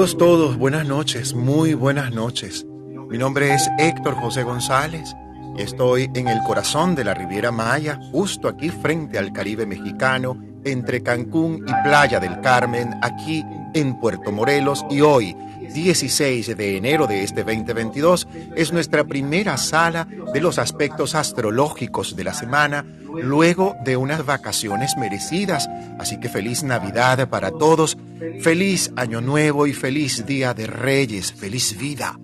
todos, buenas noches, muy buenas noches. Mi nombre es Héctor José González estoy en el corazón de la Riviera Maya, justo aquí frente al Caribe mexicano, entre Cancún y Playa del Carmen, aquí en Puerto Morelos y hoy 16 de enero de este 2022 es nuestra primera sala de los aspectos astrológicos de la semana, luego de unas vacaciones merecidas. Así que feliz Navidad para todos, feliz Año Nuevo y feliz Día de Reyes, feliz vida.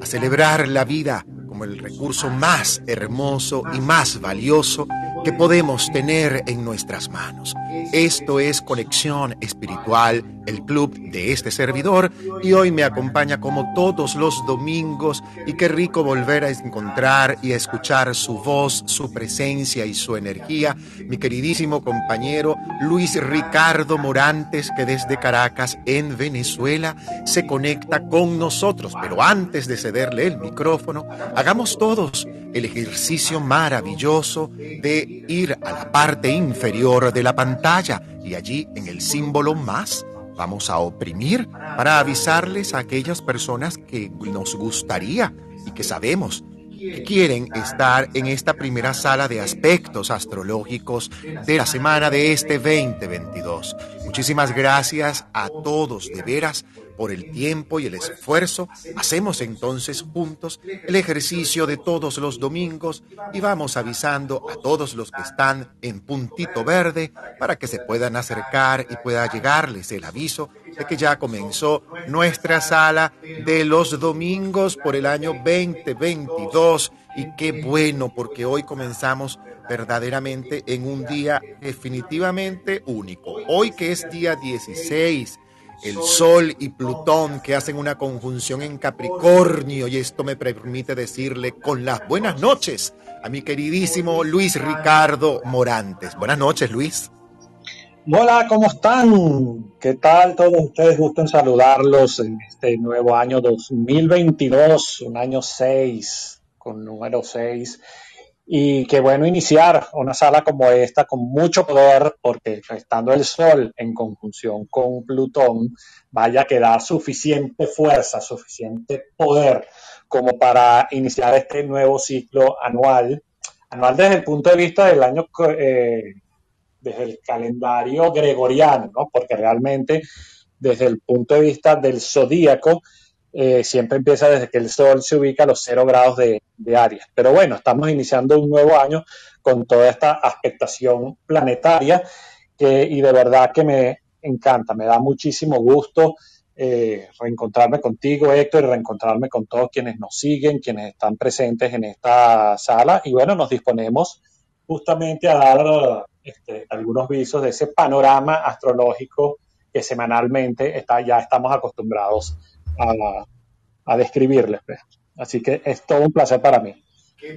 A celebrar la vida como el recurso más hermoso y más valioso que podemos tener en nuestras manos. Esto es Conexión Espiritual, el club de este servidor, y hoy me acompaña como todos los domingos, y qué rico volver a encontrar y a escuchar su voz, su presencia y su energía, mi queridísimo compañero Luis Ricardo Morantes, que desde Caracas, en Venezuela, se conecta con nosotros. Pero antes de cederle el micrófono, hagamos todos el ejercicio maravilloso de ir a la parte inferior de la pantalla y allí en el símbolo más vamos a oprimir para avisarles a aquellas personas que nos gustaría y que sabemos que quieren estar en esta primera sala de aspectos astrológicos de la semana de este 2022. Muchísimas gracias a todos de veras por el tiempo y el esfuerzo, hacemos entonces juntos el ejercicio de todos los domingos y vamos avisando a todos los que están en puntito verde para que se puedan acercar y pueda llegarles el aviso de que ya comenzó nuestra sala de los domingos por el año 2022 y qué bueno porque hoy comenzamos verdaderamente en un día definitivamente único. Hoy que es día 16 el Sol y Plutón que hacen una conjunción en Capricornio y esto me permite decirle con las buenas noches a mi queridísimo Luis Ricardo Morantes. Buenas noches, Luis. Hola, ¿cómo están? ¿Qué tal todos ustedes? Gusto en saludarlos en este nuevo año 2022, un año 6, con número 6 y qué bueno iniciar una sala como esta con mucho poder, porque estando el Sol en conjunción con Plutón, vaya a quedar suficiente fuerza, suficiente poder como para iniciar este nuevo ciclo anual. Anual desde el punto de vista del año, eh, desde el calendario gregoriano, ¿no? porque realmente desde el punto de vista del zodíaco, eh, siempre empieza desde que el Sol se ubica a los cero grados de, de Aries. Pero bueno, estamos iniciando un nuevo año con toda esta aspectación planetaria y de verdad que me encanta, me da muchísimo gusto eh, reencontrarme contigo, Héctor, y reencontrarme con todos quienes nos siguen, quienes están presentes en esta sala. Y bueno, nos disponemos justamente a dar este, algunos visos de ese panorama astrológico que semanalmente está, ya estamos acostumbrados a, describirles. Pues. Así que es todo un placer para mí.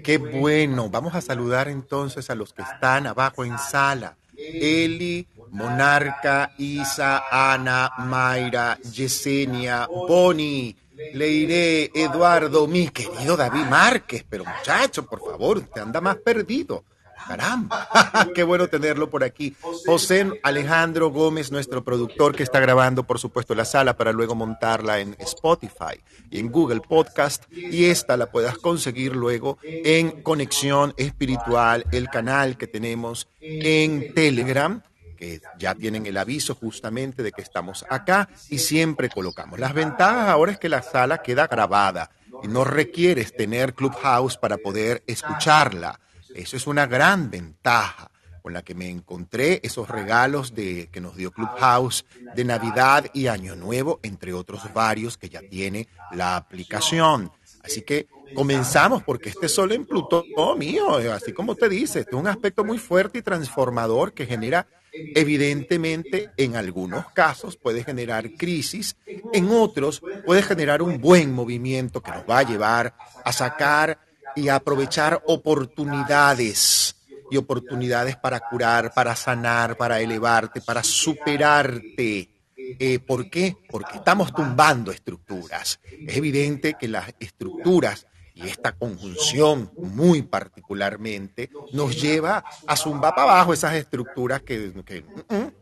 Qué bueno. Vamos a saludar entonces a los que están abajo en sala. Eli, Monarca, Isa, Ana, Mayra, Yesenia, Bonnie, Leiré, Eduardo, mi querido David Márquez. Pero muchacho, por favor, te anda más perdido. Caramba, qué bueno tenerlo por aquí. José Alejandro Gómez, nuestro productor que está grabando, por supuesto, la sala para luego montarla en Spotify y en Google Podcast. Y esta la puedas conseguir luego en Conexión Espiritual, el canal que tenemos en Telegram que ya tienen el aviso justamente de que estamos acá y siempre colocamos. Las ventajas ahora es que la sala queda grabada y no requieres tener Clubhouse para poder escucharla. Eso es una gran ventaja con la que me encontré esos regalos de, que nos dio Clubhouse de Navidad y Año Nuevo, entre otros varios que ya tiene la aplicación. Así que comenzamos porque este sol en Plutón, oh, mío, así como te dice, es un aspecto muy fuerte y transformador que genera, evidentemente, en algunos casos puede generar crisis, en otros puede generar un buen movimiento que nos va a llevar a sacar y aprovechar oportunidades y oportunidades para curar, para sanar, para elevarte, para superarte. Eh, ¿Por qué? Porque estamos tumbando estructuras. Es evidente que las estructuras Y esta conjunción muy particularmente nos lleva a zumbar para abajo esas estructuras que, que,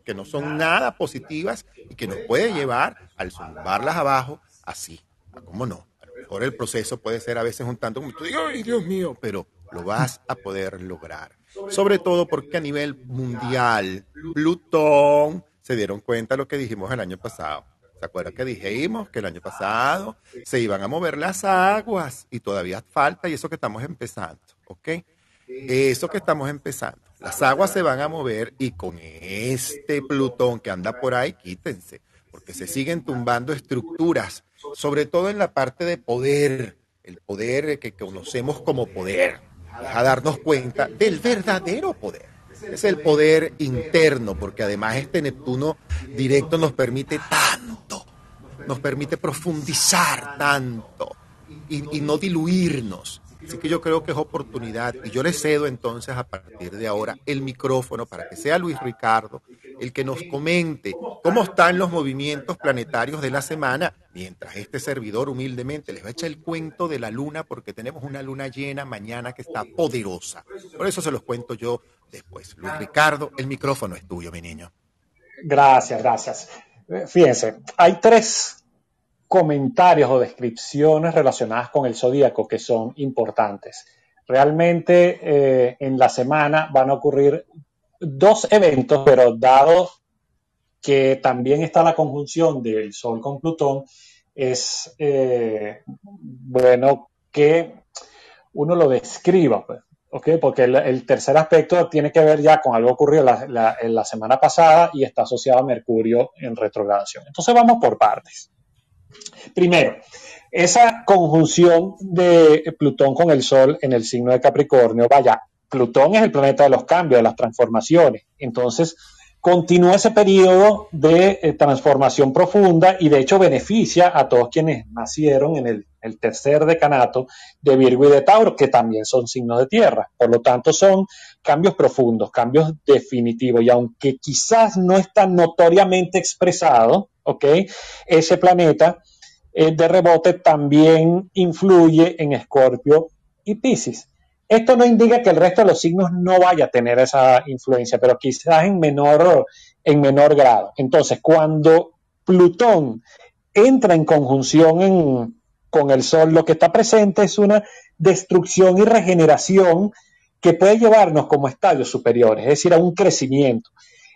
que no son nada positivas y que nos puede llevar al zumbarlas abajo así. ¿Cómo no? A lo mejor el proceso puede ser a veces un tanto como Dios mío, pero lo vas a poder lograr. Sobre todo porque a nivel mundial, Plutón, se dieron cuenta de lo que dijimos el año pasado. ¿Se acuerdan que dijimos que el año pasado se iban a mover las aguas y todavía falta y eso que estamos empezando, ¿ok? Eso que estamos empezando. Las aguas se van a mover y con este Plutón que anda por ahí, quítense, porque se siguen tumbando estructuras, sobre todo en la parte de poder, el poder que conocemos como poder, a darnos cuenta del verdadero poder. Es el poder interno, porque además este Neptuno directo nos permite tanto, nos permite profundizar tanto y, y no diluirnos Así que yo creo que es oportunidad y yo le cedo entonces a partir de ahora el micrófono para que sea Luis Ricardo el que nos comente cómo están los movimientos planetarios de la semana, mientras este servidor humildemente les va a echar el cuento de la luna porque tenemos una luna llena mañana que está poderosa. Por eso se los cuento yo después. Luis Ricardo, el micrófono es tuyo, mi niño. Gracias, gracias. Fíjense, hay tres comentarios o descripciones relacionadas con el zodíaco que son importantes. Realmente eh, en la semana van a ocurrir dos eventos, pero dado que también está la conjunción del Sol con Plutón, es eh, bueno que uno lo describa, pues, porque el, tercer aspecto tiene que ver ya con algo ocurrido la, en la semana pasada y está asociado a Mercurio en retrogradación. Entonces vamos por partes. Primero, esa conjunción de Plutón con el Sol en el signo de Capricornio, vaya, Plutón es el planeta de los cambios, de las transformaciones. Entonces, continúa ese periodo de eh, transformación profunda y de hecho beneficia a todos quienes nacieron en el, el, tercer decanato de Virgo y de Tauro, que también son signos de tierra. Por lo tanto, son cambios profundos, cambios definitivos. Y aunque quizás no está notoriamente expresado, ¿ok? Ese planeta eh, de rebote también influye en Escorpio y Pisces. Esto no indica que el resto de los signos no vaya a tener esa influencia, pero quizás en menor, en menor grado. Entonces, cuando Plutón entra en conjunción con el Sol, lo que está presente es una destrucción y regeneración que puede llevarnos como estadios superiores, es decir, a un crecimiento.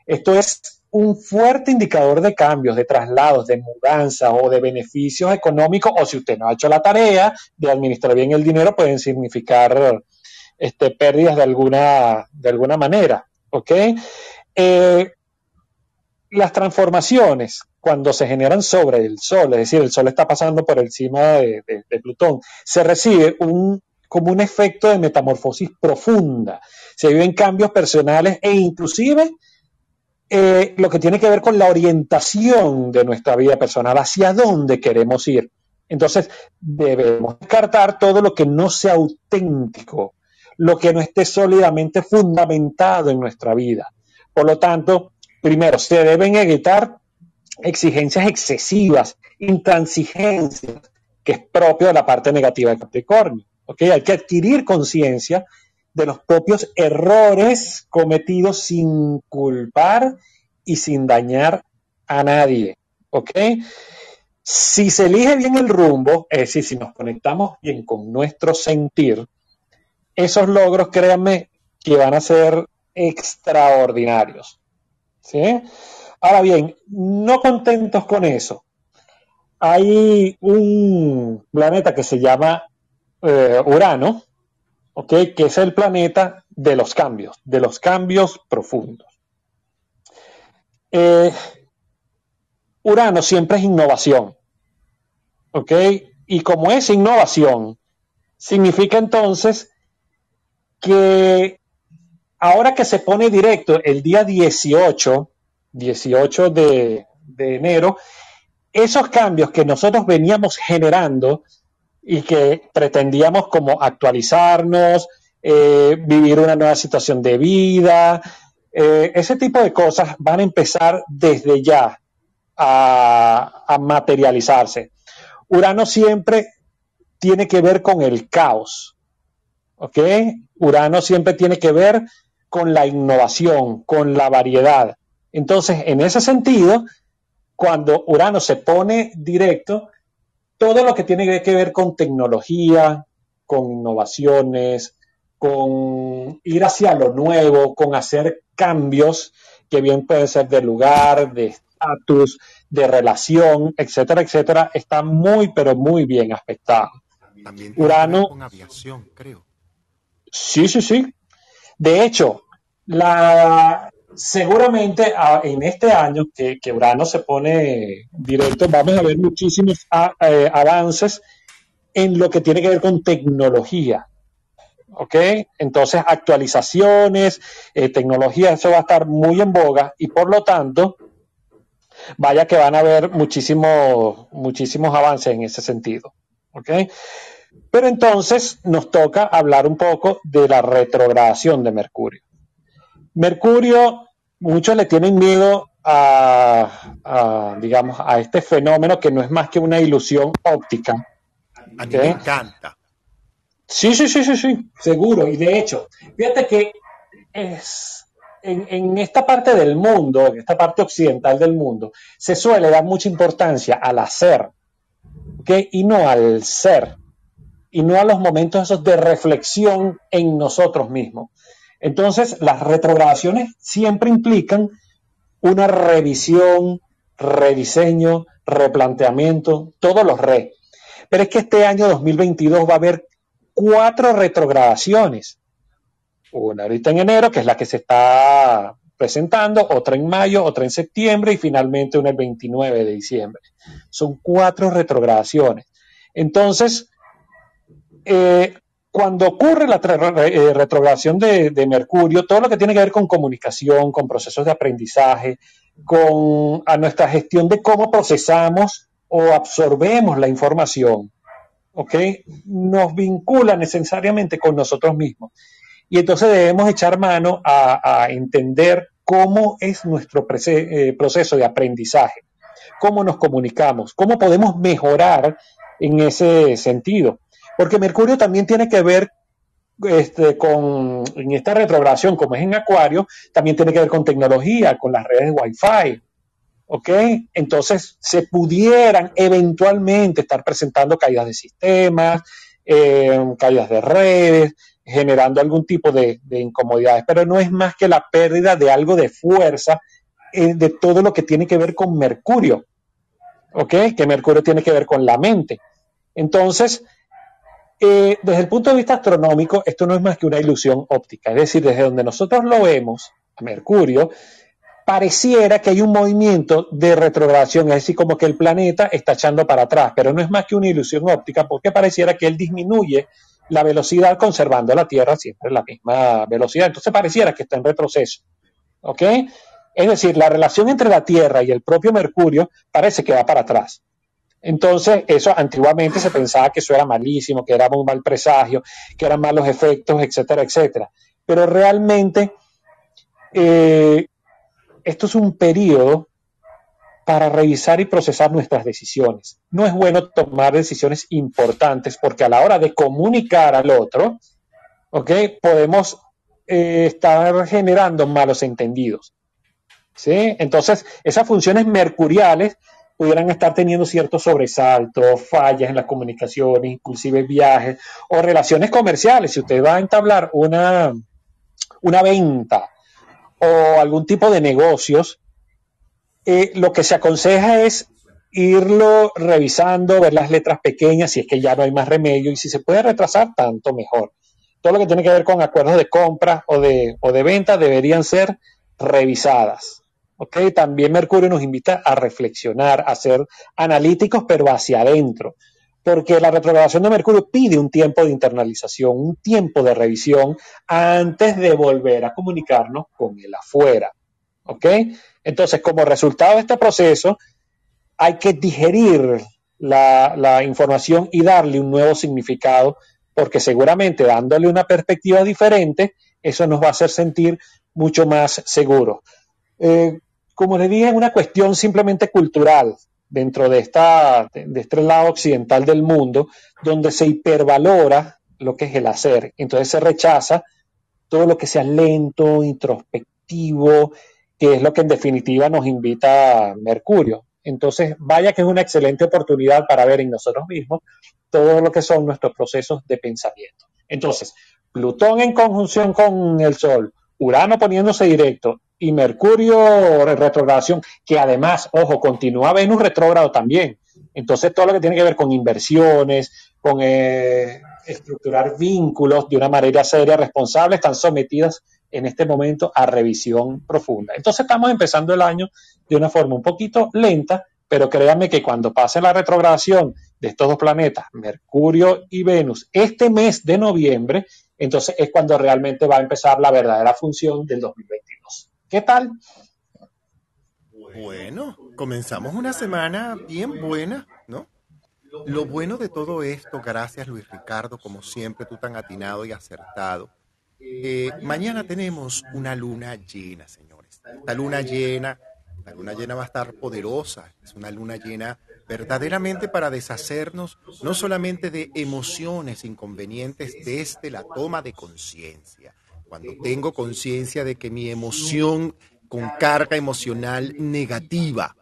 Esto es un fuerte indicador de cambios, de traslados, de mudanza o de beneficios económicos, o si usted no ha hecho la tarea de administrar bien el dinero, pueden significar este, pérdidas de alguna, de alguna manera. Eh, las transformaciones, cuando se generan sobre el Sol, es decir, el Sol está pasando por encima de Plutón, se recibe un, como un efecto de metamorfosis profunda. Se viven cambios personales e inclusive eh, lo que tiene que ver con la orientación de nuestra vida personal, hacia dónde queremos ir. Entonces, debemos descartar todo lo que no sea auténtico, lo que no esté sólidamente fundamentado en nuestra vida. Por lo tanto, primero, se deben evitar exigencias excesivas, intransigencias, que es propio de la parte negativa de Capricornio. Hay que adquirir conciencia de los propios errores cometidos sin culpar y sin dañar a nadie. ¿Ok? Si se elige bien el rumbo, es decir, si nos conectamos bien con nuestro sentir, esos logros, créanme, que van a ser extraordinarios. ¿Sí? Ahora bien, no contentos con eso, hay un planeta que se llama eh, Urano, que es el planeta de los cambios, de los cambios profundos. Eh, Urano siempre es innovación, ¿ok? Y como es innovación, significa entonces que ahora que se pone directo el día 18, 18 de, de enero, esos cambios que nosotros veníamos generando y que pretendíamos como actualizarnos, eh, vivir una nueva situación de vida, eh, ese tipo de cosas van a empezar desde ya a, a materializarse. Urano siempre tiene que ver con el caos. ¿Ok? Urano siempre tiene que ver con la innovación, con la variedad. Entonces, en ese sentido, cuando Urano se pone directo, todo lo que tiene que ver con tecnología, con innovaciones, con ir hacia lo nuevo, con hacer cambios que bien pueden ser de lugar, de estatus, de relación, etcétera, etcétera, está muy, pero muy bien aspectado. También Urano. Con aviación, creo. Sí, sí, sí. De hecho, la, seguramente en este año que, Urano se pone directo, vamos a ver muchísimos eh, avances en lo que tiene que ver con tecnología. ¿Ok? Entonces, actualizaciones, eh, tecnología, eso va a estar muy en boga y por lo tanto, vaya que van a haber muchísimos, muchísimos avances en ese sentido. ¿Ok? Pero entonces nos toca hablar un poco de la retrogradación de Mercurio. Mercurio, muchos le tienen miedo a, digamos, a este fenómeno que no es más que una ilusión óptica. A mí me encanta. Sí, sí, sí, sí, sí, seguro. Y de hecho, fíjate que es en, esta parte del mundo, en esta parte occidental del mundo, se suele dar mucha importancia al hacer, Y no al ser, y no a los momentos esos de reflexión en nosotros mismos. Entonces, las retrogradaciones siempre implican una revisión, rediseño, replanteamiento, todos los re. Pero es que este año 2022 va a haber cuatro retrogradaciones. Una ahorita en enero, que es la que se está presentando, otra en mayo, otra en septiembre y finalmente una el 29 de diciembre. Son cuatro retrogradaciones. Entonces, eh, cuando ocurre la eh, retrogradación de, Mercurio, todo lo que tiene que ver con comunicación, con procesos de aprendizaje, con a nuestra gestión de cómo procesamos o absorbemos la información, ¿ok? Nos vincula necesariamente con nosotros mismos. Y entonces debemos echar mano a, entender cómo es nuestro eh, proceso de aprendizaje, cómo nos comunicamos, cómo podemos mejorar en ese sentido. Porque Mercurio también tiene que ver este, con, en esta retrogradación, como es en Acuario, también tiene que ver con tecnología, con las redes de Wi-Fi. ¿Ok? Entonces, se pudieran eventualmente estar presentando caídas de sistemas, eh, caídas de redes, generando algún tipo de, incomodidades, pero no es más que la pérdida de algo de fuerza eh, de todo lo que tiene que ver con Mercurio. ¿Ok? Que Mercurio tiene que ver con la mente. Entonces, eh, desde el punto de vista astronómico, esto no es más que una ilusión óptica, es decir, desde donde nosotros lo vemos, a Mercurio, pareciera que hay un movimiento de retrogradación, es decir, como que el planeta está echando para atrás, pero no es más que una ilusión óptica porque pareciera que él disminuye la velocidad conservando la Tierra siempre la misma velocidad. Entonces pareciera que está en retroceso. ¿Ok? Es decir, la relación entre la Tierra y el propio Mercurio parece que va para atrás. Entonces, eso antiguamente se pensaba que eso era malísimo, que era un mal presagio, que eran malos efectos, etcétera, etcétera. Pero realmente, eh, esto es un periodo para revisar y procesar nuestras decisiones. No es bueno tomar decisiones importantes porque a la hora de comunicar al otro, ¿ok? Podemos eh, estar generando malos entendidos. ¿sí? Entonces, esas funciones mercuriales pudieran estar teniendo ciertos sobresaltos, fallas en la comunicación, inclusive viajes o relaciones comerciales. Si usted va a entablar una, una venta o algún tipo de negocios, eh, lo que se aconseja es irlo revisando, ver las letras pequeñas, si es que ya no hay más remedio, y si se puede retrasar, tanto mejor. Todo lo que tiene que ver con acuerdos de compra o de, o de venta deberían ser revisadas. También Mercurio nos invita a reflexionar, a ser analíticos, pero hacia adentro, porque la retrogradación de Mercurio pide un tiempo de internalización, un tiempo de revisión antes de volver a comunicarnos con el afuera. ¿Ok? Entonces, como resultado de este proceso, hay que digerir la, la información y darle un nuevo significado, porque seguramente dándole una perspectiva diferente, eso nos va a hacer sentir mucho más seguros. Eh, como le dije, es una cuestión simplemente cultural. dentro de, esta, de este lado occidental del mundo, donde se hipervalora lo que es el hacer. Entonces se rechaza todo lo que sea lento, introspectivo, que es lo que en definitiva nos invita Mercurio. Entonces, vaya que es una excelente oportunidad para ver en nosotros mismos todo lo que son nuestros procesos de pensamiento. Entonces, Plutón en conjunción con el Sol, Urano poniéndose directo y Mercurio retrogradación, que además, ojo, continúa Venus retrógrado también. Entonces, todo lo que tiene que ver con inversiones, con eh, estructurar vínculos de una manera seria, responsable, están sometidas en este momento a revisión profunda. Entonces, estamos empezando el año de una forma un poquito lenta, pero créanme que cuando pase la retrogradación de estos dos planetas, Mercurio y Venus, este mes de noviembre, entonces es cuando realmente va a empezar la verdadera función del 2022. ¿Qué tal? Bueno, comenzamos una semana bien buena, ¿no? Lo bueno de todo esto, gracias Luis Ricardo, como siempre, tú tan atinado y acertado. Mañana tenemos una luna llena, señores. La luna llena la luna llena va a estar poderosa, es una luna llena verdaderamente para deshacernos no solamente de emociones inconvenientes desde la toma de conciencia. Cuando tengo conciencia de que mi emoción con carga emocional negativa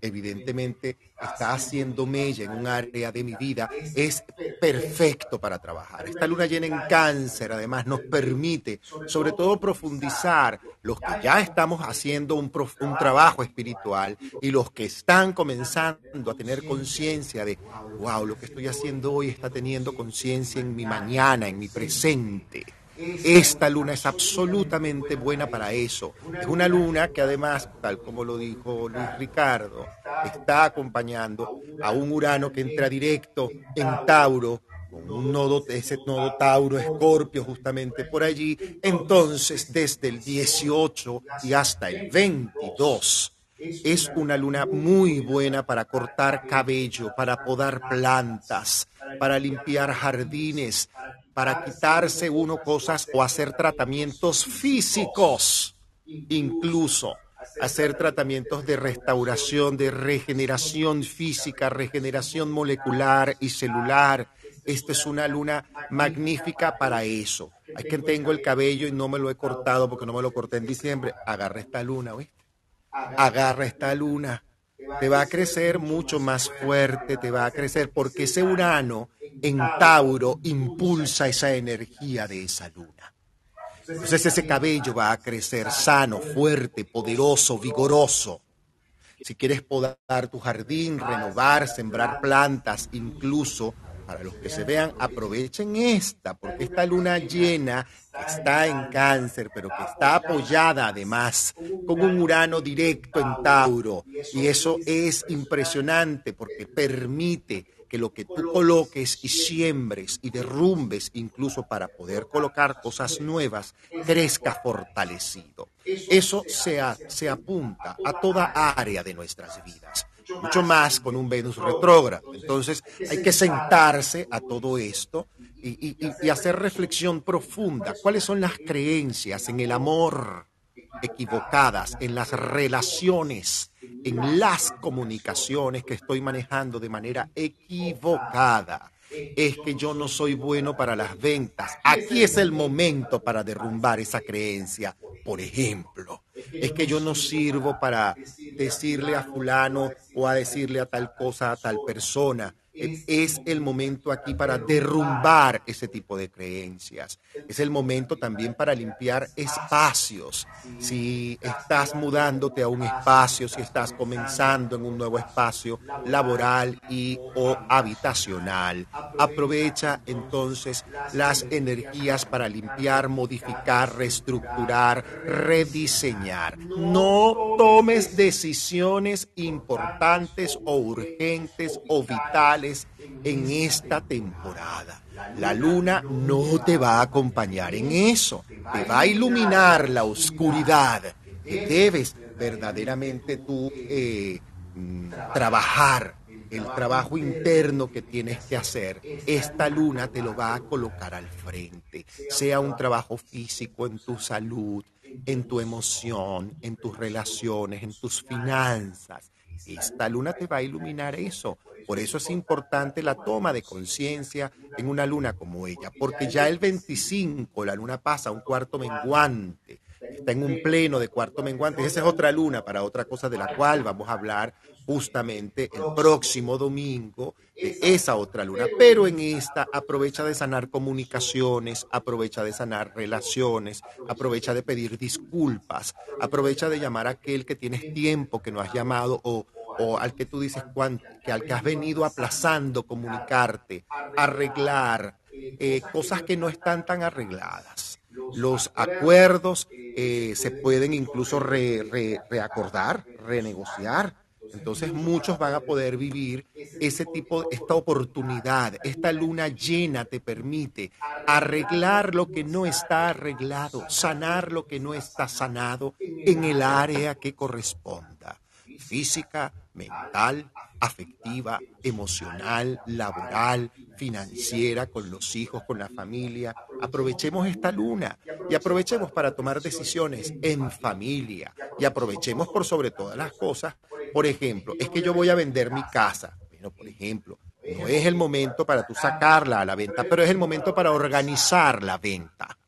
evidentemente está haciendo mella en un área de mi vida, es perfecto para trabajar. Esta luna llena en cáncer además nos permite sobre todo profundizar los que ya estamos haciendo un, un trabajo espiritual y los que están comenzando a tener conciencia de, wow, lo que estoy haciendo hoy está teniendo conciencia en mi mañana, en mi presente. Esta luna es absolutamente buena para eso. Es una luna que además, tal como lo dijo Luis Ricardo, está acompañando a un Urano que entra directo en Tauro, con un nodo, ese nodo Tauro, Escorpio, justamente por allí. Entonces, desde el 18 y hasta el 22, es una luna muy buena para cortar cabello, para podar plantas, para limpiar jardines, para quitarse uno cosas o hacer tratamientos físicos, incluso hacer tratamientos de restauración, de regeneración física, regeneración molecular y celular. Esta es una luna magnífica para eso. Hay que tengo el cabello y no me lo he cortado porque no me lo corté en diciembre. Agarra esta luna, ¿oíste? Agarra esta luna. Te va a crecer mucho más fuerte, te va a crecer porque ese Urano en Tauro impulsa esa energía de esa luna. Entonces ese cabello va a crecer sano, fuerte, poderoso, vigoroso. Si quieres podar tu jardín, renovar, sembrar plantas, incluso para los que se vean, aprovechen esta, porque esta luna llena está en cáncer, pero que está apoyada además con un Urano directo en Tauro. Y eso es impresionante porque permite que lo que tú coloques y siembres y derrumbes, incluso para poder colocar cosas nuevas, crezca fortalecido. Eso se, se apunta a toda área de nuestras vidas mucho más con un Venus retrógrado. Entonces hay que sentarse a todo esto y, y, hacer reflexión profunda. ¿Cuáles son las creencias en el amor equivocadas, en las relaciones en las comunicaciones que estoy manejando de manera equivocada. Es que yo no soy bueno para las ventas. Aquí es el momento para derrumbar esa creencia. Por ejemplo, es que yo no sirvo para decirle a fulano o a decirle a tal cosa a tal persona es el momento aquí para derrumbar ese tipo de creencias. Es el momento también para limpiar espacios. Si estás mudándote a un espacio, si estás comenzando en un nuevo espacio laboral y o habitacional, aprovecha entonces las energías para limpiar, modificar, reestructurar, rediseñar. No tomes decisiones importantes o urgentes o vitales en esta temporada. La luna no te va a acompañar en eso, te va a iluminar la oscuridad que debes verdaderamente tú eh, mm, trabajar, el trabajo interno que tienes que hacer. Esta luna te lo va a colocar al frente, sea un trabajo físico en tu salud, en tu emoción, en tus relaciones, en tus finanzas Esta luna te va a iluminar eso. Por eso es importante la toma de conciencia en una luna como ella, porque ya el 25 la luna pasa a un cuarto menguante está en un pleno de cuarto menguante. Esa es otra luna para otra cosa de la cual vamos a hablar justamente el próximo domingo de esa otra luna. Pero en esta aprovecha de sanar comunicaciones, aprovecha de sanar relaciones, aprovecha de pedir disculpas, aprovecha de llamar a aquel que tienes tiempo que no has llamado o, o al que tú dices que al que has venido aplazando comunicarte, arreglar eh, cosas que no están tan arregladas los acuerdos eh, se pueden incluso reacordar, renegociar. Entonces muchos van a poder vivir ese tipo, esta oportunidad. Esta luna llena te permite arreglar lo que no está arreglado, sanar lo que no está sanado en el área que corresponda. Física, mental, afectiva, emocional, laboral, financiera, con los hijos, con la familia. Aprovechemos esta luna y aprovechemos para tomar decisiones en familia y aprovechemos por sobre todas las cosas. Por ejemplo, es que yo voy a vender mi casa. Bueno, por ejemplo, no es el momento para tú sacarla a la venta, pero es el momento para organizar la venta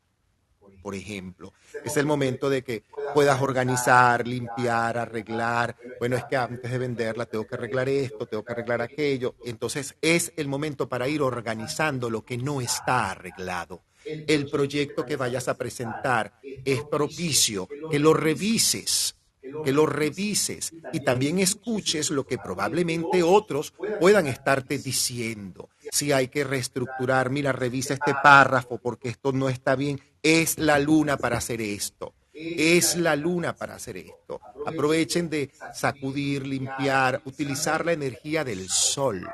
por ejemplo. Es el momento de que puedas organizar, limpiar, arreglar. Bueno, es que antes de venderla tengo que arreglar esto, tengo que arreglar aquello. Entonces es el momento para ir organizando lo que no está arreglado. El proyecto que vayas a presentar es propicio, que lo revises que lo revises y también escuches lo que probablemente otros puedan estarte diciendo. Si hay que reestructurar, mira, revisa este párrafo porque esto no está bien. Es la luna para hacer esto. Es la luna para hacer esto. Aprovechen de sacudir, limpiar, utilizar la energía del sol.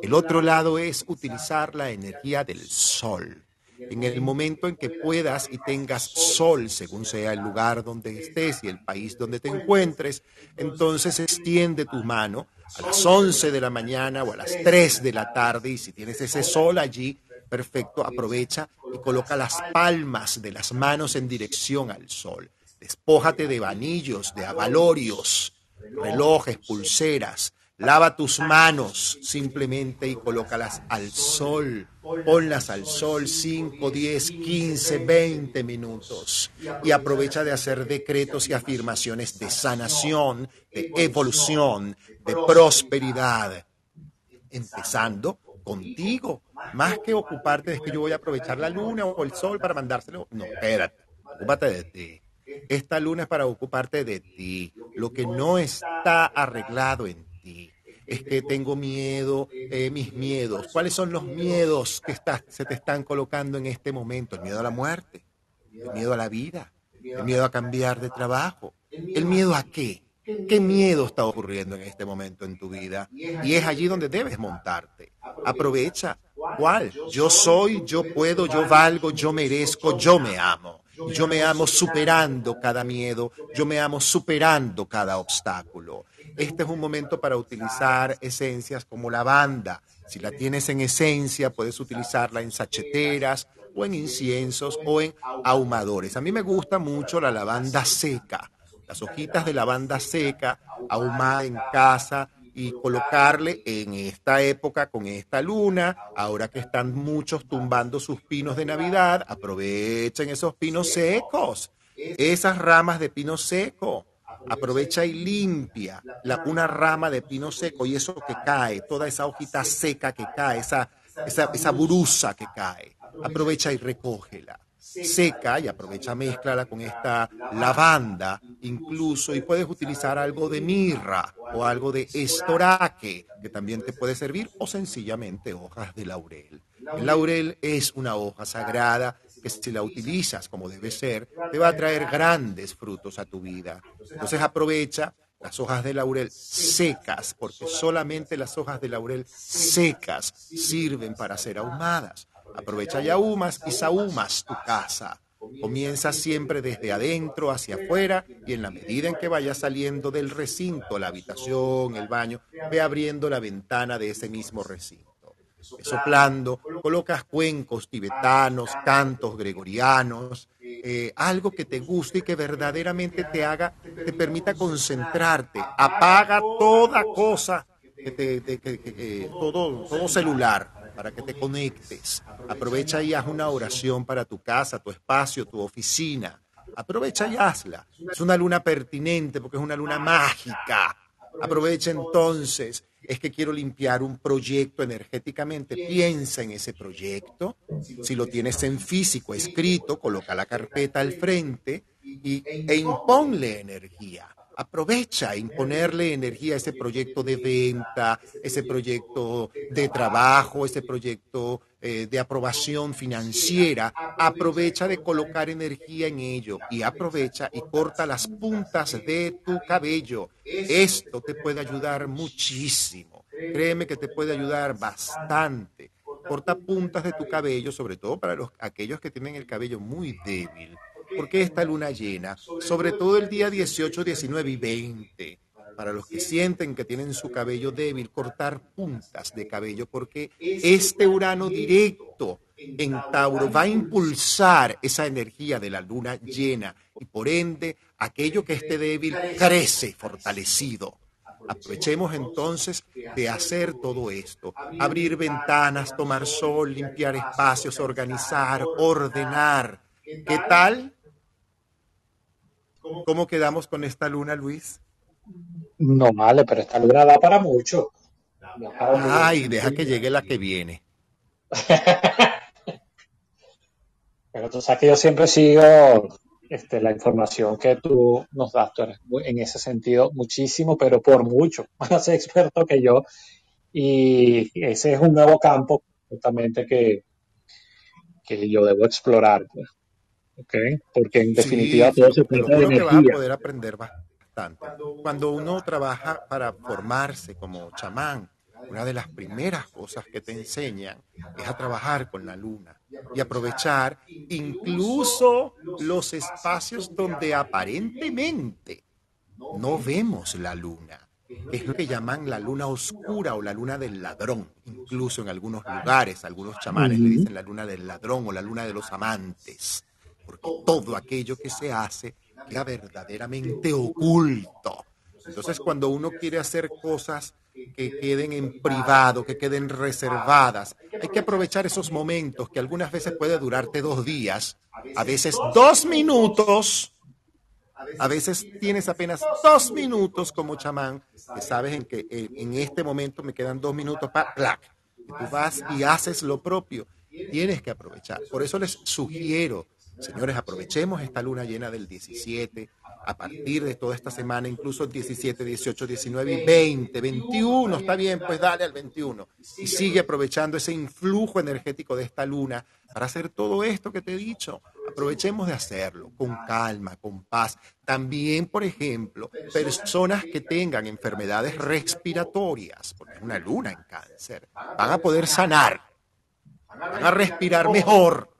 El otro lado es utilizar la energía del sol en el momento en que puedas y tengas sol, según sea el lugar donde estés y el país donde te encuentres, entonces extiende tu mano a las 11 de la mañana o a las 3 de la tarde y si tienes ese sol allí, perfecto, aprovecha y coloca las palmas de las manos en dirección al sol. Despójate de vanillos, de avalorios, relojes, pulseras, Lava tus manos simplemente y colócalas al sol. Ponlas al sol 5, 10, 15, 20 minutos. Y aprovecha de hacer decretos y afirmaciones de sanación, de evolución, de prosperidad. Empezando contigo. Más que ocuparte de que yo voy a aprovechar la luna o el sol para mandárselo. No, espérate. Ocúpate de ti. Esta luna es para ocuparte de ti. Lo que no está arreglado en es que tengo miedo, eh, mis miedos. ¿Cuáles son los miedos que se te están colocando en este momento? El miedo a la muerte, el miedo a la vida, el miedo a cambiar de trabajo. ¿El miedo a qué? ¿Qué miedo está ocurriendo en este momento en tu vida? Y es allí donde debes montarte. Aprovecha. ¿Cuál? Yo soy, yo puedo, yo valgo, yo merezco, yo me amo. Yo me amo superando cada miedo, yo me amo superando cada obstáculo. Este es un momento para utilizar esencias como lavanda. Si la tienes en esencia, puedes utilizarla en sacheteras o en inciensos o en ahumadores. A mí me gusta mucho la lavanda seca. Las hojitas de lavanda seca, ahumada en casa y colocarle en esta época con esta luna, ahora que están muchos tumbando sus pinos de Navidad, aprovechen esos pinos secos, esas ramas de pino seco aprovecha y limpia la, una rama de pino seco y eso que cae, toda esa hojita seca que cae, esa, esa, esa burusa que cae, aprovecha y recógela seca y aprovecha mezclala con esta lavanda incluso y puedes utilizar algo de mirra o algo de estoraque que también te puede servir o sencillamente hojas de laurel. El laurel es una hoja sagrada que si la utilizas como debe ser, te va a traer grandes frutos a tu vida. Entonces aprovecha las hojas de laurel secas, porque solamente las hojas de laurel secas sirven para ser ahumadas. Aprovecha y ahumas y sahumas tu casa. Comienza siempre desde adentro hacia afuera y en la medida en que vayas saliendo del recinto, la habitación, el baño, ve abriendo la ventana de ese mismo recinto soplando, colocas cuencos tibetanos, cantos gregorianos, eh, algo que te guste y que verdaderamente te haga, te permita concentrarte. Apaga toda cosa, que te, todo, todo celular para que te conectes. Aprovecha y haz una oración para tu casa, tu espacio, tu oficina. Aprovecha y hazla. Es una luna pertinente porque es una luna mágica. Aprovecha entonces es que quiero limpiar un proyecto energéticamente, piensa en ese proyecto. Si lo tienes en físico, escrito, coloca la carpeta al frente y, e imponle energía. Aprovecha imponerle energía a ese proyecto de venta, ese proyecto de trabajo, ese proyecto eh, de aprobación financiera. Aprovecha de colocar energía en ello y aprovecha y corta las puntas de tu cabello. Esto te puede ayudar muchísimo. Créeme que te puede ayudar bastante. Corta puntas de tu cabello, sobre todo para los, aquellos que tienen el cabello muy débil porque esta luna llena, sobre todo el día 18, 19 y 20, para los que sienten que tienen su cabello débil, cortar puntas de cabello, porque este Urano directo en Tauro va a impulsar esa energía de la luna llena. Y por ende aquello que esté débil crece fortalecido. Aprovechemos entonces de hacer todo esto, abrir ventanas, tomar sol, limpiar espacios, organizar, ordenar. ¿Qué tal ¿Cómo quedamos con esta luna, Luis? No vale, pero esta luna da para mucho. Ay, deja que llegue la que viene. pero tú sabes que yo siempre sigo este, la información que tú nos das. Tú eres en ese sentido muchísimo, pero por mucho más experto que yo. Y ese es un nuevo campo justamente que, que yo debo explorar. Pues. Okay, porque en definitiva todo se trata de energía. vas a poder aprender bastante. Cuando uno trabaja para formarse como chamán, una de las primeras cosas que te enseñan es a trabajar con la luna y aprovechar incluso los espacios donde aparentemente no vemos la luna. Es lo que llaman la luna oscura o la luna del ladrón. Incluso en algunos lugares, algunos chamanes le dicen la luna del ladrón o la luna de los amantes porque todo aquello que se hace queda verdaderamente oculto. Entonces, cuando uno quiere hacer cosas que queden en privado, que queden reservadas, hay que aprovechar esos momentos que algunas veces puede durarte dos días, a veces dos minutos. A veces tienes apenas dos minutos como chamán, que sabes en que en este momento me quedan dos minutos para ¡plac! tú vas y haces lo propio. Tienes que aprovechar. Por eso les sugiero Señores, aprovechemos esta luna llena del 17, a partir de toda esta semana, incluso 17, 18, 19 y 20, 21, está bien, pues dale al 21. Y sigue aprovechando ese influjo energético de esta luna para hacer todo esto que te he dicho. Aprovechemos de hacerlo con calma, con paz. También, por ejemplo, personas que tengan enfermedades respiratorias, porque es una luna en cáncer, van a poder sanar, van a respirar mejor.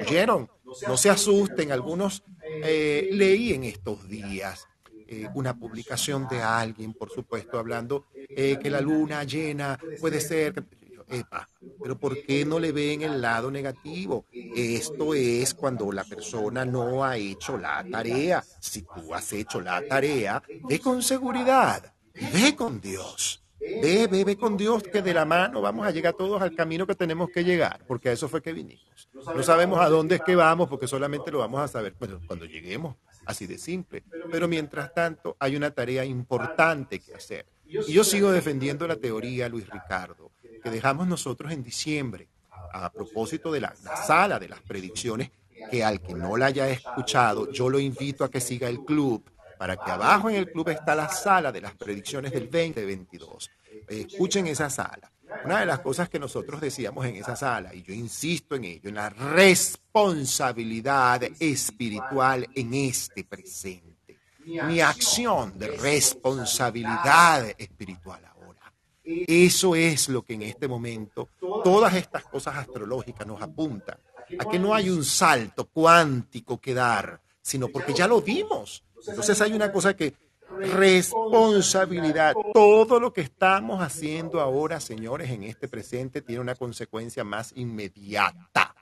¿Oyeron? No se asusten, algunos eh, leí en estos días eh, una publicación de alguien, por supuesto, hablando eh, que la luna llena puede ser... Epa, pero ¿por qué no le ven el lado negativo? Esto es cuando la persona no ha hecho la tarea. Si tú has hecho la tarea, ve con seguridad, ve con Dios. Ve, ve, ve con Dios que de la mano vamos a llegar todos al camino que tenemos que llegar, porque a eso fue que vinimos. No sabemos a dónde es que vamos, porque solamente lo vamos a saber cuando lleguemos, así de simple. Pero mientras tanto, hay una tarea importante que hacer. Y yo sigo defendiendo la teoría, Luis Ricardo, que dejamos nosotros en diciembre, a propósito de la, la sala de las predicciones, que al que no la haya escuchado, yo lo invito a que siga el club para que abajo en el club está la sala de las predicciones del 2022. Escuchen esa sala. Una de las cosas que nosotros decíamos en esa sala, y yo insisto en ello, en la responsabilidad espiritual en este presente. Mi acción de responsabilidad espiritual ahora. Eso es lo que en este momento todas estas cosas astrológicas nos apuntan. A que no hay un salto cuántico que dar, sino porque ya lo vimos entonces hay una cosa que responsabilidad. Todo lo que estamos haciendo ahora, señores, en este presente tiene una consecuencia más inmediata.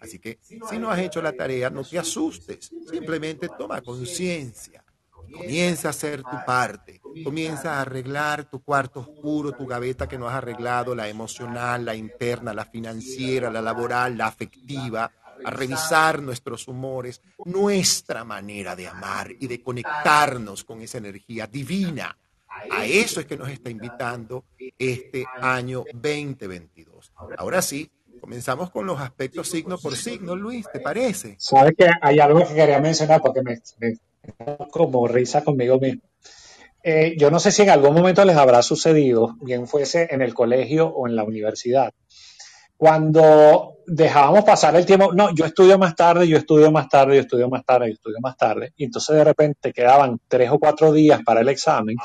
Así que si no has hecho la tarea, no te asustes, simplemente toma conciencia. Comienza a hacer tu parte, comienza a arreglar tu cuarto oscuro, tu gaveta que no has arreglado, la emocional, la interna, la financiera, la laboral, la afectiva, a revisar nuestros humores, nuestra manera de amar y de conectarnos con esa energía divina. A eso es que nos está invitando este año 2022. Ahora sí, comenzamos con los aspectos signo por signo, Luis, ¿te parece? Sabes que hay algo que quería mencionar porque me, como risa conmigo mismo. Eh, yo no sé si en algún momento les habrá sucedido, bien fuese en el colegio o en la universidad, cuando dejábamos pasar el tiempo, no, yo estudio más tarde, yo estudio más tarde, yo estudio más tarde, yo estudio más tarde, y entonces de repente quedaban tres o cuatro días para el examen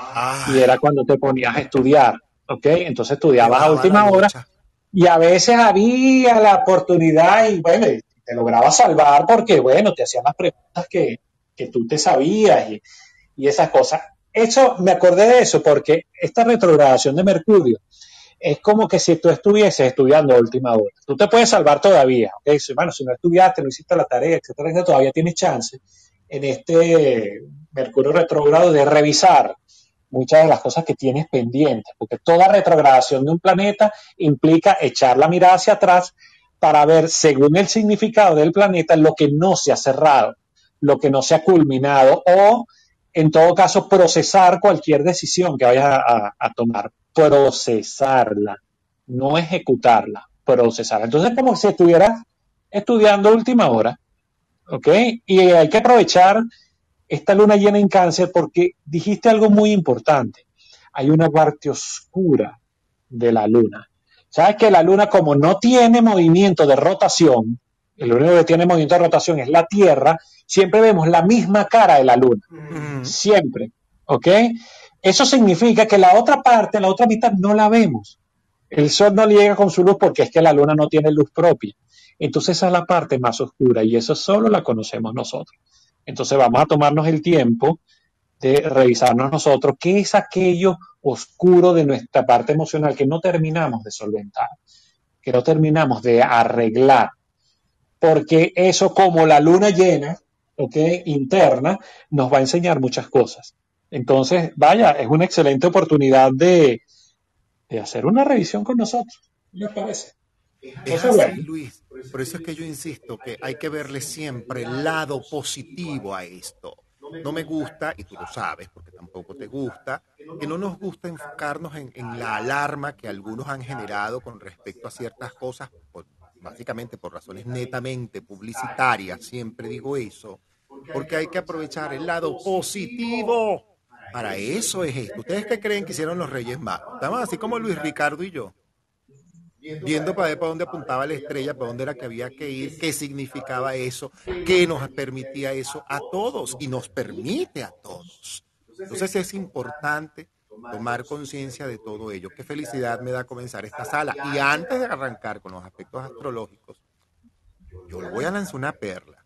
y era cuando te ponías a estudiar, ¿ok? Entonces estudiabas a última hora y a veces había la oportunidad y bueno, te lograbas salvar porque bueno, te hacían las preguntas que, que tú te sabías y, y esas cosas. Eso, me acordé de eso porque esta retrogradación de Mercurio, es como que si tú estuvieses estudiando a última hora. Tú te puedes salvar todavía, ¿ok? Si, bueno, si no estudiaste, no hiciste la tarea, etcétera, todavía tienes chance en este Mercurio retrógrado de revisar muchas de las cosas que tienes pendientes, porque toda retrogradación de un planeta implica echar la mirada hacia atrás para ver, según el significado del planeta, lo que no se ha cerrado, lo que no se ha culminado o, en todo caso, procesar cualquier decisión que vayas a tomar procesarla, no ejecutarla, procesarla. Entonces, como si estuvieras estudiando última hora, ¿ok? Y hay que aprovechar esta luna llena en cáncer porque dijiste algo muy importante. Hay una parte oscura de la luna. Sabes que la luna, como no tiene movimiento de rotación, el único que tiene movimiento de rotación es la Tierra, siempre vemos la misma cara de la luna. Siempre. ¿Ok? Eso significa que la otra parte, la otra mitad, no la vemos. El sol no llega con su luz porque es que la luna no tiene luz propia. Entonces esa es la parte más oscura y eso solo la conocemos nosotros. Entonces vamos a tomarnos el tiempo de revisarnos nosotros qué es aquello oscuro de nuestra parte emocional que no terminamos de solventar, que no terminamos de arreglar. Porque eso como la luna llena, ¿ok? Interna, nos va a enseñar muchas cosas. Entonces, vaya, es una excelente oportunidad de, hacer una revisión con nosotros. ¿Me parece? Es así, Luis. Por eso es que yo insisto que hay que verle siempre el lado positivo a esto. No me gusta, y tú lo sabes porque tampoco te gusta, que no nos gusta enfocarnos en, la alarma que algunos han generado con respecto a ciertas cosas, básicamente por razones netamente publicitarias, siempre digo eso, porque hay que aprovechar el lado positivo para eso es esto. ¿Ustedes qué creen que hicieron los Reyes Magos? Estamos así como Luis Ricardo y yo, viendo para ver para dónde apuntaba la estrella, para dónde era que había que ir, qué significaba eso, qué nos permitía eso a todos y nos permite a todos. Entonces es importante tomar conciencia de todo ello. Qué felicidad me da comenzar esta sala. Y antes de arrancar con los aspectos astrológicos, yo le voy a lanzar una perla.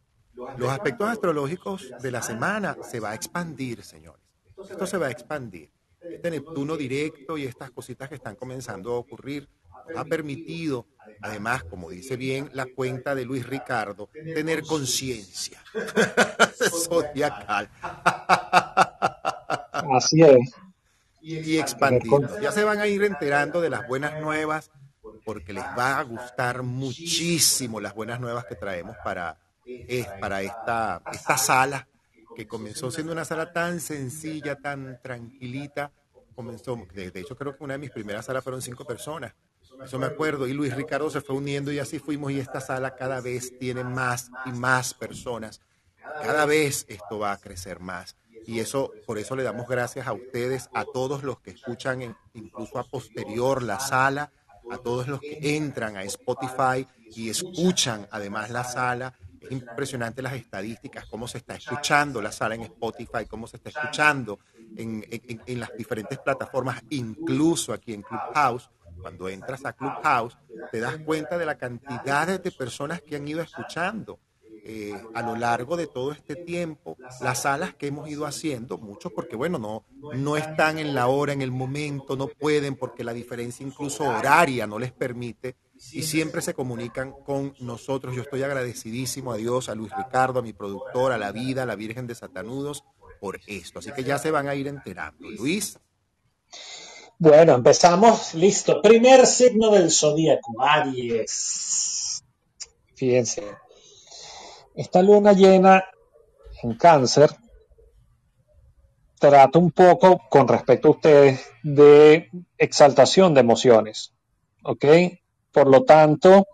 Los aspectos astrológicos de la semana se va a expandir, señores esto se va a expandir. Este Neptuno directo y estas cositas que están comenzando a ocurrir ha permitido, además, como dice bien la cuenta de Luis Ricardo, tener conciencia zodiacal. Así es. Y expandir. Ya se van a ir enterando de las buenas nuevas, porque les va a gustar muchísimo las buenas nuevas que traemos para, para esta, esta sala que comenzó siendo una sala tan sencilla, tan tranquilita, comenzó, de, hecho creo que una de mis primeras salas fueron cinco personas, eso me acuerdo, y Luis Ricardo se fue uniendo y así fuimos y esta sala cada vez tiene más y más personas, cada vez esto va a crecer más. Y eso, por eso le damos gracias a ustedes, a todos los que escuchan incluso a posterior la sala, a todos los que entran a Spotify y escuchan además la sala impresionante las estadísticas, cómo se está escuchando la sala en Spotify, cómo se está escuchando en, en, las diferentes plataformas, incluso aquí en Clubhouse. Cuando entras a Clubhouse, te das cuenta de la cantidad de personas que han ido escuchando eh, a lo largo de todo este tiempo, las salas que hemos ido haciendo, muchos porque bueno, no, no están en la hora, en el momento, no pueden porque la diferencia incluso horaria no les permite y siempre se comunican con nosotros. Yo estoy agradecidísimo a Dios, a Luis Ricardo, a mi productor, a la vida, a la Virgen de Satanudos por esto. Así que ya se van a ir enterando. Luis. Bueno, empezamos. Listo. Primer signo del zodíaco, Aries. Fíjense. Esta luna llena en cáncer trata un poco con respecto a ustedes de exaltación de emociones. ¿Ok? Por lo tanto,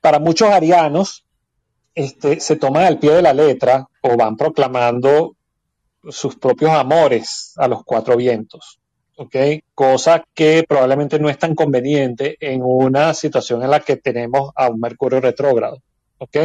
para muchos arianos, este, se toman al pie de la letra o van proclamando sus propios amores a los cuatro vientos. ¿ok? Cosa que probablemente no es tan conveniente en una situación en la que tenemos a un Mercurio retrógrado, ¿ok?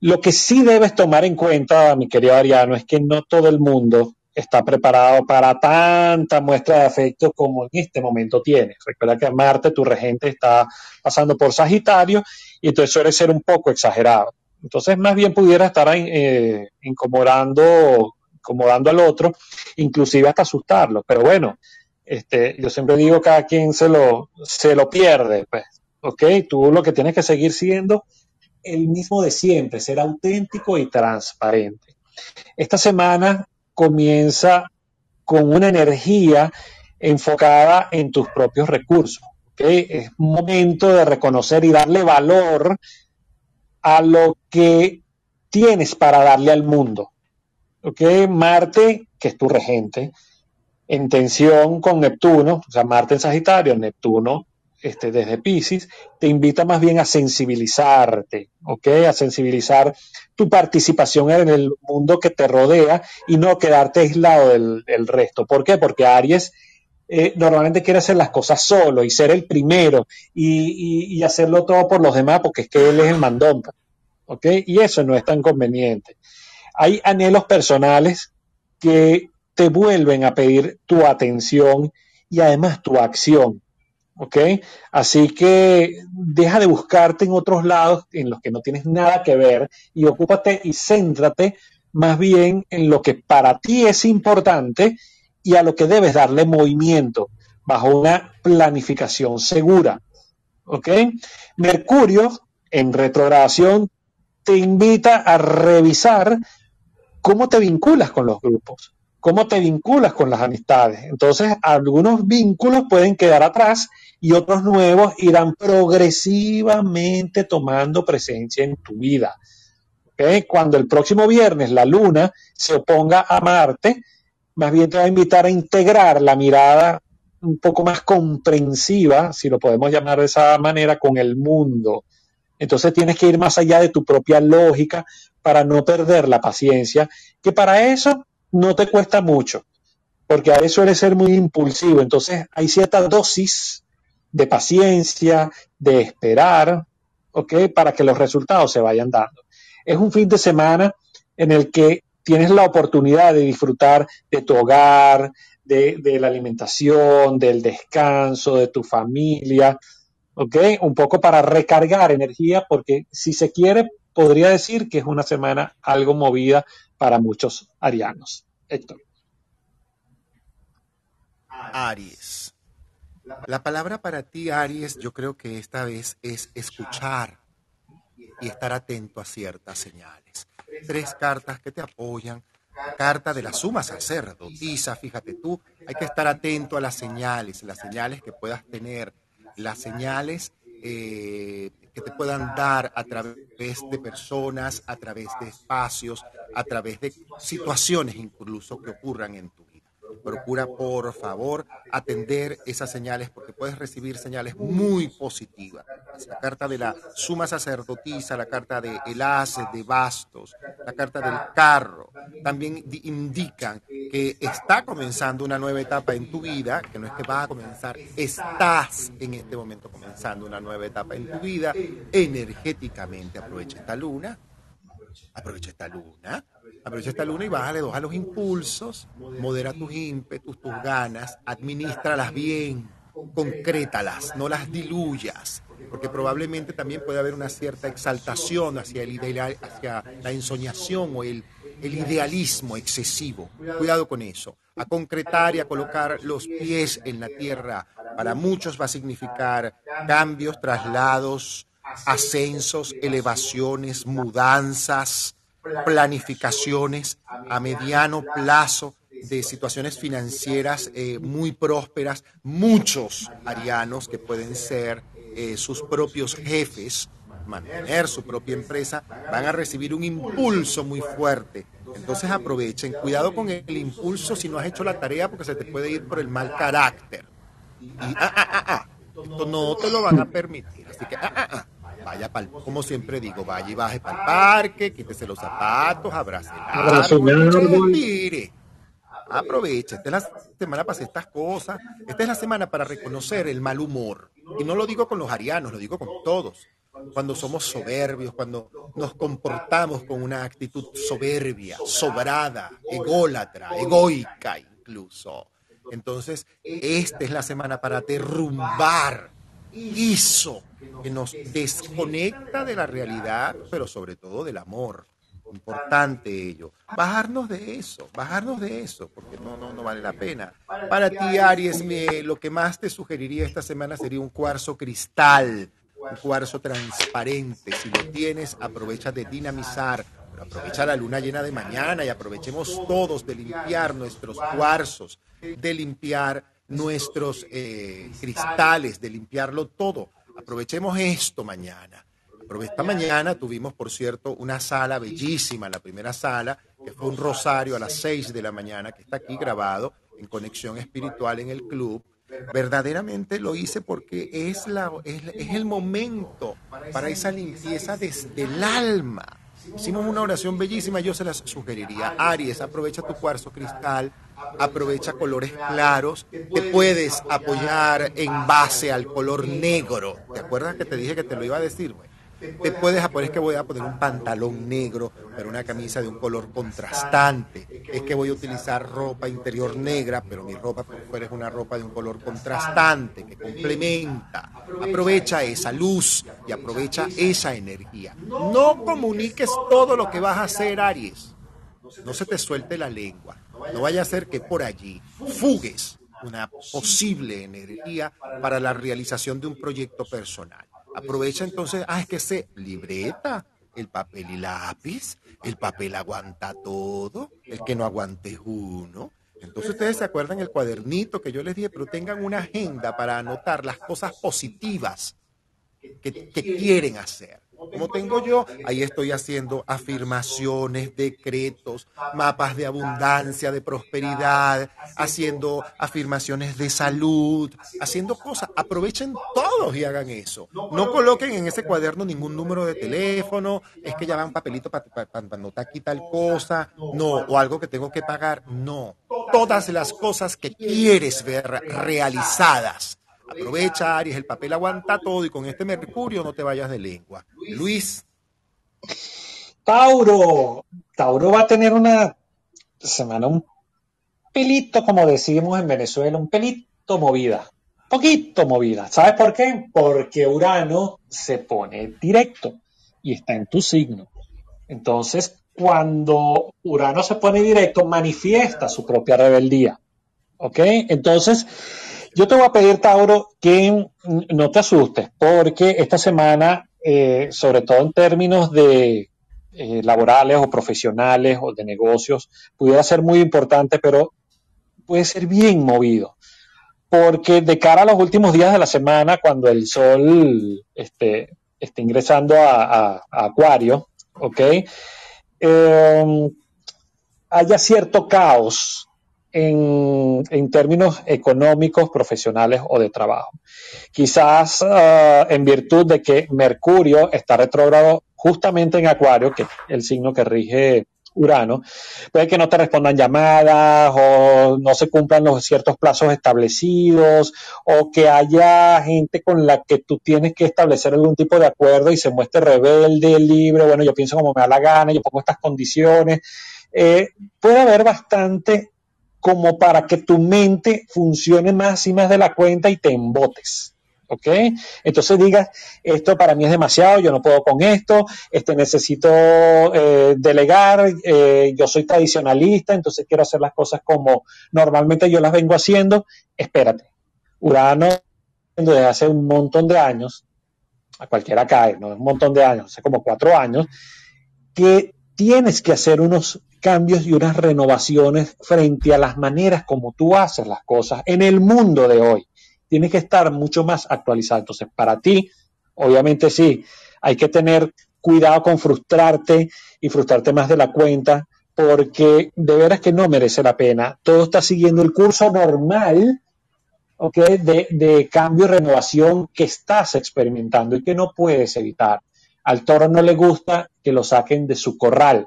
Lo que sí debes tomar en cuenta, mi querido Ariano, es que no todo el mundo está preparado para tanta muestra de afecto como en este momento tienes. Recuerda que Marte, tu regente, está pasando por Sagitario y entonces suele ser un poco exagerado. Entonces, más bien pudiera estar eh, incomodando, incomodando al otro, inclusive hasta asustarlo. Pero bueno, este, yo siempre digo, cada quien se lo, se lo pierde, pues. ¿Ok? Tú lo que tienes que seguir siendo el mismo de siempre, ser auténtico y transparente. Esta semana comienza con una energía enfocada en tus propios recursos. Es momento de reconocer y darle valor a lo que tienes para darle al mundo. Marte, que es tu regente, en tensión con Neptuno, o sea, Marte en Sagitario, Neptuno este, desde Pisces, te invita más bien a sensibilizarte, ¿ok? A sensibilizar tu participación en el mundo que te rodea y no quedarte aislado del, resto. ¿Por qué? Porque Aries eh, normalmente quiere hacer las cosas solo y ser el primero y, y, hacerlo todo por los demás porque es que él es el mandón, ¿ok? Y eso no es tan conveniente. Hay anhelos personales que te vuelven a pedir tu atención y además tu acción. ¿Ok? Así que deja de buscarte en otros lados en los que no tienes nada que ver y ocúpate y céntrate más bien en lo que para ti es importante y a lo que debes darle movimiento bajo una planificación segura, ¿ok? Mercurio en retrogradación te invita a revisar cómo te vinculas con los grupos, cómo te vinculas con las amistades. Entonces, algunos vínculos pueden quedar atrás y otros nuevos irán progresivamente tomando presencia en tu vida. Cuando el próximo viernes la luna se oponga a Marte, más bien te va a invitar a integrar la mirada un poco más comprensiva, si lo podemos llamar de esa manera, con el mundo. Entonces tienes que ir más allá de tu propia lógica para no perder la paciencia, que para eso no te cuesta mucho, porque a veces suele ser muy impulsivo. Entonces hay cierta dosis de paciencia, de esperar, ¿ok? Para que los resultados se vayan dando. Es un fin de semana en el que tienes la oportunidad de disfrutar de tu hogar, de, la alimentación, del descanso, de tu familia, ¿ok? Un poco para recargar energía, porque si se quiere, podría decir que es una semana algo movida para muchos arianos. Héctor. Aries. La palabra para ti, Aries, yo creo que esta vez es escuchar y estar atento a ciertas señales. Tres cartas que te apoyan. Carta de la suma sacerdotisa, fíjate tú, hay que estar atento a las señales, las señales que puedas tener, las señales eh, que te puedan dar a través de personas, a través de espacios, a través de situaciones incluso que ocurran en tu Procura, por favor, atender esas señales porque puedes recibir señales muy positivas. La carta de la suma sacerdotisa, la carta de el as de bastos, la carta del carro, también indican que está comenzando una nueva etapa en tu vida, que no es que va a comenzar, estás en este momento comenzando una nueva etapa en tu vida energéticamente. Aprovecha esta luna, aprovecha esta luna Aprovecha esta luna y bájale dos a los impulsos, modera tus ímpetus, tus ganas, administralas bien, concrétalas, no las diluyas. porque probablemente también puede haber una cierta exaltación hacia, el ideal, hacia la ensoñación o el, el idealismo excesivo. Cuidado con eso. A concretar y a colocar los pies en la tierra para muchos va a significar cambios, traslados, ascensos, elevaciones, mudanzas, planificaciones a mediano plazo de situaciones financieras eh, muy prósperas, muchos arianos que pueden ser eh, sus propios jefes, mantener su propia empresa, van a recibir un impulso muy fuerte. Entonces aprovechen, cuidado con el impulso si no has hecho la tarea porque se te puede ir por el mal carácter. Y ah, ah, ah, ah esto no te lo van a permitir. Así que ah, ah, ah vaya para como siempre digo, vaya y baje para el parque, quítese los zapatos, abrace el tire. Aproveche, esta es la semana para hacer estas cosas, esta es la semana para reconocer el mal humor. Y no lo digo con los arianos, lo digo con todos. Cuando somos soberbios, cuando nos comportamos con una actitud soberbia, sobrada, ególatra, egoica incluso. Entonces, esta es la semana para derrumbar eso que nos desconecta de la realidad, pero sobre todo del amor. Importante ello. Bajarnos de eso, bajarnos de eso, porque no, no, no vale la pena. Para ti, Aries, lo que más te sugeriría esta semana sería un cuarzo cristal, un cuarzo transparente. Si lo tienes, aprovecha de dinamizar, aprovecha la luna llena de mañana y aprovechemos todos de limpiar nuestros cuarzos, de limpiar nuestros eh, cristales, de limpiarlo todo. Aprovechemos esto mañana. Esta mañana tuvimos, por cierto, una sala bellísima, la primera sala, que fue un rosario a las 6 de la mañana, que está aquí grabado en conexión espiritual en el club. Verdaderamente lo hice porque es, la, es, es el momento para esa limpieza desde el alma. Hicimos una oración bellísima, yo se las sugeriría. Aries, aprovecha tu cuarzo cristal, aprovecha colores claros, te puedes apoyar en base al color negro. ¿Te acuerdas que te dije que te lo iba a decir? te puedes apoyar, es que voy a poner un pantalón negro, pero una camisa de un color contrastante. Es que voy a utilizar ropa interior negra, pero mi ropa por fuera es una ropa de un color contrastante, que complementa. Aprovecha esa luz y aprovecha esa energía. No comuniques todo lo que vas a hacer, Aries. No se te suelte la lengua. No vaya a ser que por allí fugues una posible energía para la realización de un proyecto personal. Aprovecha entonces, ah, es que se libreta, el papel y lápiz, el papel aguanta todo, el que no aguante uno. Entonces ustedes se acuerdan el cuadernito que yo les dije, pero tengan una agenda para anotar las cosas positivas que quieren hacer como tengo yo, ahí estoy haciendo afirmaciones, decretos, mapas de abundancia, de prosperidad, haciendo afirmaciones de salud, haciendo cosas. Aprovechen todos y hagan eso. No coloquen en ese cuaderno ningún número de teléfono, es que ya va un papelito para anotar aquí tal cosa, no, o algo que tengo que pagar, no. Todas las cosas que quieres ver realizadas Aprovecha, Aries, el papel aguanta todo y con este Mercurio no te vayas de lengua. Luis. Tauro. Tauro va a tener una semana un pelito, como decimos en Venezuela, un pelito movida. Poquito movida. ¿Sabes por qué? Porque Urano se pone directo y está en tu signo. Entonces, cuando Urano se pone directo, manifiesta su propia rebeldía. ¿Ok? Entonces, yo te voy a pedir, Tauro, que no te asustes, porque esta semana, eh, sobre todo en términos de eh, laborales o profesionales o de negocios, pudiera ser muy importante, pero puede ser bien movido. Porque de cara a los últimos días de la semana, cuando el sol esté, esté ingresando a, Acuario, ¿ok? Eh, haya cierto caos en, términos económicos, profesionales o de trabajo. Quizás ah, en virtud de que Mercurio está retrógrado justamente en Acuario, que es el signo que rige Urano, puede que no te respondan llamadas o no se cumplan los ciertos plazos establecidos o que haya gente con la que tú tienes que establecer algún tipo de acuerdo y se muestre rebelde, libre, bueno, yo pienso como me da la gana, yo pongo estas condiciones. Eh, puede haber bastante como para que tu mente funcione más y más de la cuenta y te embotes. ¿ok? Entonces digas, esto para mí es demasiado, yo no puedo con esto, este, necesito eh, delegar, eh, yo soy tradicionalista, entonces quiero hacer las cosas como normalmente yo las vengo haciendo. Espérate, Urano desde hace un montón de años, a cualquiera cae, ¿no? Un montón de años, hace como cuatro años, que tienes que hacer unos cambios y unas renovaciones frente a las maneras como tú haces las cosas en el mundo de hoy. Tienes que estar mucho más actualizado. Entonces, para ti, obviamente sí, hay que tener cuidado con frustrarte y frustrarte más de la cuenta, porque de veras que no merece la pena. Todo está siguiendo el curso normal de, de cambio y renovación que estás experimentando y que no puedes evitar. Al toro no le gusta que lo saquen de su corral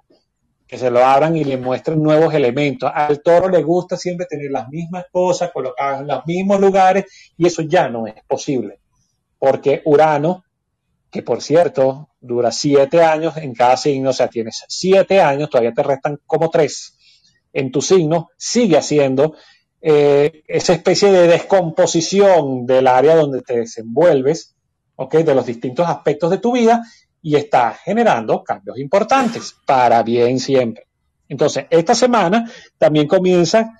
que se lo abran y le muestren nuevos elementos. Al toro le gusta siempre tener las mismas cosas colocadas en los mismos lugares y eso ya no es posible. Porque Urano, que por cierto dura siete años en cada signo, o sea, tienes siete años, todavía te restan como tres en tu signo, sigue haciendo eh, esa especie de descomposición del área donde te desenvuelves, ¿ok? De los distintos aspectos de tu vida y está generando cambios importantes para bien siempre. Entonces, esta semana también comienza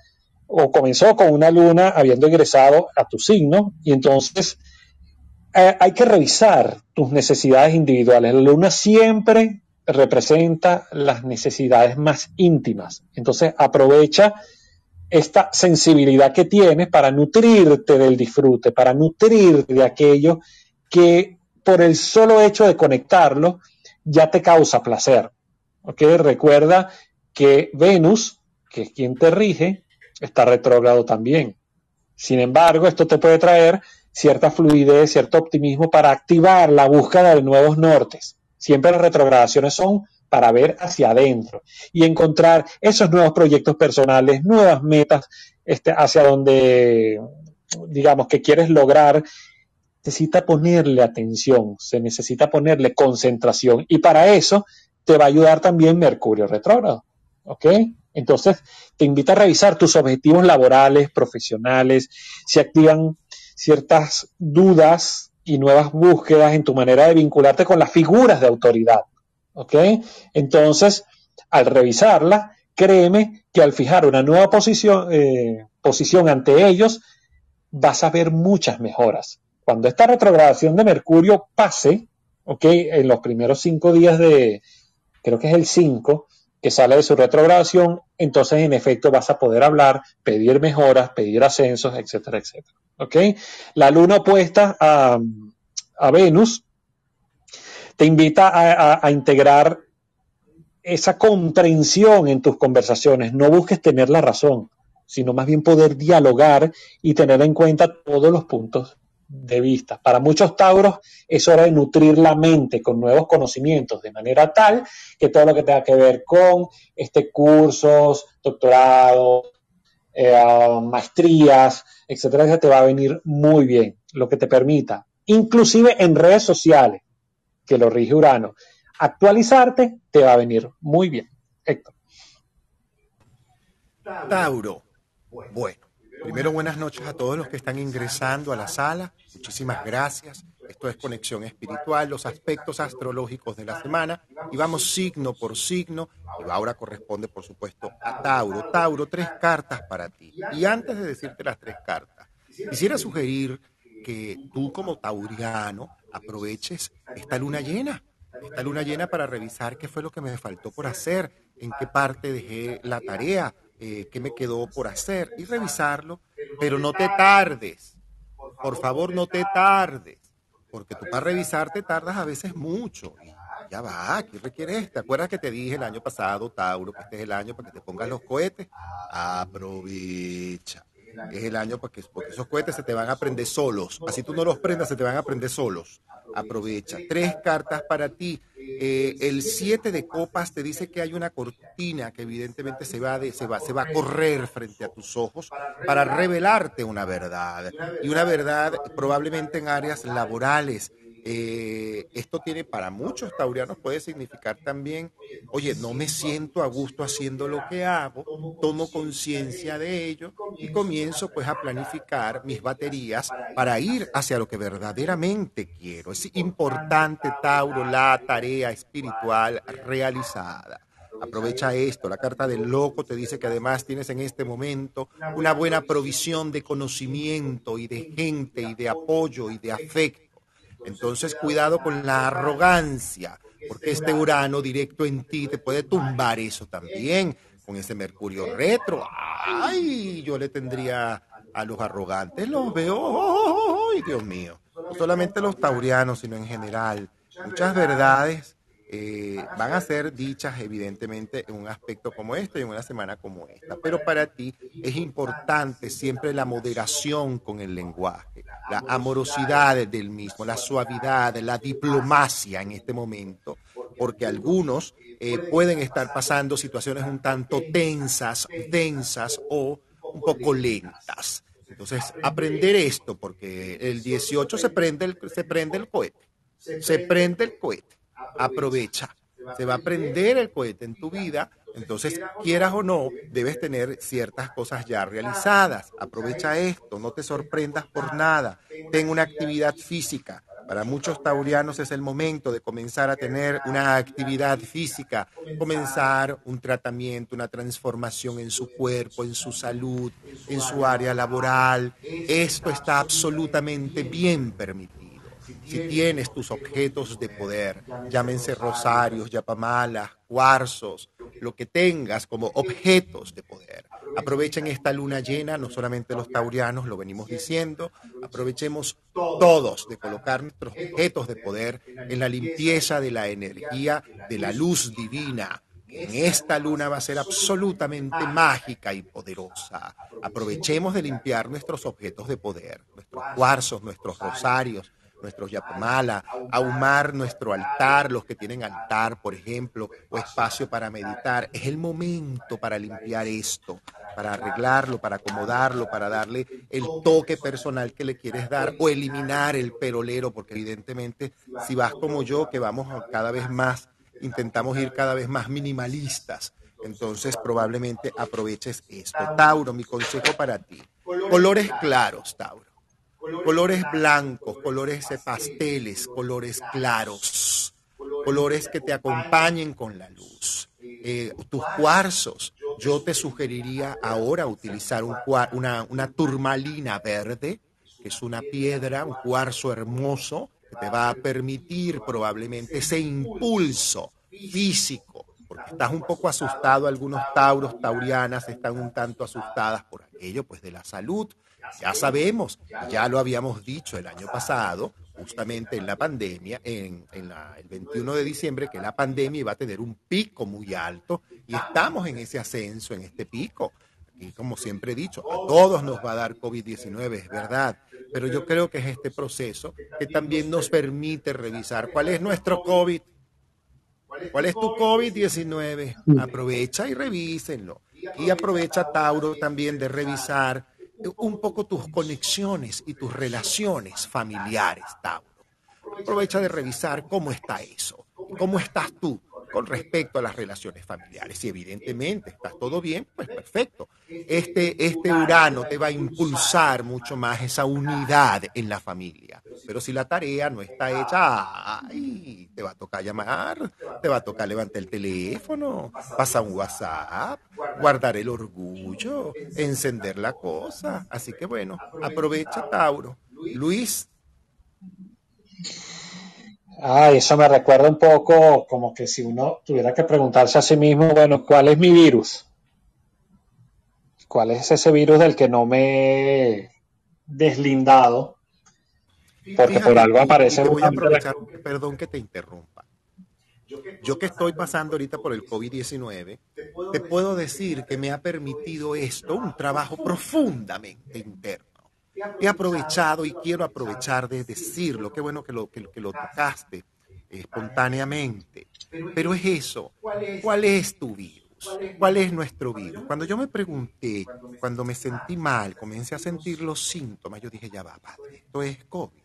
o comenzó con una luna habiendo ingresado a tu signo y entonces eh, hay que revisar tus necesidades individuales. La luna siempre representa las necesidades más íntimas. Entonces, aprovecha esta sensibilidad que tienes para nutrirte del disfrute, para nutrirte de aquello que por el solo hecho de conectarlo ya te causa placer. ¿Ok? Recuerda que Venus, que es quien te rige, está retrógrado también. Sin embargo, esto te puede traer cierta fluidez, cierto optimismo para activar la búsqueda de nuevos nortes. Siempre las retrogradaciones son para ver hacia adentro y encontrar esos nuevos proyectos personales, nuevas metas este, hacia donde, digamos, que quieres lograr necesita ponerle atención, se necesita ponerle concentración y para eso te va a ayudar también Mercurio retrógrado. ¿Ok? Entonces, te invita a revisar tus objetivos laborales, profesionales, si activan ciertas dudas y nuevas búsquedas en tu manera de vincularte con las figuras de autoridad. ¿Ok? Entonces, al revisarla, créeme que al fijar una nueva eh, posición ante ellos, vas a ver muchas mejoras. Cuando esta retrogradación de Mercurio pase, ¿ok? En los primeros cinco días de, creo que es el 5, que sale de su retrogradación, entonces en efecto vas a poder hablar, pedir mejoras, pedir ascensos, etcétera, etcétera. ¿Ok? La luna opuesta a, Venus te invita a, a, integrar esa comprensión en tus conversaciones. No busques tener la razón, sino más bien poder dialogar y tener en cuenta todos los puntos de vista. Para muchos tauros es hora de nutrir la mente con nuevos conocimientos, de manera tal que todo lo que tenga que ver con este, cursos, doctorados, eh, maestrías, etcétera, te va a venir muy bien, lo que te permita, inclusive en redes sociales, que lo rige Urano, actualizarte te va a venir muy bien. Héctor. Tauro. Bueno, Primero, buenas noches a todos los que están ingresando a la sala. Muchísimas gracias. Esto es Conexión Espiritual, los aspectos astrológicos de la semana. Y vamos signo por signo. Y ahora corresponde, por supuesto, a Tauro. Tauro, tres cartas para ti. Y antes de decirte las tres cartas, quisiera sugerir que tú como tauriano aproveches esta luna llena. Esta luna llena para revisar qué fue lo que me faltó por hacer, en qué parte dejé la tarea, eh, qué me quedó por hacer y revisarlo, pero no te tardes. Por favor, no te tardes, porque tú para revisar te tardas a veces mucho. ya va, ¿qué requieres? ¿Te acuerdas que te dije el año pasado, Tauro, que este es el año para que te pongas los cohetes? Aprovecha. Es el año para que, porque esos cohetes se te van a prender solos. Así tú no los prendas, se te van a prender solos. Aprovecha. Tres cartas para ti. Eh, el 7 de copas te dice que hay una cortina que evidentemente se va, de, se, va, se va a correr frente a tus ojos para revelarte una verdad. Y una verdad probablemente en áreas laborales. Eh, esto tiene para muchos taurianos puede significar también, oye, no me siento a gusto haciendo lo que hago, tomo conciencia de ello y comienzo pues a planificar mis baterías para ir hacia lo que verdaderamente quiero. Es importante, Tauro, la tarea espiritual realizada. Aprovecha esto. La carta del loco te dice que además tienes en este momento una buena provisión de conocimiento y de gente y de apoyo y de afecto entonces, cuidado con la arrogancia, porque este Urano directo en ti te puede tumbar eso también, con ese Mercurio retro. ¡Ay! Yo le tendría a los arrogantes, los veo, ¡ay, Dios mío! No solamente los taurianos, sino en general. Muchas verdades eh, van a ser dichas evidentemente en un aspecto como este y en una semana como esta. Pero para ti es importante siempre la moderación con el lenguaje, la amorosidad del mismo, la suavidad, la diplomacia en este momento, porque algunos eh, pueden estar pasando situaciones un tanto tensas, densas o un poco lentas. Entonces, aprender esto, porque el 18 se prende el, se prende el cohete, se prende el cohete aprovecha. Se va a prender el cohete en tu vida, entonces quieras o no, debes tener ciertas cosas ya realizadas. Aprovecha esto, no te sorprendas por nada. Ten una actividad física. Para muchos taurianos es el momento de comenzar a tener una actividad física, comenzar un tratamiento, una transformación en su cuerpo, en su salud, en su área laboral. Esto está absolutamente bien permitido si tienes tus objetos de poder, llámense rosarios, yapamalas, cuarzos, lo que tengas como objetos de poder. Aprovechen esta luna llena, no solamente los taurianos, lo venimos diciendo, aprovechemos todos de colocar nuestros objetos de poder en la limpieza de la energía de la luz divina. En esta luna va a ser absolutamente mágica y poderosa. Aprovechemos de limpiar nuestros objetos de poder, nuestros cuarzos, nuestros rosarios, nuestros yapamala, ahumar nuestro altar, los que tienen altar, por ejemplo, o espacio para meditar. Es el momento para limpiar esto, para arreglarlo, para acomodarlo, para darle el toque personal que le quieres dar o eliminar el perolero, porque evidentemente si vas como yo, que vamos cada vez más, intentamos ir cada vez más minimalistas. Entonces probablemente aproveches esto. Tauro, mi consejo para ti. Colores claros, Tauro colores blancos, colores pasteles, colores claros, colores que te acompañen con la luz. Eh, tus cuarzos, yo te sugeriría ahora utilizar un, una, una turmalina verde, que es una piedra, un cuarzo hermoso, que te va a permitir probablemente ese impulso físico, porque estás un poco asustado, algunos tauros, taurianas están un tanto asustadas por aquello, pues de la salud, ya sabemos, ya lo habíamos dicho el año pasado, justamente en la pandemia, en, el 21 de diciembre, que la pandemia iba a tener un pico muy alto y estamos en ese ascenso, en este pico. Y como siempre he dicho, a todos nos va a dar COVID-19, es verdad, pero yo creo que es este proceso que también nos permite revisar cuál es nuestro COVID. ¿Cuál es tu COVID-19? Aprovecha y revísenlo. Y aprovecha, Tauro, también de revisar un poco tus conexiones y tus relaciones familiares, Tauro. Aprovecha de revisar cómo está eso, cómo estás tú con respecto a las relaciones familiares. Si evidentemente estás todo bien, pues perfecto. Este, este Urano te va a impulsar mucho más esa unidad en la familia. Pero si la tarea no está hecha, ay, te va a tocar llamar, te va a tocar levantar el teléfono, pasar un WhatsApp, guardar el orgullo, encender la cosa. Así que bueno, aprovecha Tauro. Luis. Ah, eso me recuerda un poco como que si uno tuviera que preguntarse a sí mismo, bueno, ¿cuál es mi virus? ¿Cuál es ese virus del que no me he deslindado? Porque por algo aparece. Voy a aprovechar, perdón que te interrumpa. Yo que estoy pasando ahorita por el COVID-19, te puedo decir que me ha permitido esto un trabajo profundamente interno he aprovechado y quiero aprovechar de decirlo. Qué bueno que lo, que, lo tocaste espontáneamente. Pero es eso. ¿Cuál es tu virus? ¿Cuál es nuestro virus? Cuando yo me pregunté, cuando me sentí mal, comencé a sentir los síntomas, yo dije, ya va, padre, esto es COVID.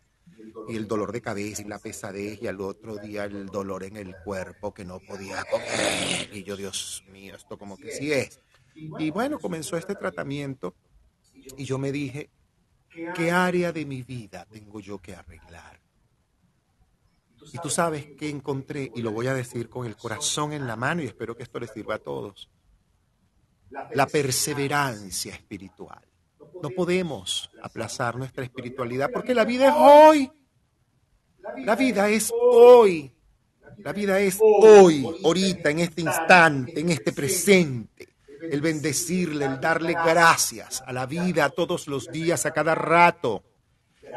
y el dolor de cabeza y la pesadez y al otro día el dolor en el cuerpo que no podía comer. Y yo, Dios mío, esto como que sí es. Y bueno, comenzó este tratamiento y yo me dije, ¿qué área de mi vida tengo yo que arreglar? Y tú sabes que encontré, y lo voy a decir con el corazón en la mano y espero que esto les sirva a todos, la perseverancia espiritual. No podemos aplazar nuestra espiritualidad porque la vida es hoy. La vida es hoy. La vida es hoy, ahorita, en este instante, en este presente. El bendecirle, el darle gracias a la vida todos los días, a cada rato.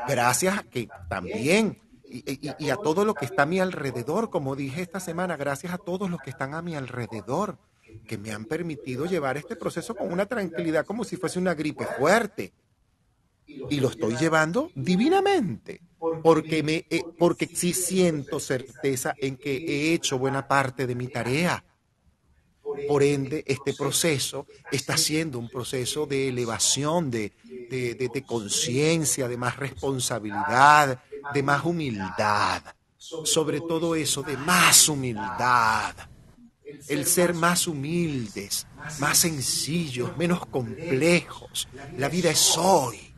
Gracias que también, y, a todo lo que está a mi alrededor, como dije esta semana, gracias a todos los que están a mi alrededor, que me han permitido llevar este proceso con una tranquilidad como si fuese una gripe fuerte. Y lo estoy llevando divinamente, porque, me, porque sí siento certeza en que he hecho buena parte de mi tarea. Por ende, este proceso está siendo un proceso de elevación, de, de, conciencia, de más responsabilidad, de más humildad. Sobre todo eso, de más humildad el ser más humildes, más sencillos, menos complejos. La vida es hoy.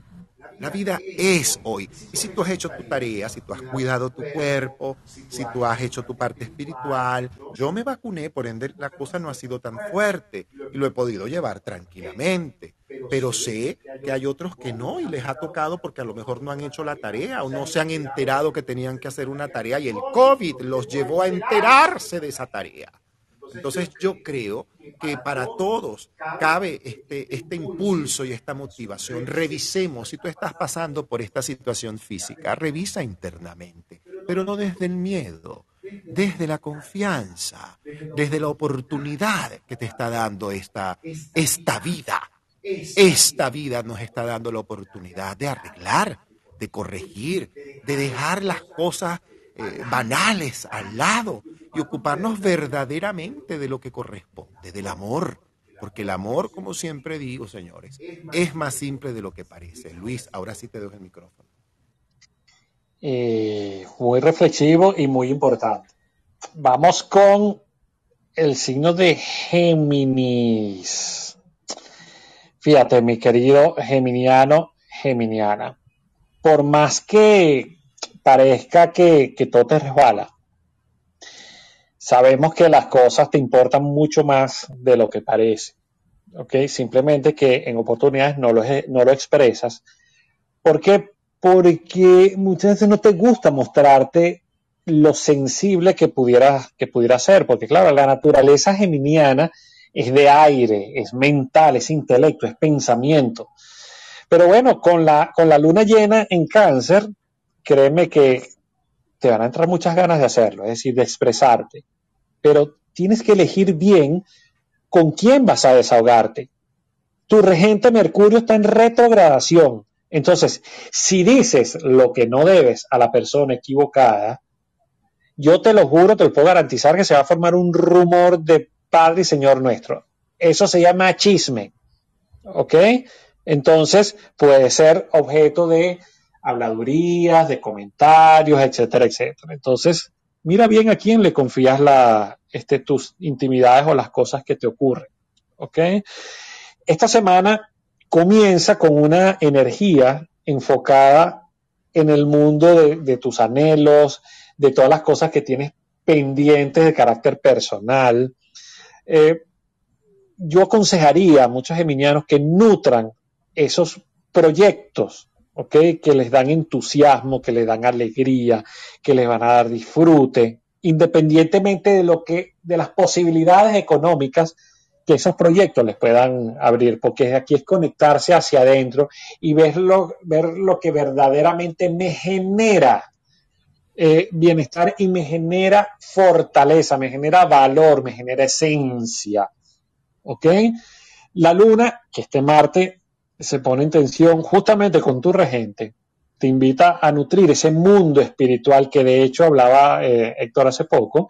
La vida es hoy. Y si tú has hecho tu tarea, si tú has cuidado tu cuerpo, si tú has hecho tu parte espiritual, yo me vacuné, por ende la cosa no ha sido tan fuerte y lo he podido llevar tranquilamente. Pero sé que hay otros que no y les ha tocado porque a lo mejor no han hecho la tarea o no se han enterado que tenían que hacer una tarea y el COVID los llevó a enterarse de esa tarea. Entonces yo creo que para todos cabe este, este impulso y esta motivación. Revisemos si tú estás pasando por esta situación física, revisa internamente, pero no desde el miedo, desde la confianza, desde la oportunidad que te está dando esta, esta vida. Esta vida nos está dando la oportunidad de arreglar, de corregir, de dejar las cosas eh, banales al lado y ocuparnos verdaderamente de lo que corresponde, del amor. Porque el amor, como siempre digo, señores, es más simple de lo que parece. Luis, ahora sí te dejo el micrófono. Eh, muy reflexivo y muy importante. Vamos con el signo de Géminis. Fíjate, mi querido geminiano, geminiana, por más que parezca que, que todo te resbala, sabemos que las cosas te importan mucho más de lo que parece. ¿ok? Simplemente que en oportunidades no lo, expresas. ¿Por qué? Porque muchas veces no te gusta mostrarte lo sensible que pudiera, que pudiera ser, porque claro, la naturaleza geminiana es de aire, es mental, es intelecto, es pensamiento. Pero bueno, con la, con la luna llena en cáncer, créeme que te van a entrar muchas ganas de hacerlo, es decir, de expresarte pero tienes que elegir bien con quién vas a desahogarte. Tu regente Mercurio está en retrogradación. Entonces, si dices lo que no debes a la persona equivocada, yo te lo juro, te lo puedo garantizar que se va a formar un rumor de Padre y Señor nuestro. Eso se llama chisme. ¿Ok? Entonces, puede ser objeto de habladurías, de comentarios, etcétera, etcétera. Entonces, mira bien a quién le confías la, este, tus intimidades o las cosas que te ocurren. ¿Ok? Esta semana comienza con una energía enfocada en el mundo de, tus anhelos, de todas las cosas que tienes pendientes de carácter personal. Eh, yo aconsejaría a muchos geminianos que nutran esos proyectos que les dan entusiasmo, que les dan alegría, que les van a dar disfrute, independientemente de lo que, de las posibilidades económicas que esos proyectos les puedan abrir, porque aquí es conectarse hacia adentro y ver lo, ver lo que verdaderamente me genera eh, bienestar y me genera fortaleza, me genera valor, me genera esencia. ¿Ok? La luna, que este Marte se pone en tensión justamente con tu regente, te invita a nutrir ese mundo espiritual que de hecho hablaba eh, Héctor hace poco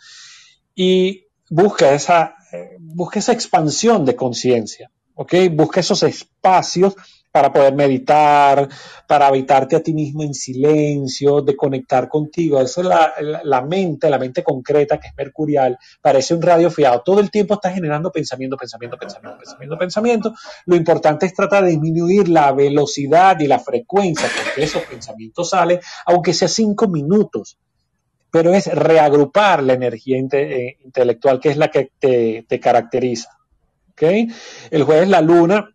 y busca esa, eh, busca esa expansión de conciencia, ¿ok? Busca esos espacios para poder meditar, para habitarte a ti mismo en silencio, de conectar contigo. Eso es la, la, mente, la mente concreta, que es mercurial, parece un radio fiado. Todo el tiempo está generando pensamiento, pensamiento, pensamiento, pensamiento, pensamiento. Lo importante es tratar de disminuir la velocidad y la frecuencia con que esos pensamientos salen, aunque sea cinco minutos. Pero es reagrupar la energía eh, intelectual, que es la que te, te caracteriza. El jueves la luna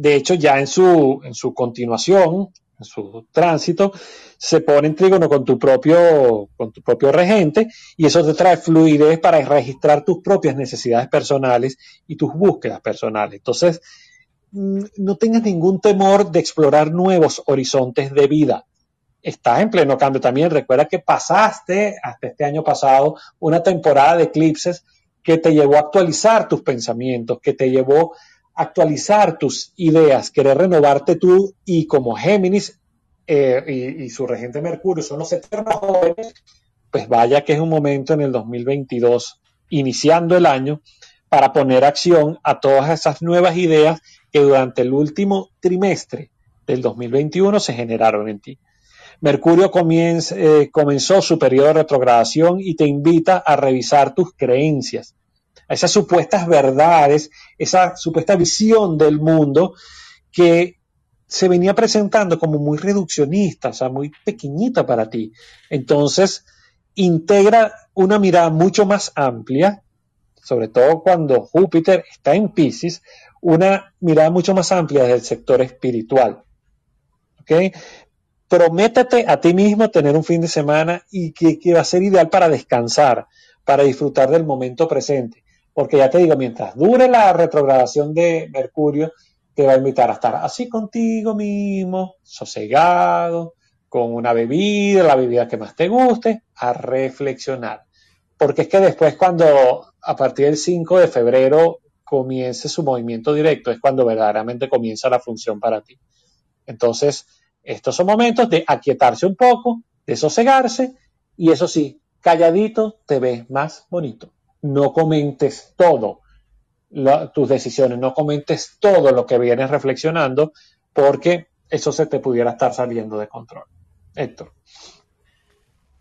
de hecho, ya en su, en su continuación, en su tránsito, se pone en trígono con tu propio, con tu propio regente y eso te trae fluidez para registrar tus propias necesidades personales y tus búsquedas personales. Entonces, mm, no tengas ningún temor de explorar nuevos horizontes de vida. Estás en pleno cambio también. Recuerda que pasaste hasta este año pasado una temporada de eclipses que te llevó a actualizar tus pensamientos, que te llevó actualizar tus ideas, querer renovarte tú y como Géminis eh, y, su regente Mercurio son los eternos jóvenes, pues vaya que es un momento en el 2022, iniciando el año, para poner acción a todas esas nuevas ideas que durante el último trimestre del 2021 se generaron en ti. Mercurio comienza, eh, comenzó su periodo de retrogradación y te invita a revisar tus creencias, esas supuestas verdades, esa supuesta visión del mundo que se venía presentando como muy reduccionista, o sea, muy pequeñita para ti. Entonces, integra una mirada mucho más amplia, sobre todo cuando Júpiter está en Pisces, una mirada mucho más amplia del sector espiritual. ¿Ok? Prométete a ti mismo tener un fin de semana y que, que va a ser ideal para descansar, para disfrutar del momento presente porque ya te digo, mientras dure la retrogradación de Mercurio, te va a invitar a estar así contigo mismo, sosegado, con una bebida, la bebida que más te guste, a reflexionar. Porque es que después cuando a partir del 5 de febrero comience su movimiento directo, es cuando verdaderamente comienza la función para ti. Entonces, estos son momentos de aquietarse un poco, de sosegarse, y eso sí, calladito te ves más bonito no comentes todo tus decisiones, no comentes todo lo que vienes reflexionando, porque eso se te pudiera estar saliendo de control. Héctor.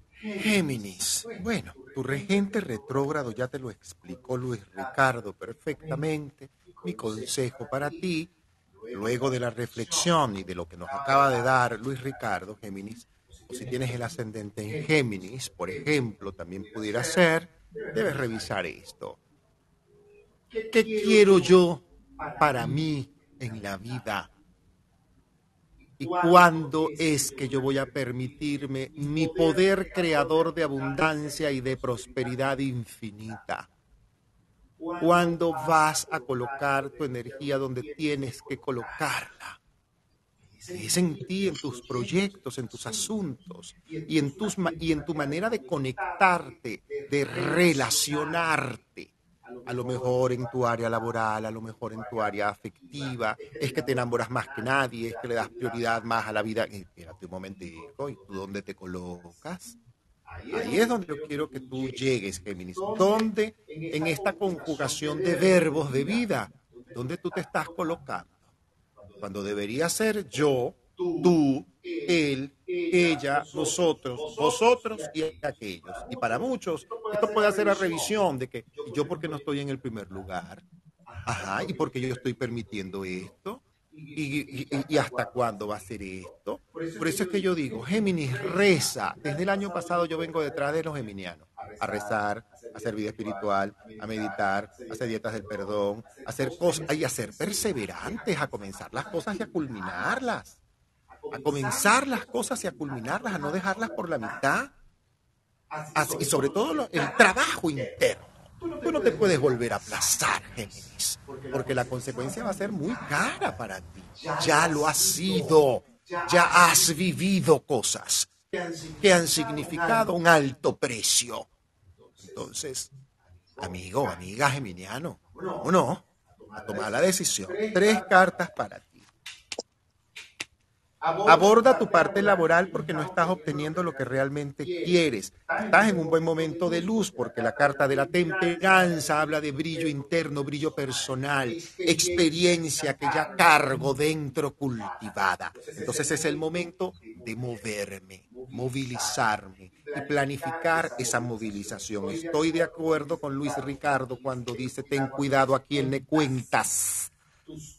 Géminis. Bueno, tu regente retrógrado ya te lo explicó Luis Ricardo perfectamente. Mi consejo para ti, luego de la reflexión y de lo que nos acaba de dar Luis Ricardo, Géminis, o si tienes el ascendente en Géminis, por ejemplo, también pudiera ser debes revisar esto. ¿Qué quiero yo para mí en la vida? ¿Y cuándo es que yo voy a permitirme mi poder creador de abundancia y de prosperidad infinita? ¿Cuándo vas a colocar tu energía donde tienes que colocarla? Es en ti, en tus proyectos, en tus asuntos y en, tus, y en tu manera de conectarte, de relacionarte. A lo mejor en tu área laboral, a lo mejor en tu área afectiva, es que te enamoras más que nadie, es que le das prioridad más a la vida. Espérate un momentico, ¿y tú dónde te colocas? Ahí es donde yo quiero que tú llegues, Géminis. ¿Dónde en esta conjugación de verbos de vida? ¿Dónde tú te estás colocando? Cuando debería ser yo, tú, él, ella, nosotros, vosotros y aquellos. Y para muchos, esto puede hacer la revisión de que yo porque no estoy en el primer lugar, ajá, y porque yo estoy permitiendo esto, y, hasta cuándo va a ser esto. Por eso es que yo digo, Géminis reza. Desde el año pasado yo vengo detrás de los geminianos a rezar, a hacer vida espiritual, a meditar, a hacer dietas del perdón, a hacer cosas y a ser perseverantes, a comenzar las cosas y a culminarlas. A comenzar las cosas y a culminarlas, a no dejarlas por la mitad. y sobre todo el trabajo interno. Tú no te puedes volver a aplazar, Géminis, porque la consecuencia va a ser muy cara para ti. Ya lo has sido, ya has vivido cosas que han significado un alto precio. Entonces, amigo, amiga geminiano, ¿o no? A tomar la decisión. Tres cartas para ti. Aborda tu parte laboral porque no estás obteniendo lo que realmente quieres. Estás en un buen momento de luz porque la carta de la temperanza habla de brillo interno, brillo personal, experiencia que ya cargo dentro cultivada. Entonces es el momento de moverme, movilizarme y planificar esa movilización. Estoy de acuerdo con Luis Ricardo cuando dice, ten cuidado a quien le cuentas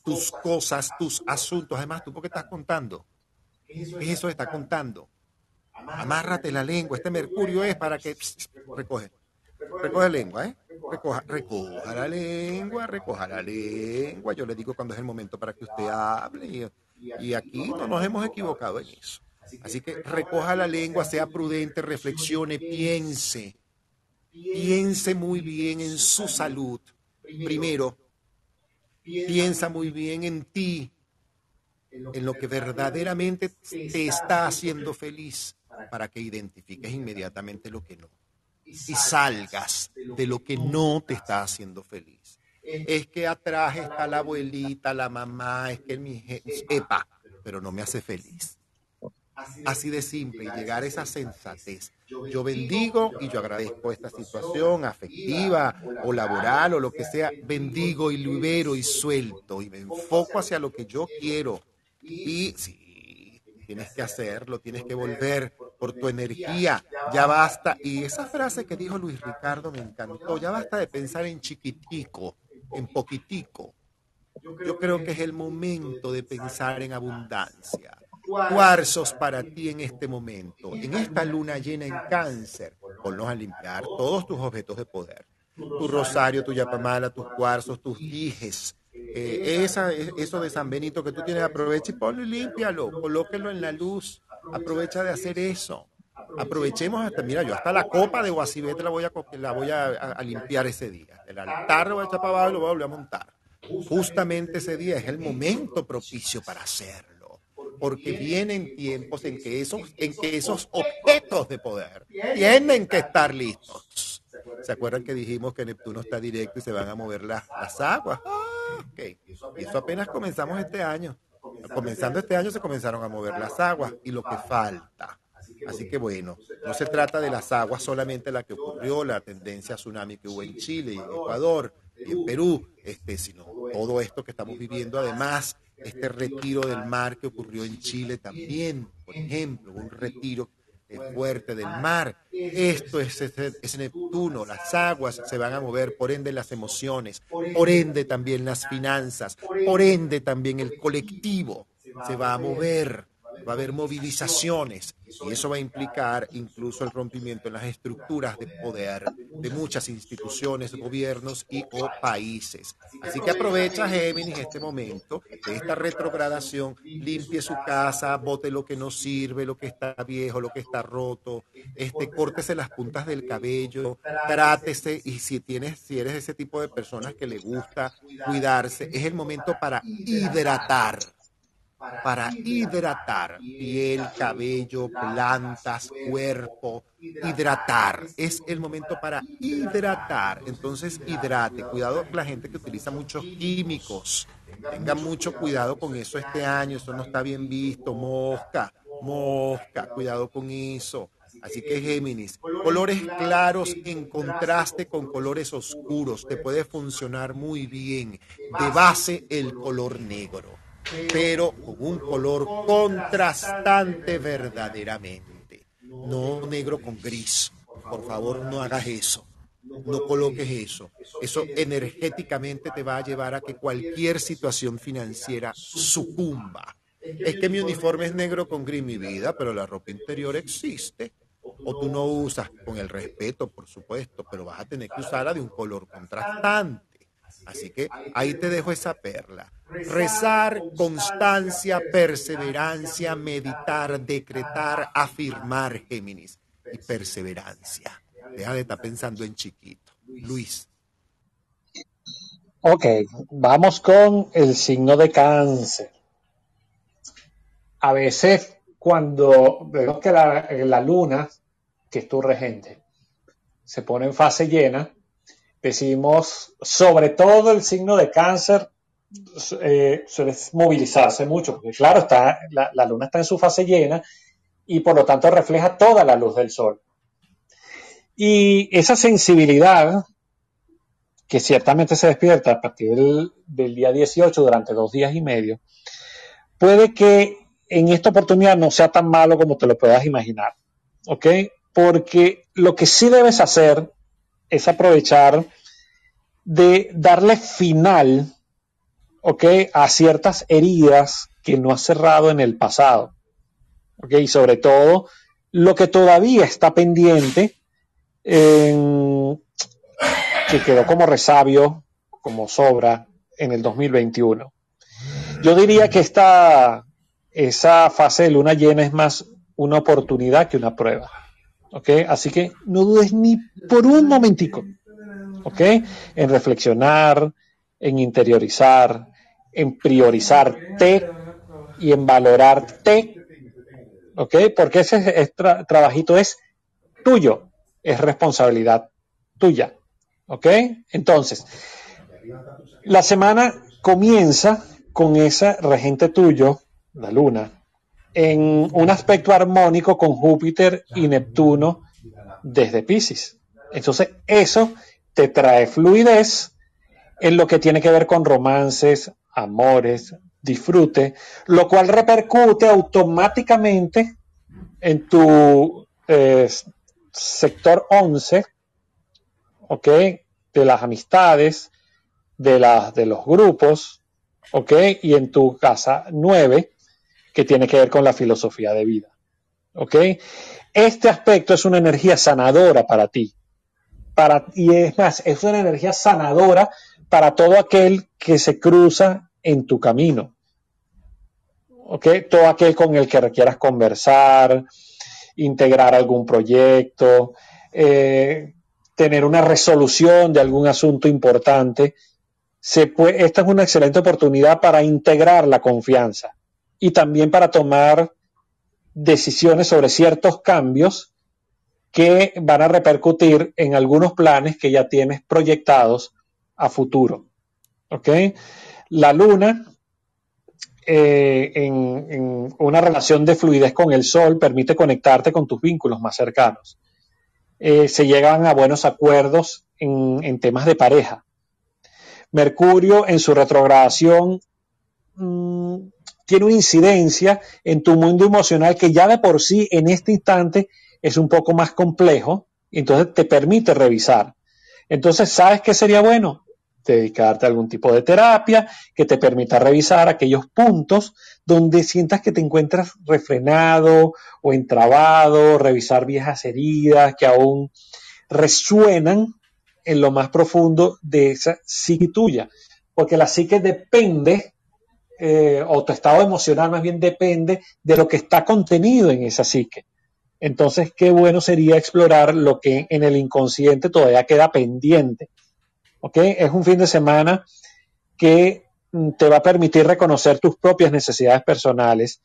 tus cosas, tus asuntos. Además, ¿tú por qué estás contando? ¿Qué es eso está contando? Amárrate la lengua. Este mercurio es para que... recoge. Recoge la lengua, ¿eh? Recoja, recoja la lengua, recoja la lengua. Yo le digo cuando es el momento para que usted hable. Y aquí no nos hemos equivocado en eso. Así que recoja la lengua, sea prudente, reflexione, piense. Piense muy bien en su salud. Primero, piensa muy bien en ti, en lo que verdaderamente te está haciendo feliz, para que identifiques inmediatamente lo que no. Y salgas de lo que no te está haciendo feliz. Es que atrás está la abuelita, la mamá, es que mi epa, pero no me hace feliz. Así de simple, y llegar a esa sensatez. Yo bendigo y yo agradezco esta situación afectiva o laboral o lo que sea. Bendigo y libero y suelto y me enfoco hacia lo que yo quiero y sí, tienes que hacerlo, tienes que volver por tu energía, ya basta. Y esa frase que dijo Luis Ricardo me encantó, ya basta de pensar en chiquitico, en poquitico. Yo creo que es el momento de pensar en abundancia. Cuarzos para ti en este momento, en esta luna llena en cáncer, ponlos a limpiar todos tus objetos de poder. Tu rosario, tu yapamala, tus cuarzos, tus dijes, eh, esa, eso de San Benito que tú tienes, aprovecha y ponlo y límpialo, colóquelo en la luz, aprovecha de hacer eso. Aprovechemos hasta, mira, yo hasta la copa de Guasibete la voy a, la voy a, limpiar ese día. El altar lo voy a echar para abajo y lo voy a volver a montar. Justamente ese día es el momento propicio para hacerlo. Porque vienen tiempos en que esos, en que esos objetos de poder tienen que estar listos. ¿Se acuerdan que dijimos que Neptuno está directo y se van a mover las, las aguas? Ok, y eso apenas comenzamos este año. Comenzando este año se comenzaron a mover las aguas y lo que falta. Así que bueno, no se trata de las aguas solamente la que ocurrió, la tendencia tsunami que hubo en Chile y en Ecuador y en Perú, este, sino todo esto que estamos viviendo, además, este retiro del mar que ocurrió en Chile también, por ejemplo, un retiro fuerte del mar. Esto es, es, Neptuno, las aguas se van a mover, por ende las emociones, por ende también las finanzas, por ende también el colectivo se va a mover va a haber movilizaciones y eso va a implicar incluso el rompimiento en las estructuras de poder de muchas instituciones, gobiernos y o países. Así que aprovecha Géminis este momento de esta retrogradación, limpie su casa, bote lo que no sirve, lo que está viejo, lo que está roto, este, córtese las puntas del cabello, trátese y si tienes, si eres ese tipo de personas que le gusta cuidarse, es el momento para hidratar para hidratar piel, cabello, plantas, cuerpo, hidratar. Es el momento para hidratar. Entonces, hidrate. Cuidado con la gente que utiliza muchos químicos. Tenga mucho cuidado con eso este año. Eso no está bien visto. Mosca, mosca. Cuidado con eso. Así que Géminis, colores claros en contraste con colores oscuros, te puede funcionar muy bien. De base el color negro pero con un color contrastante verdaderamente. No negro con gris. Por favor, no hagas eso. No coloques eso. Eso energéticamente te va a llevar a que cualquier situación financiera sucumba. Es que mi uniforme es negro con gris, mi vida, pero la ropa interior existe. O tú no usas con el respeto, por supuesto, pero vas a tener que usarla de un color contrastante. Así que ahí te dejo esa perla. Rezar, constancia, perseverancia, meditar, decretar, afirmar, Géminis. Y perseverancia. Deja de estar pensando en chiquito. Luis. Ok, vamos con el signo de cáncer. A veces cuando vemos que la, la luna, que es tu regente, se pone en fase llena, decimos, sobre todo el signo de cáncer, eh, suele movilizarse mucho, porque claro, está, la, luna está en su fase llena y por lo tanto refleja toda la luz del sol. Y esa sensibilidad que ciertamente se despierta a partir del, día 18 durante dos días y medio, puede que en esta oportunidad no sea tan malo como te lo puedas imaginar. ¿Ok? Porque lo que sí debes hacer es aprovechar de darle final, ¿ok? A ciertas heridas que no has cerrado en el pasado. ¿Ok? Y sobre todo, lo que todavía está pendiente que quedó como resabio, como sobra en el 2021. Yo diría que esta, esa fase de luna llena es más una oportunidad que una prueba. ¿Ok? Así que no dudes ni por un momentico. ¿Ok? En reflexionar, en interiorizar, en priorizarte y en valorarte. ¿Ok? Porque ese trabajito es tuyo es responsabilidad tuya. ¿Ok? Entonces, la semana comienza con ese regente tuyo, la luna, en un aspecto armónico con Júpiter y Neptuno desde Pisces. Entonces, eso te trae fluidez en lo que tiene que ver con romances, amores, disfrute, lo cual repercute automáticamente en tu eh, sector 11, ¿ok? De las amistades, de, las de los grupos, ¿ok? Y en tu casa 9, que tiene que ver con la filosofía de vida, ¿ok? Este aspecto es una energía sanadora para ti. Para, y es más, es una energía sanadora para todo aquel que se cruza en tu camino. ¿Ok? Todo aquel con el que requieras conversar, integrar algún proyecto, eh, tener una resolución de algún asunto importante. Esta es una excelente oportunidad para integrar la confianza y también para tomar decisiones sobre ciertos cambios que van a repercutir en algunos planes que ya tienes proyectados a futuro. ¿Ok? La luna eh, en, una relación de fluidez con el sol permite conectarte con tus vínculos más cercanos. Eh, se llegan a buenos acuerdos en, temas de pareja. Mercurio en su retrogradación mm, tiene una incidencia en tu mundo emocional que ya de por sí en este instante es un poco más complejo, entonces te permite revisar. Entonces, ¿sabes qué sería bueno? dedicarte a algún tipo de terapia que te permita revisar aquellos puntos donde sientas que te encuentras refrenado o entrabado, revisar viejas heridas que aún resuenan en lo más profundo de esa psique tuya, porque la psique depende, eh, o tu estado emocional más bien depende de lo que está contenido en esa psique. Entonces, qué bueno sería explorar lo que en el inconsciente todavía queda pendiente es un fin de semana que mm, te va a permitir reconocer tus propias necesidades personales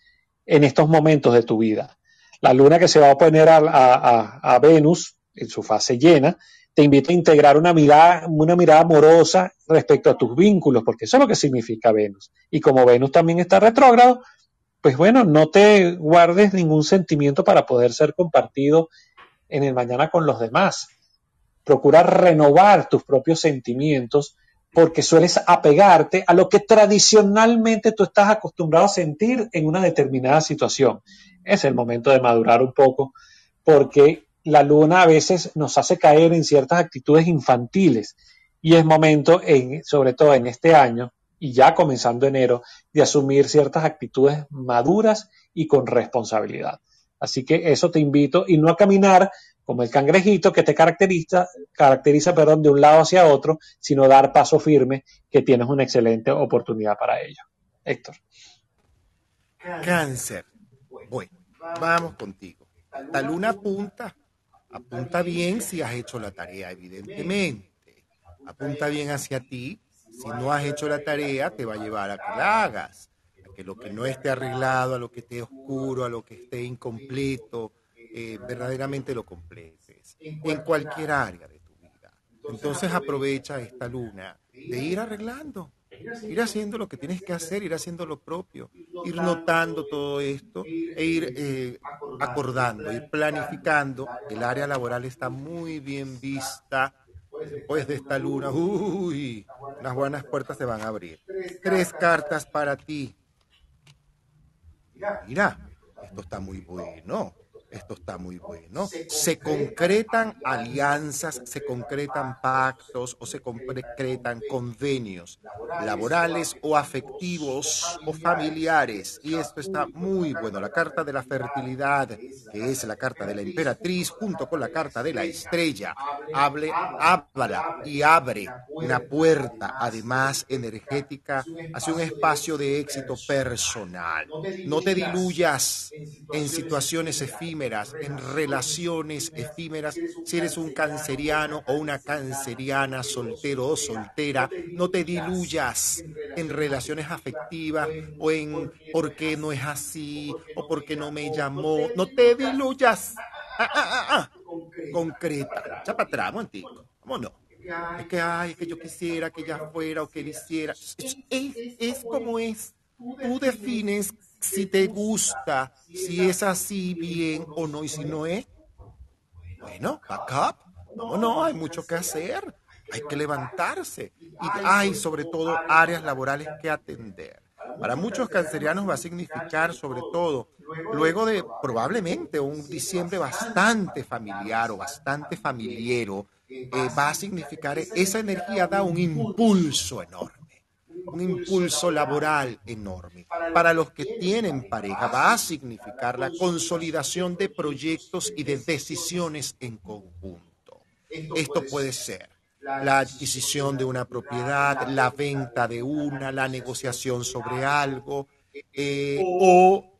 en estos momentos de tu vida. La luna que se va a oponer a, Venus en su fase llena te invita a integrar una mirada, una mirada amorosa respecto a tus vínculos, porque eso es lo que significa Venus. Y como Venus también está retrógrado, pues bueno, no te guardes ningún sentimiento para poder ser compartido en el mañana con los demás procurar renovar tus propios sentimientos porque sueles apegarte a lo que tradicionalmente tú estás acostumbrado a sentir en una determinada situación. Es el momento de madurar un poco porque la luna a veces nos hace caer en ciertas actitudes infantiles y es momento, en, sobre todo en este año y ya comenzando enero, de asumir ciertas actitudes maduras y con responsabilidad. Así que eso te invito y no a caminar como el cangrejito que te caracteriza, caracteriza perdón, de un lado hacia otro, sino dar paso firme, que tienes una excelente oportunidad para ello. Héctor. Cáncer. Bueno, vamos contigo. La luna apunta, apunta bien si has hecho la tarea, evidentemente. Apunta bien hacia ti. Si no has hecho la tarea, te va a llevar a que la hagas. A que lo que no esté arreglado, a lo que esté oscuro, a lo que esté incompleto, eh, verdaderamente lo completes en cualquier área de tu vida. Entonces aprovecha esta luna de ir arreglando, ir haciendo lo que tienes que hacer, ir haciendo lo propio, ir notando todo esto e ir eh, acordando, ir planificando. El área laboral está muy bien vista. Después de esta luna, uy, unas buenas puertas se van a abrir. Tres cartas para ti. Mira, esto está muy bueno. Esto está muy bueno. Se concretan alianzas, se concretan pactos o se concretan convenios laborales o afectivos o familiares. Y esto está muy bueno. La carta de la fertilidad, que es la carta de la emperatriz, junto con la carta de la estrella, hable, habla y abre una puerta, además energética, hacia un espacio de éxito personal. No te diluyas en situaciones efímeras en relaciones efímeras, si eres un canceriano o una canceriana, soltero o soltera, no te diluyas en relaciones afectivas o en por qué no es así o por qué no me llamó, no te diluyas. Ah, ah, ah, ah. Concreta, ya para atrás, momentito, vámonos. Es que, ay, que yo quisiera que ella fuera o que él hiciera. Es, es, es como es. Tú defines si te gusta, si es así bien o no, y si no es, bueno, back up. No, no, hay mucho que hacer. Hay que levantarse. Y hay sobre todo áreas laborales que atender. Para muchos cancerianos va a significar sobre todo, luego de probablemente un diciembre bastante familiar o bastante familiero, eh, va a significar, esa energía da un impulso enorme un impulso laboral enorme. Para los que tienen pareja va a significar la consolidación de proyectos y de decisiones en conjunto. Esto puede ser la adquisición de una propiedad, la venta de una, la negociación sobre algo, eh, o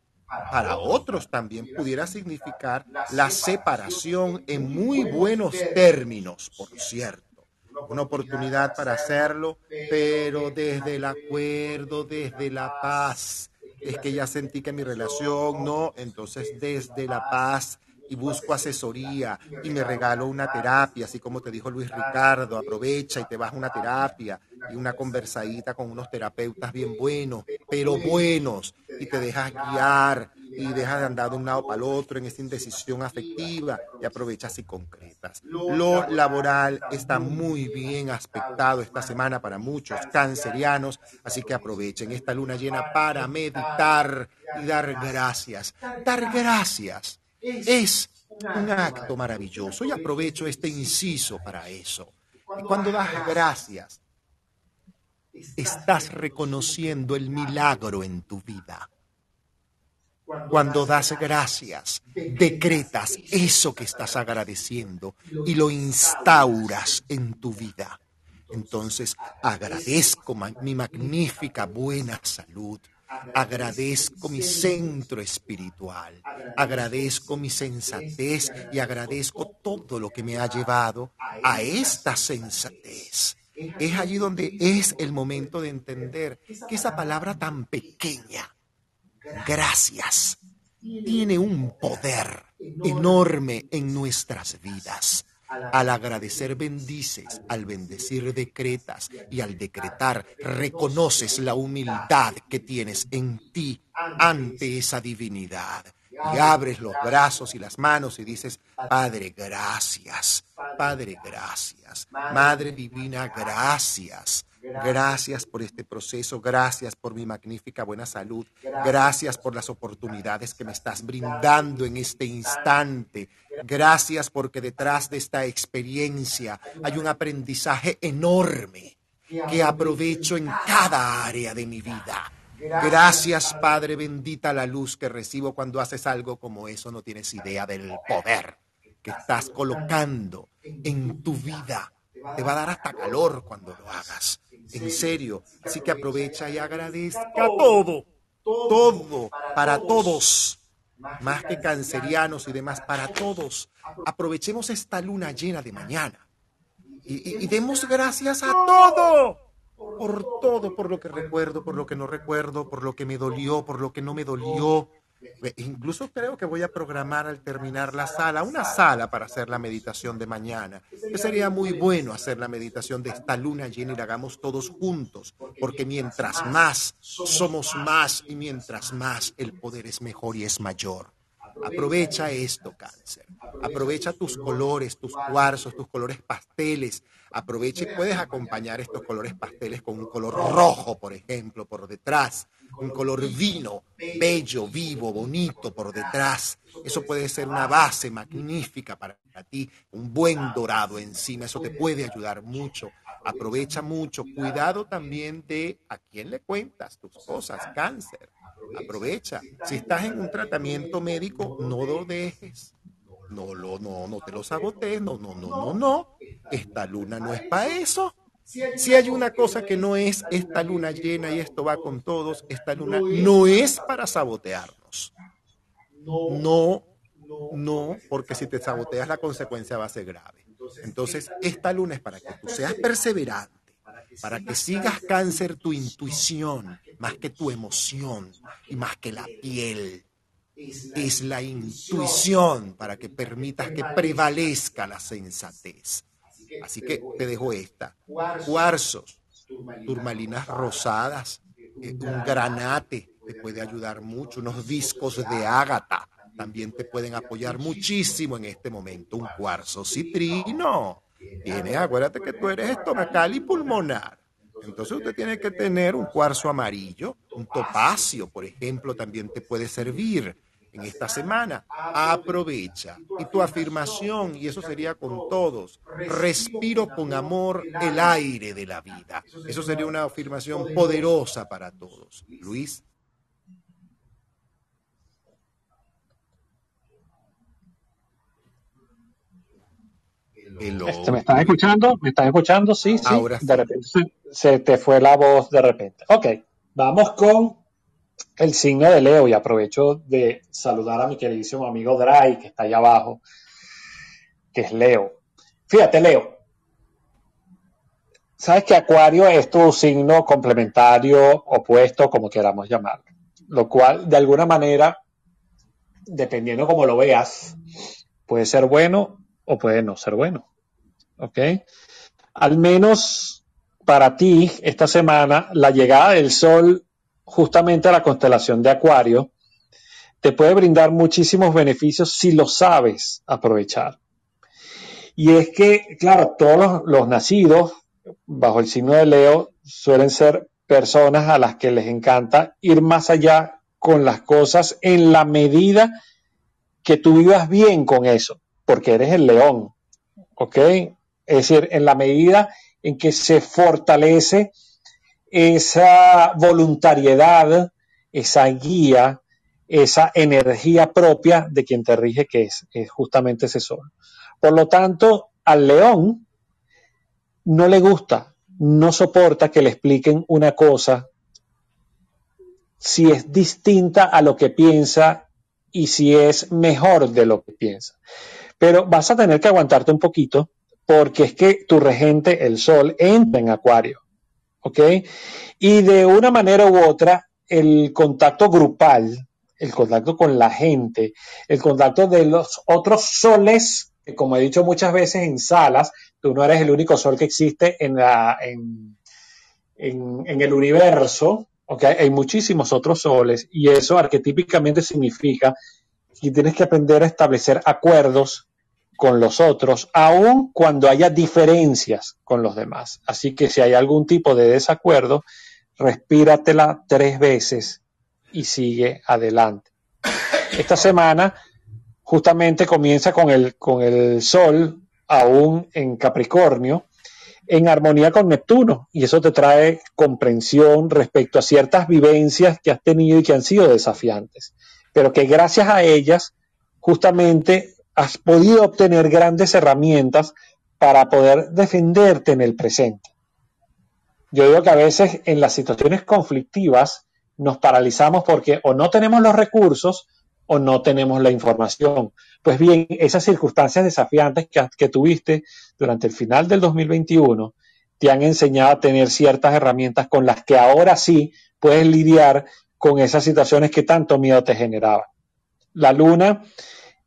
para otros también pudiera significar la separación en muy buenos términos, por cierto una oportunidad para hacerlo, pero desde el acuerdo, desde la paz. Es que ya sentí que mi relación no, entonces desde la paz y busco asesoría y me regalo una terapia, así como te dijo Luis Ricardo, aprovecha y te vas a una terapia y una conversadita con unos terapeutas bien buenos, pero buenos, y te dejas guiar y dejas de andar de un lado para el otro en esta indecisión afectiva y aprovechas y concretas. Lo laboral está muy bien aspectado esta semana para muchos cancerianos, así que aprovechen esta luna llena para meditar y dar gracias. Dar gracias es un acto maravilloso y aprovecho este inciso para eso. Y cuando das gracias, estás reconociendo el milagro en tu vida. Cuando das gracias, decretas eso que estás agradeciendo y lo instauras en tu vida. Entonces agradezco mi magnífica buena salud. Agradezco mi centro espiritual, agradezco mi sensatez y agradezco todo lo que me ha llevado a esta sensatez. Es allí donde es el momento de entender que esa palabra tan pequeña, gracias, tiene un poder enorme en nuestras vidas. Al agradecer bendices, al bendecir decretas y al decretar reconoces la humildad que tienes en ti ante esa divinidad. Y abres los brazos y las manos y dices, Padre, gracias. Padre, gracias. Madre Divina, gracias. Gracias por este proceso, gracias por mi magnífica buena salud, gracias por las oportunidades que me estás brindando en este instante, gracias porque detrás de esta experiencia hay un aprendizaje enorme que aprovecho en cada área de mi vida. Gracias, Padre bendita la luz que recibo cuando haces algo como eso, no tienes idea del poder que estás colocando en tu vida. Te va a dar hasta calor cuando lo hagas en serio. Así que aprovecha y agradezca todo, todo, para todos, más que cancerianos y demás, para todos. Aprovechemos esta luna llena de mañana y, demos gracias a todo, por todo, por lo que recuerdo, por lo que no recuerdo, por lo que me dolió, por lo que no me dolió. Incluso creo que voy a programar al terminar la sala, una sala para hacer la meditación de mañana. Que sería muy bueno hacer la meditación de esta luna llena y la hagamos todos juntos, porque mientras más somos más y mientras más el poder es mejor y es mayor. Aprovecha esto, cáncer. Aprovecha tus colores, tus cuarzos, tus colores pasteles. Aprovecha y puedes acompañar estos colores pasteles con un color rojo, por ejemplo, por detrás. Un color vino, bello, vivo, bonito por detrás. Eso puede ser una base magnífica para ti. Un buen dorado encima. Eso te puede ayudar mucho. Aprovecha mucho. Cuidado también de a quién le cuentas tus cosas, cáncer Aprovecha. Si estás en un tratamiento médico, no lo dejes. No, lo, no, no te lo sabotees. No, no, no, no, no. Esta luna no es para eso. Si hay una cosa que no es esta luna llena y esto va con todos, esta luna no es para sabotearnos. No, no, porque si te saboteas la consecuencia va a ser grave. Entonces, esta luna es para que tú seas perseverante para que sigas cáncer tu intuición, más que tu emoción y más que la piel. Es la intuición para que permitas que prevalezca la sensatez. Así que te dejo esta. Cuarzos, turmalinas rosadas, eh, un granate te puede ayudar mucho, unos discos de ágata también te pueden apoyar muchísimo en este momento. Un cuarzo citrino tiene, acuérdate que tú eres estomacal y pulmonar. Entonces usted tiene que tener un cuarzo amarillo, un topacio, por ejemplo, también te puede servir en esta semana. Aprovecha. Y tu afirmación, y eso sería con todos, respiro con amor el aire de la vida. Eso sería una afirmación poderosa para todos. Luis. Este, ¿Me estás escuchando? ¿Me estás escuchando? Sí, sí. De repente se, te fue la voz de repente. Ok, vamos con el signo de Leo y aprovecho de saludar a mi queridísimo amigo Dry, que está allá abajo, que es Leo. Fíjate, Leo. Sabes que Acuario es tu signo complementario, opuesto, como queramos llamarlo. Lo cual, de alguna manera, dependiendo cómo lo veas, puede ser bueno o puede no ser bueno. ¿Ok? Al menos para ti, esta semana, la llegada del Sol justamente a la constelación de Acuario te puede brindar muchísimos beneficios si lo sabes aprovechar. Y es que, claro, todos los, nacidos bajo el signo de Leo suelen ser personas a las que les encanta ir más allá con las cosas en la medida que tú vivas bien con eso porque eres el león, ¿ok? Es decir, en la medida en que se fortalece esa voluntariedad, esa guía, esa energía propia de quien te rige, que es, justamente ese sol. Por lo tanto, al león no le gusta, no soporta que le expliquen una cosa si es distinta a lo que piensa y si es mejor de lo que piensa. Pero vas a tener que aguantarte un poquito porque es que tu regente, el Sol, entra en Acuario. ¿Ok? Y de una manera u otra, el contacto grupal, el contacto con la gente, el contacto de los otros soles, que como he dicho muchas veces en salas, tú no eres el único sol que existe en, la, en, en el universo, ¿ok? Hay muchísimos otros soles y eso arquetípicamente significa y tienes que aprender a establecer acuerdos con los otros, aun cuando haya diferencias con los demás. Así que si hay algún tipo de desacuerdo, respíratela tres veces y sigue adelante. Esta semana justamente comienza con el, con el Sol aún en Capricornio, en armonía con Neptuno, y eso te trae comprensión respecto a ciertas vivencias que has tenido y que han sido desafiantes pero que gracias a ellas justamente has podido obtener grandes herramientas para poder defenderte en el presente. Yo digo que a veces en las situaciones conflictivas nos paralizamos porque o no tenemos los recursos o no tenemos la información. Pues bien, esas circunstancias desafiantes que, tuviste durante el final del 2021 te han enseñado a tener ciertas herramientas con las que ahora sí puedes lidiar con esas situaciones que tanto miedo te generaban. La luna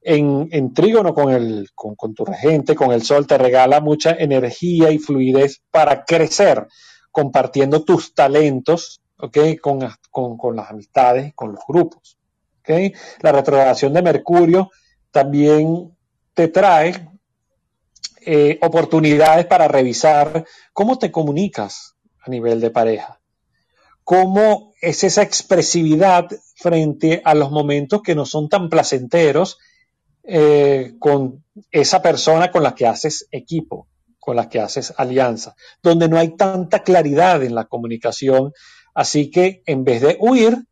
en, trígono con, el, con, tu regente, con el sol, te regala mucha energía y fluidez para crecer, compartiendo tus talentos, ¿ok? Con, con, las amistades, con los grupos, ¿ok? La retrogradación de Mercurio también te trae eh, oportunidades para revisar cómo te comunicas a nivel de pareja, cómo es esa expresividad frente a los momentos que no son tan placenteros eh, con esa persona con la que haces equipo, con la que haces alianza, donde no hay tanta claridad en la comunicación. Así que en vez de huir,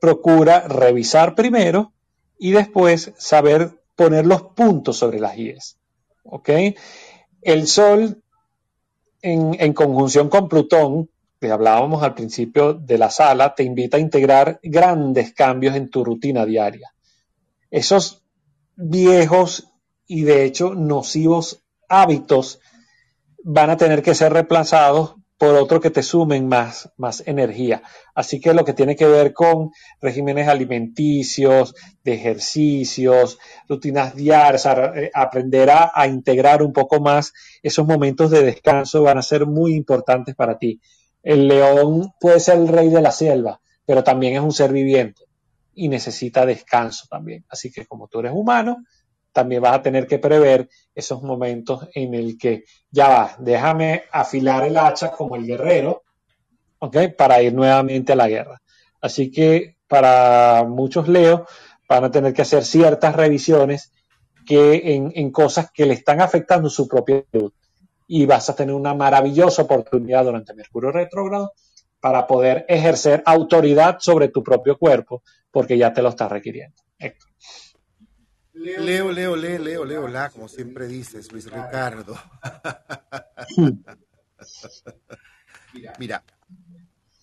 procura revisar primero y después saber poner los puntos sobre las IES. ¿Ok? El Sol, en, en conjunción con Plutón, que hablábamos al principio de la sala, te invita a integrar grandes cambios en tu rutina diaria. Esos viejos y de hecho nocivos hábitos van a tener que ser reemplazados por otro que te sumen más, más energía. Así que lo que tiene que ver con regímenes alimenticios, de ejercicios, rutinas diarias, eh, aprender a, a, integrar un poco más esos momentos de descanso van a ser muy importantes para ti. El león puede ser el rey de la selva, pero también es un ser viviente y necesita descanso también. Así que como tú eres humano, también vas a tener que prever esos momentos en el que ya va, déjame afilar el hacha como el guerrero, ¿ok? Para ir nuevamente a la guerra. Así que para muchos Leo van a tener que hacer ciertas revisiones que en, en cosas que le están afectando su propia salud. Y vas a tener una maravillosa oportunidad durante Mercurio retrógrado para poder ejercer autoridad sobre tu propio cuerpo, porque ya te lo está requiriendo. Héctor. Leo, Leo, Leo, Leo, Leo, la, como siempre dices, Luis Ricardo. Mira,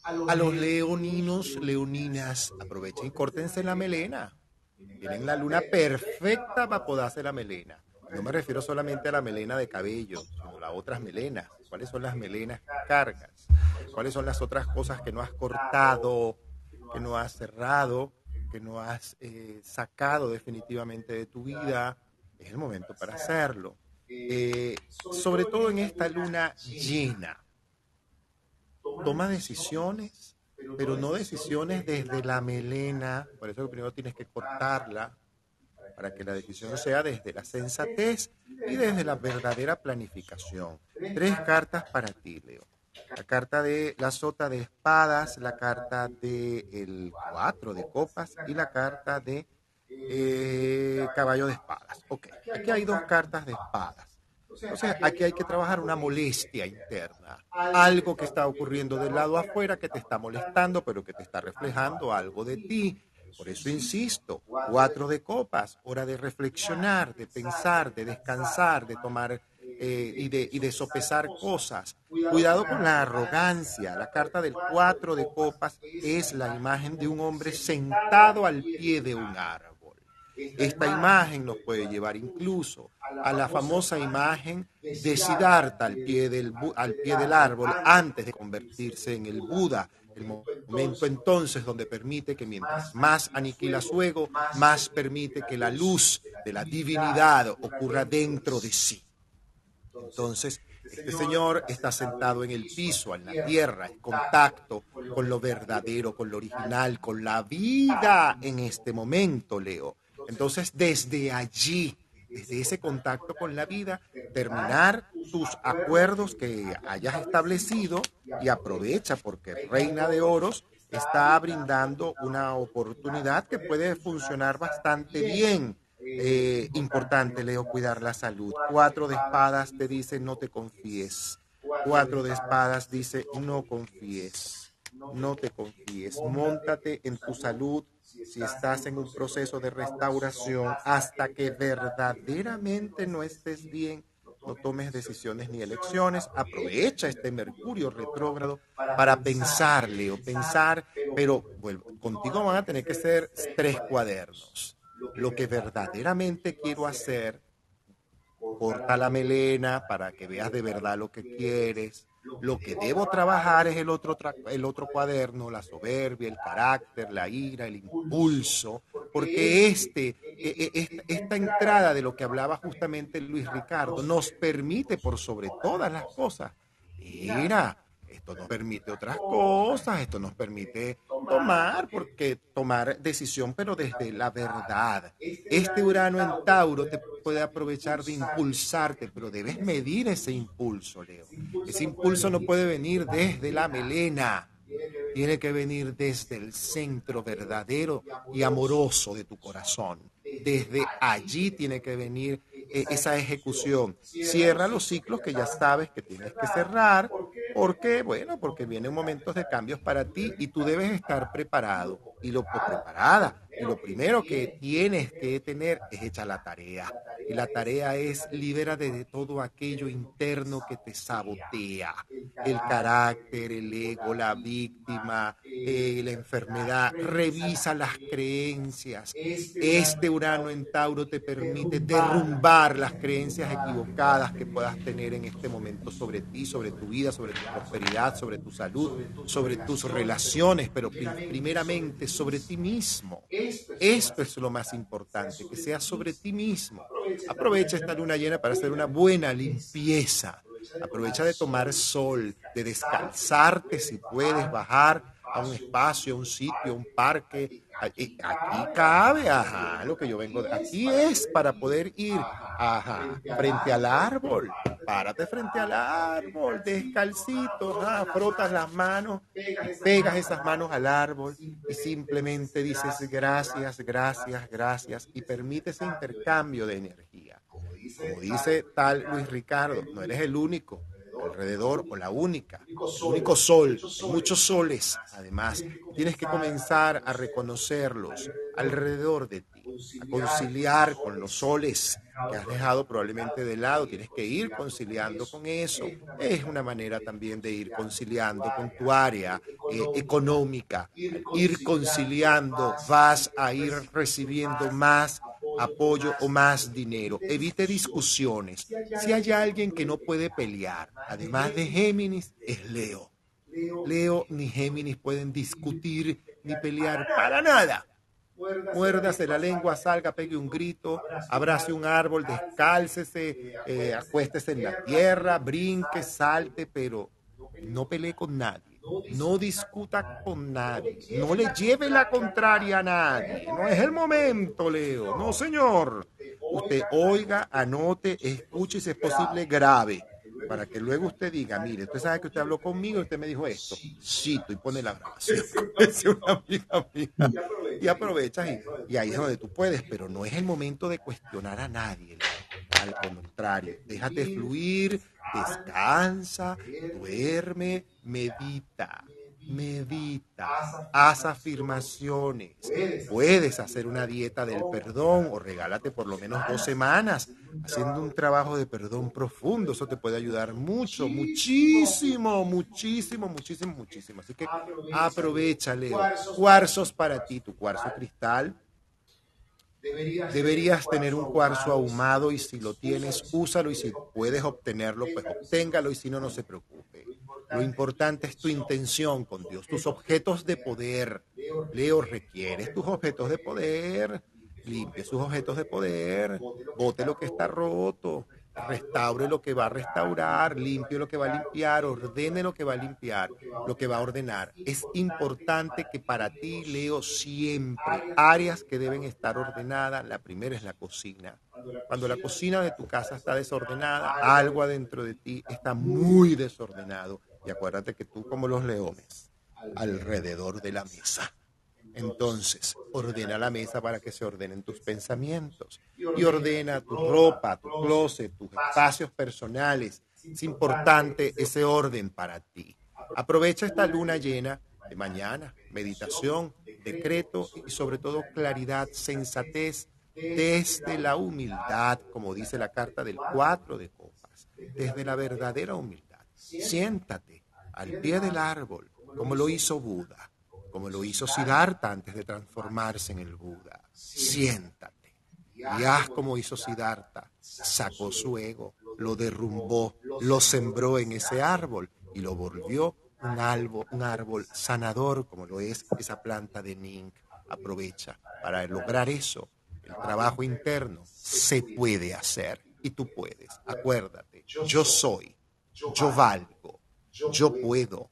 a los leoninos, leoninas, aprovechen y córtense la melena. Tienen la luna perfecta para podarse la melena. No me refiero solamente a la melena de cabello, sino a las otras melenas. ¿Cuáles son las melenas que cargas? ¿Cuáles son las otras cosas que no has cortado, que no has cerrado? que no has eh, sacado definitivamente de tu vida, es el momento para hacerlo. Eh, sobre todo en esta luna llena. Toma decisiones, pero no decisiones desde la melena, por eso primero tienes que cortarla, para que la decisión sea desde la sensatez y desde la verdadera planificación. Tres cartas para ti, Leo la carta de la sota de espadas, la carta de cuatro de copas y la carta de eh, caballo de espadas. Ok, aquí hay dos cartas de espadas. Entonces, aquí hay que trabajar una molestia interna, algo que está ocurriendo del lado afuera que te está molestando, pero que te está reflejando algo de ti. Por eso insisto, cuatro de copas, hora de reflexionar, de pensar, de descansar, de tomar eh, y, de, y de sopesar cosas. Cuidado con la arrogancia. La carta del cuatro de copas es la imagen de un hombre sentado al pie de un árbol. Esta imagen nos puede llevar incluso a la famosa imagen de Siddhartha al pie del, al pie del árbol antes de convertirse en el Buda. El momento entonces donde permite que mientras más aniquila su ego, más permite que la luz de la divinidad ocurra dentro de sí. Entonces, este señor está sentado en el piso, en la tierra, en contacto con lo verdadero, con lo original, con la vida en este momento, Leo. Entonces, desde allí, desde ese contacto con la vida, terminar tus acuerdos que hayas establecido y aprovecha porque Reina de Oros está brindando una oportunidad que puede funcionar bastante bien eh, importante, Leo, cuidar la salud. Cuatro de espadas te dice no te confíes. Cuatro de espadas dice no confíes. No te confíes. Móntate en tu salud si estás en un proceso de restauración hasta que verdaderamente no estés bien. No tomes decisiones ni elecciones. Aprovecha este Mercurio retrógrado para pensar, Leo, pensar, pero bueno, contigo van a tener que ser tres cuadernos lo que verdaderamente quiero hacer, corta la melena para que veas de verdad lo que quieres. Lo que debo trabajar es el otro, el otro cuaderno, la soberbia, el carácter, la ira, el impulso, porque este, e, e, esta entrada de lo que hablaba justamente Luis Ricardo nos permite por sobre todas las cosas, mira, esto nos permite otras cosas, esto nos permite tomar, porque tomar decisión, pero desde la verdad. Este Urano en Tauro te puede aprovechar de impulsarte, pero debes medir ese impulso, Leo. Ese impulso no puede venir desde la melena tiene que venir desde el centro verdadero y amoroso de tu corazón. Desde allí tiene que venir esa ejecución. Cierra los ciclos que ya sabes que tienes que cerrar. ¿Por qué? Bueno, porque vienen momentos de cambios para ti y tú debes estar preparado y lo preparada. Y lo primero que tienes que tener es hecha la tarea. Y la tarea es libérate de todo aquello interno que te sabotea. El carácter, el ego, la víctima, eh, la enfermedad. Revisa las creencias. Este Urano en Tauro te permite derrumbar las creencias equivocadas que puedas tener en este momento sobre ti, sobre tu vida, sobre tu prosperidad, sobre tu salud, sobre tus relaciones, pero primeramente sobre ti mismo. Esto es lo más importante, que sea sobre ti mismo. Aprovecha esta luna llena para hacer una buena limpieza. Aprovecha de tomar sol, de descansarte si puedes bajar a un espacio, a un sitio, a un parque. Aquí, cabe, ajá, lo que yo vengo de aquí es para poder ir, ajá, frente al árbol. Párate frente al árbol, descalcito, ajá, frotas las manos, pegas esas manos al árbol y simplemente dices gracias, gracias, gracias y permite ese intercambio de energía. Como dice tal Luis Ricardo, no eres el único alrededor o la única, el único sol, muchos soles además. Tienes que comenzar a reconocerlos alrededor de ti, a conciliar con los soles que has dejado probablemente de lado. Tienes que ir conciliando con eso. Es una manera también de ir conciliando con tu área eh, económica. Ir conciliando, vas a ir recibiendo más apoyo o más dinero. Evite discusiones. Si hay alguien que no puede pelear, además de Géminis, es Leo. Leo ni Géminis pueden discutir ni pelear para nada. Muérdase la lengua, salga, pegue un grito, abrace un árbol, descálcese, eh, acuéstese en la tierra, brinque, salte, pero no pelee con nadie no discuta con nadie. No le lleve la contraria a nadie. No es el momento, Leo. No, señor. Usted oiga, anote, escuche si es posible grave. Para que luego usted diga, mire, usted sabe que usted habló conmigo y usted me dijo esto. Cito y pone la grabación. Es una amiga mía. Y aprovechas y, y ahí es donde tú puedes, pero no es el momento de cuestionar a nadie. Al contrario, déjate fluir, descansa, duerme, medita, medita, haz afirmaciones. Puedes hacer una dieta del perdón o regálate por lo menos dos semanas haciendo un trabajo de perdón profundo. Eso te puede ayudar mucho, muchísimo, muchísimo, muchísimo, muchísimo. Así que aprovechale. Cuarzos para ti, tu cuarzo cristal Deberías tener un cuarzo ahumado y si lo tienes, úsalo y si puedes obtenerlo, pues obténgalo y si no, no se preocupe. Lo importante es tu intención con Dios, tus objetos de poder. Leo, requieres tus objetos de poder. Limpie sus objetos de poder. Bote lo que está roto restaure lo que va a restaurar, limpie lo que va a limpiar, ordene lo que va a limpiar, lo que va a ordenar. Es importante que para ti, Leo, siempre áreas que deben estar ordenadas. La primera es la cocina. Cuando la cocina de tu casa está desordenada, algo adentro de ti está muy desordenado. Y acuérdate que tú como los leones, alrededor de la mesa entonces, ordena la mesa para que se ordenen tus pensamientos y ordena tu ropa, tu closet, tus espacios personales. Es importante ese orden para ti. Aprovecha esta luna llena de mañana, meditación, decreto y sobre todo claridad, sensatez desde la humildad, como dice la carta del cuatro de copas, desde la verdadera humildad. Siéntate al pie del árbol, como lo hizo Buda como lo hizo Siddhartha antes de transformarse en el Buda. Siéntate y haz como hizo Siddhartha. Sacó su ego, lo derrumbó, lo sembró en ese árbol y lo volvió un árbol, un árbol sanador como lo es esa planta de Ning. Aprovecha para lograr eso. El trabajo interno se puede hacer y tú puedes. Acuérdate, yo soy, yo valgo, yo puedo,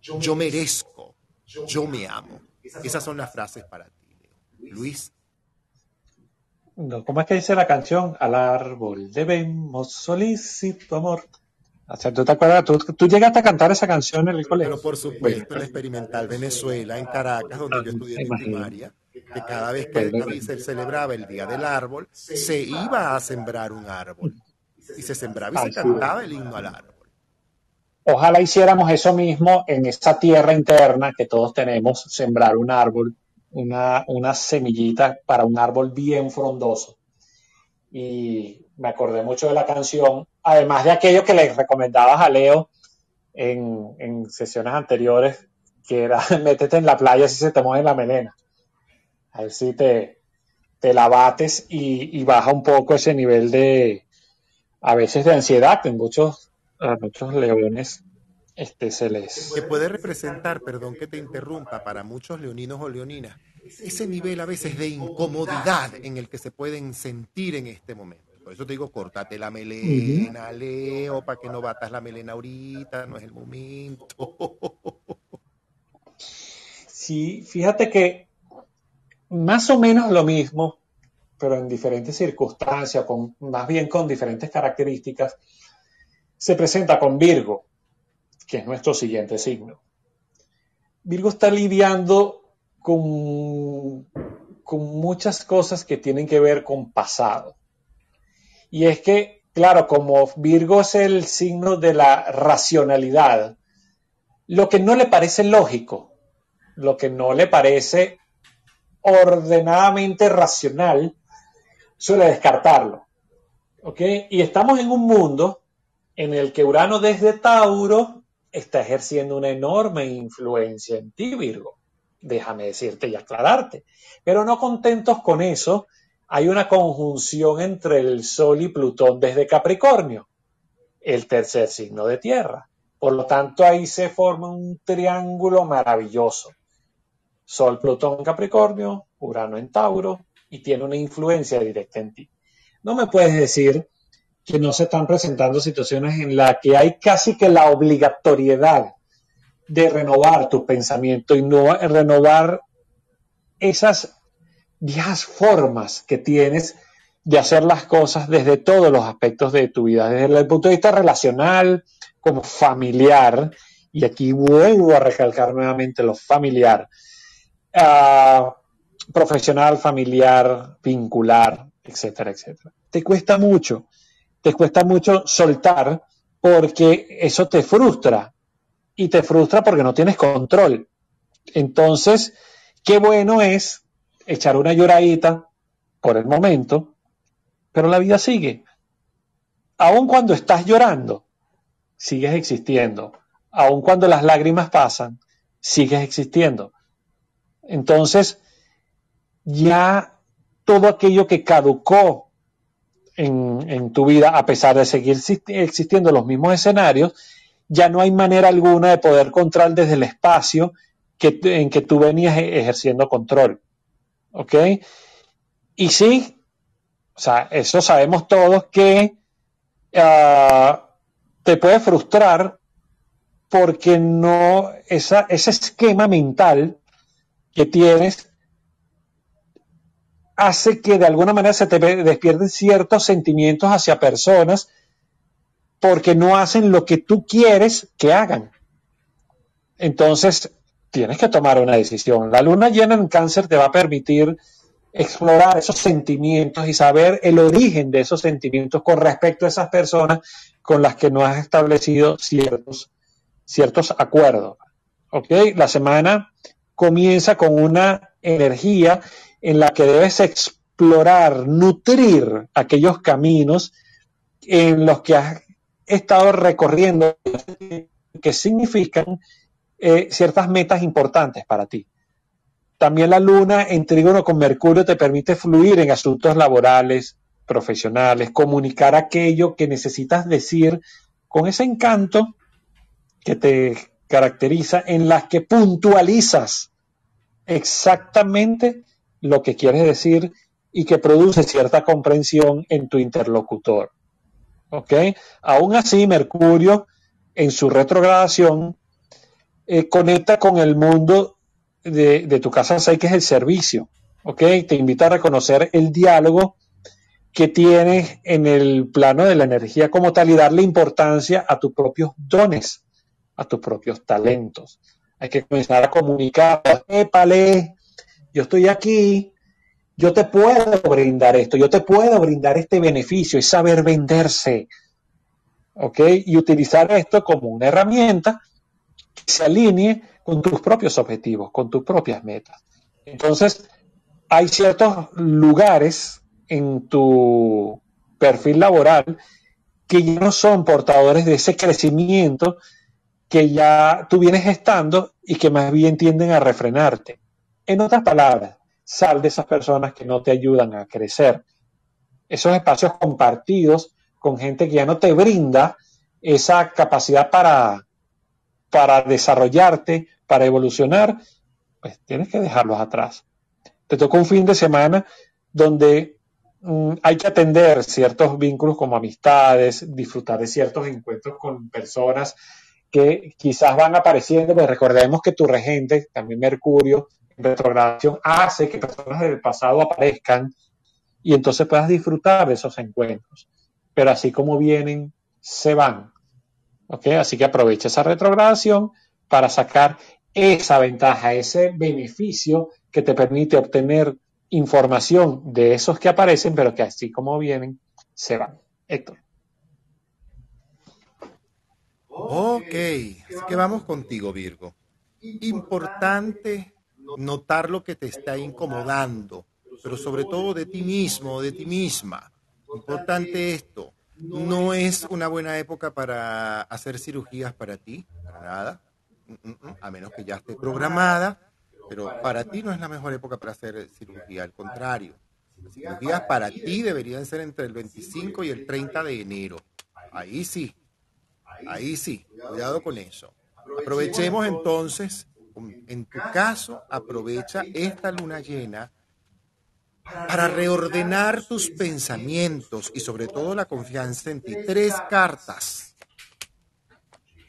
yo merezco, yo me amo. Esas son las frases para ti, Luis. ¿Cómo es que dice la canción? Al árbol debemos solicito amor. O sea, ¿tú te acuerdas? ¿Tú, llegaste a cantar esa canción en el colegio? Pero por supuesto, en Experimental Venezuela, en Caracas, donde yo estudié en primaria, que cada vez que se celebraba el Día del Árbol, se iba a sembrar un árbol. Y se sembraba y se cantaba el himno al árbol. Ojalá hiciéramos eso mismo en esta tierra interna que todos tenemos, sembrar un árbol, una, semillita para un árbol bien frondoso. Y me acordé mucho de la canción, además de aquello que le recomendabas a Leo en, en sesiones anteriores, que era métete en la playa si se te mueve la melena. A ver si te, te la bates y, y, baja un poco ese nivel de, a veces de ansiedad, en muchos a muchos leones este, se les... Que puede representar, perdón que te interrumpa, para muchos leoninos o leoninas, ese nivel a veces de incomodidad en el que se pueden sentir en este momento. Por eso te digo, córtate la melena, Leo, para que no batas la melena ahorita, no es el momento. Sí, fíjate que más o menos lo mismo, pero en diferentes circunstancias, con, más bien con diferentes características se presenta con Virgo, que es nuestro siguiente signo. Virgo está lidiando con, muchas cosas que tienen que ver con pasado. Y es que, claro, como Virgo es el signo de la racionalidad, lo que no le parece lógico, lo que no le parece ordenadamente racional, suele descartarlo. ¿Ok? Y estamos en un mundo en el que Urano desde Tauro está ejerciendo una enorme influencia en ti, Virgo. Déjame decirte y aclararte. Pero no contentos con eso, hay una conjunción entre el Sol y Plutón desde Capricornio, el tercer signo de Tierra. Por lo tanto, ahí se forma un triángulo maravilloso. Sol, Plutón en Capricornio, Urano en Tauro, y tiene una influencia directa en ti. No me puedes decir que no se están presentando situaciones en las que hay casi que la obligatoriedad de renovar tu pensamiento y no renovar esas viejas formas que tienes de hacer las cosas desde todos los aspectos de tu vida, desde el punto de vista relacional, como familiar, y aquí vuelvo a recalcar nuevamente lo familiar, uh, profesional, familiar, vincular, etcétera, etcétera. Te cuesta mucho te cuesta mucho soltar porque eso te frustra y te frustra porque no tienes control. Entonces, qué bueno es echar una lloradita por el momento, pero la vida sigue. Aun cuando estás llorando, sigues existiendo. Aun cuando las lágrimas pasan, sigues existiendo. Entonces, ya todo aquello que caducó en, tu vida, a pesar de seguir existiendo los mismos escenarios, ya no hay manera alguna de poder controlar desde el espacio que, en que tú venías e-, ejerciendo control. ¿Ok? Y sí, o sea, eso sabemos todos que ah, te puede frustrar porque no, esa, ese esquema mental que tienes hace que de alguna manera se te despierten ciertos sentimientos hacia personas porque no hacen lo que tú quieres que hagan. Entonces, tienes que tomar una decisión. La luna llena en cáncer te va a permitir explorar esos sentimientos y saber el origen de esos sentimientos con respecto a esas personas con las que no has establecido ciertos, ciertos acuerdos. ¿Ok? La semana comienza con una energía en la que debes explorar, nutrir aquellos caminos en los que has estado recorriendo, que significan eh, ciertas metas importantes para ti. También la luna en trígono con Mercurio te permite fluir en asuntos laborales, profesionales, comunicar aquello que necesitas decir con ese encanto que te caracteriza, en las que puntualizas exactamente lo que quieres decir y que produce cierta comprensión en tu interlocutor. ¿Ok? Aún así, Mercurio, en su retrogradación, eh, conecta con el mundo de, tu casa 6, que es el servicio. ¿Ok? Te invita a reconocer el diálogo que tienes en el plano de la energía como tal y darle importancia a tus propios dones, a tus propios talentos. Hay que comenzar a comunicar, yo estoy aquí, yo te puedo brindar esto, yo te puedo brindar este beneficio, es saber venderse, ¿ok? Y utilizar esto como una herramienta que se alinee con tus propios objetivos, con tus propias metas. Entonces, hay ciertos lugares en tu perfil laboral que ya no son portadores de ese crecimiento que ya tú vienes estando y que más bien tienden a refrenarte. En otras palabras, sal de esas personas que no te ayudan a crecer. Esos espacios compartidos con gente que ya no te brinda esa capacidad para, para desarrollarte, para evolucionar, pues tienes que dejarlos atrás. Te toca un fin de semana donde Mm, hay que atender ciertos vínculos como amistades, disfrutar de ciertos encuentros con personas que quizás van apareciendo, pero recordemos que tu regente, también Mercurio, retrogradación, hace que personas del pasado aparezcan y entonces puedas disfrutar de esos encuentros. Pero así como vienen, se van. ¿Ok? Así que aprovecha esa retrogradación para sacar esa ventaja, ese beneficio que te permite obtener información de esos que aparecen, pero que así como vienen, se van. Héctor. Ok, así que vamos contigo, Virgo. Importante notar lo que te está incomodando, pero sobre todo de ti mismo, de ti misma. Importante esto, no es una buena época para hacer cirugías para ti, para nada, mm, mm, mm, a menos que ya esté programada pero para ti no es la mejor época para hacer cirugía, al contrario. Las cirugías para ti deberían ser entre el 25 y el 30 de enero. Ahí sí, ahí sí, cuidado con eso. Aprovechemos entonces, en tu caso, aprovecha esta luna llena para reordenar tus pensamientos y sobre todo la confianza en ti. Tres cartas.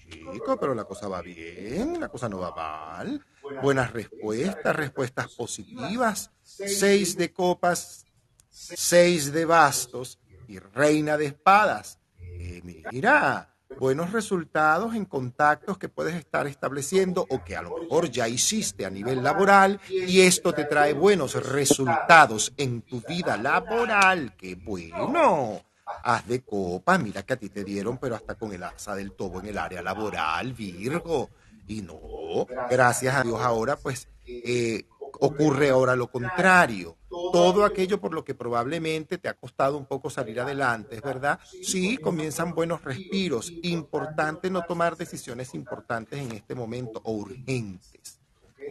Chico, pero la cosa va bien, la cosa no va mal buenas respuestas, respuestas positivas, seis de copas, seis de bastos y reina de espadas. Eh, mira, buenos resultados en contactos que puedes estar estableciendo o que a lo mejor ya hiciste a nivel laboral y esto te trae buenos resultados en tu vida laboral. ¡Qué bueno! Haz de copas, mira que a ti te dieron, pero hasta con el asa del tobo en el área laboral, Virgo. Y no, gracias a Dios ahora pues eh, ocurre ahora lo contrario. Todo aquello por lo que probablemente te ha costado un poco salir adelante, ¿es verdad? Sí, comienzan buenos respiros. Importante no tomar decisiones importantes en este momento o urgentes.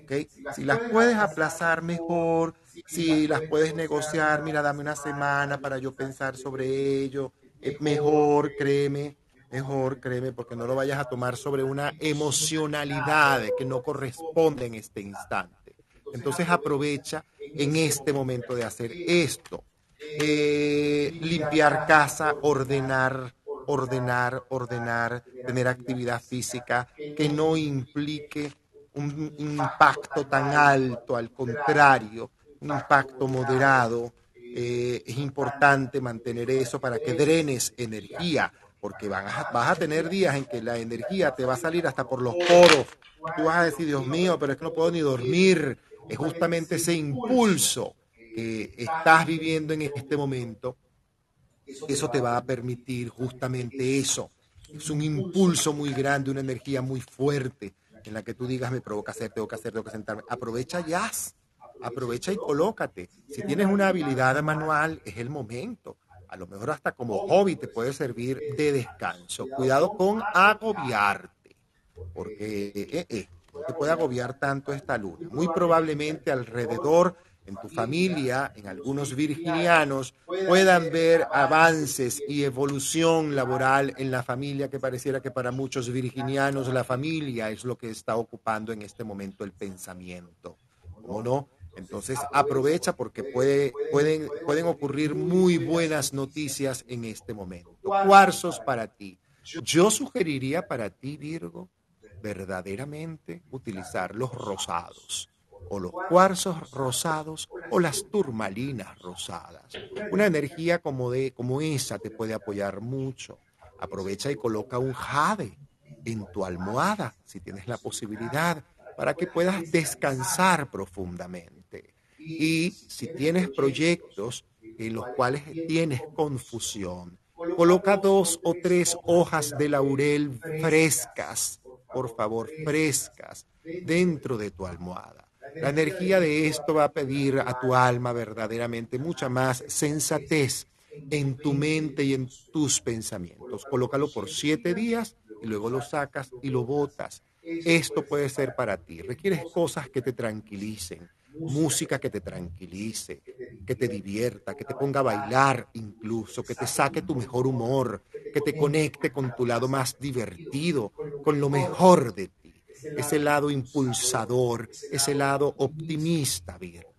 ¿okay? Si las puedes aplazar mejor, si las puedes negociar, mira, dame una semana para yo pensar sobre ello, es mejor, créeme mejor, créeme, porque no lo vayas a tomar sobre una emocionalidad que no corresponde en este instante. Entonces aprovecha en este momento de hacer esto. Eh, limpiar casa, ordenar, ordenar, ordenar, tener actividad física que no implique un impacto tan alto, al contrario, un impacto moderado. Eh, es importante mantener eso para que drenes energía porque vas a, vas a tener días en que la energía te va a salir hasta por los poros. Tú vas a decir, Dios mío, pero es que no puedo ni dormir. Es justamente ese impulso que estás viviendo en este momento. Eso te va a permitir justamente eso. Es un impulso muy grande, una energía muy fuerte en la que tú digas, me provoca hacer, tengo que hacer, tengo que sentarme. Aprovecha ya. Aprovecha y colócate. Si tienes una habilidad manual, es el momento a lo mejor hasta como hobby te puede servir de descanso. Cuidado con agobiarte, porque eh, eh, te puede agobiar tanto esta luna. Muy probablemente alrededor en tu familia, en algunos virginianos, puedan ver avances y evolución laboral en la familia que pareciera que para muchos virginianos la familia es lo que está ocupando en este momento el pensamiento. ¿cómo no? Entonces aprovecha porque puede, pueden, pueden ocurrir muy buenas noticias en este momento. Cuarzos para ti. Yo sugeriría para ti, Virgo, verdaderamente utilizar los rosados o los cuarzos rosados o las turmalinas rosadas. Una energía como, de, como esa te puede apoyar mucho. Aprovecha y coloca un jade en tu almohada, si tienes la posibilidad, para que puedas descansar profundamente. Y si tienes proyectos en los cuales tienes confusión, coloca dos o tres hojas de laurel frescas, por favor, frescas, dentro de tu almohada. La energía de esto va a pedir a tu alma verdaderamente mucha más sensatez en tu mente y en tus pensamientos. Colócalo por siete días y luego lo sacas y lo botas. Esto puede ser para ti. Requieres cosas que te tranquilicen, música que te tranquilice, que te divierta, que te ponga a bailar incluso, que te saque tu mejor humor, que te conecte con tu lado más divertido, con lo mejor de ti ese lado impulsador, ese lado optimista, Virgo.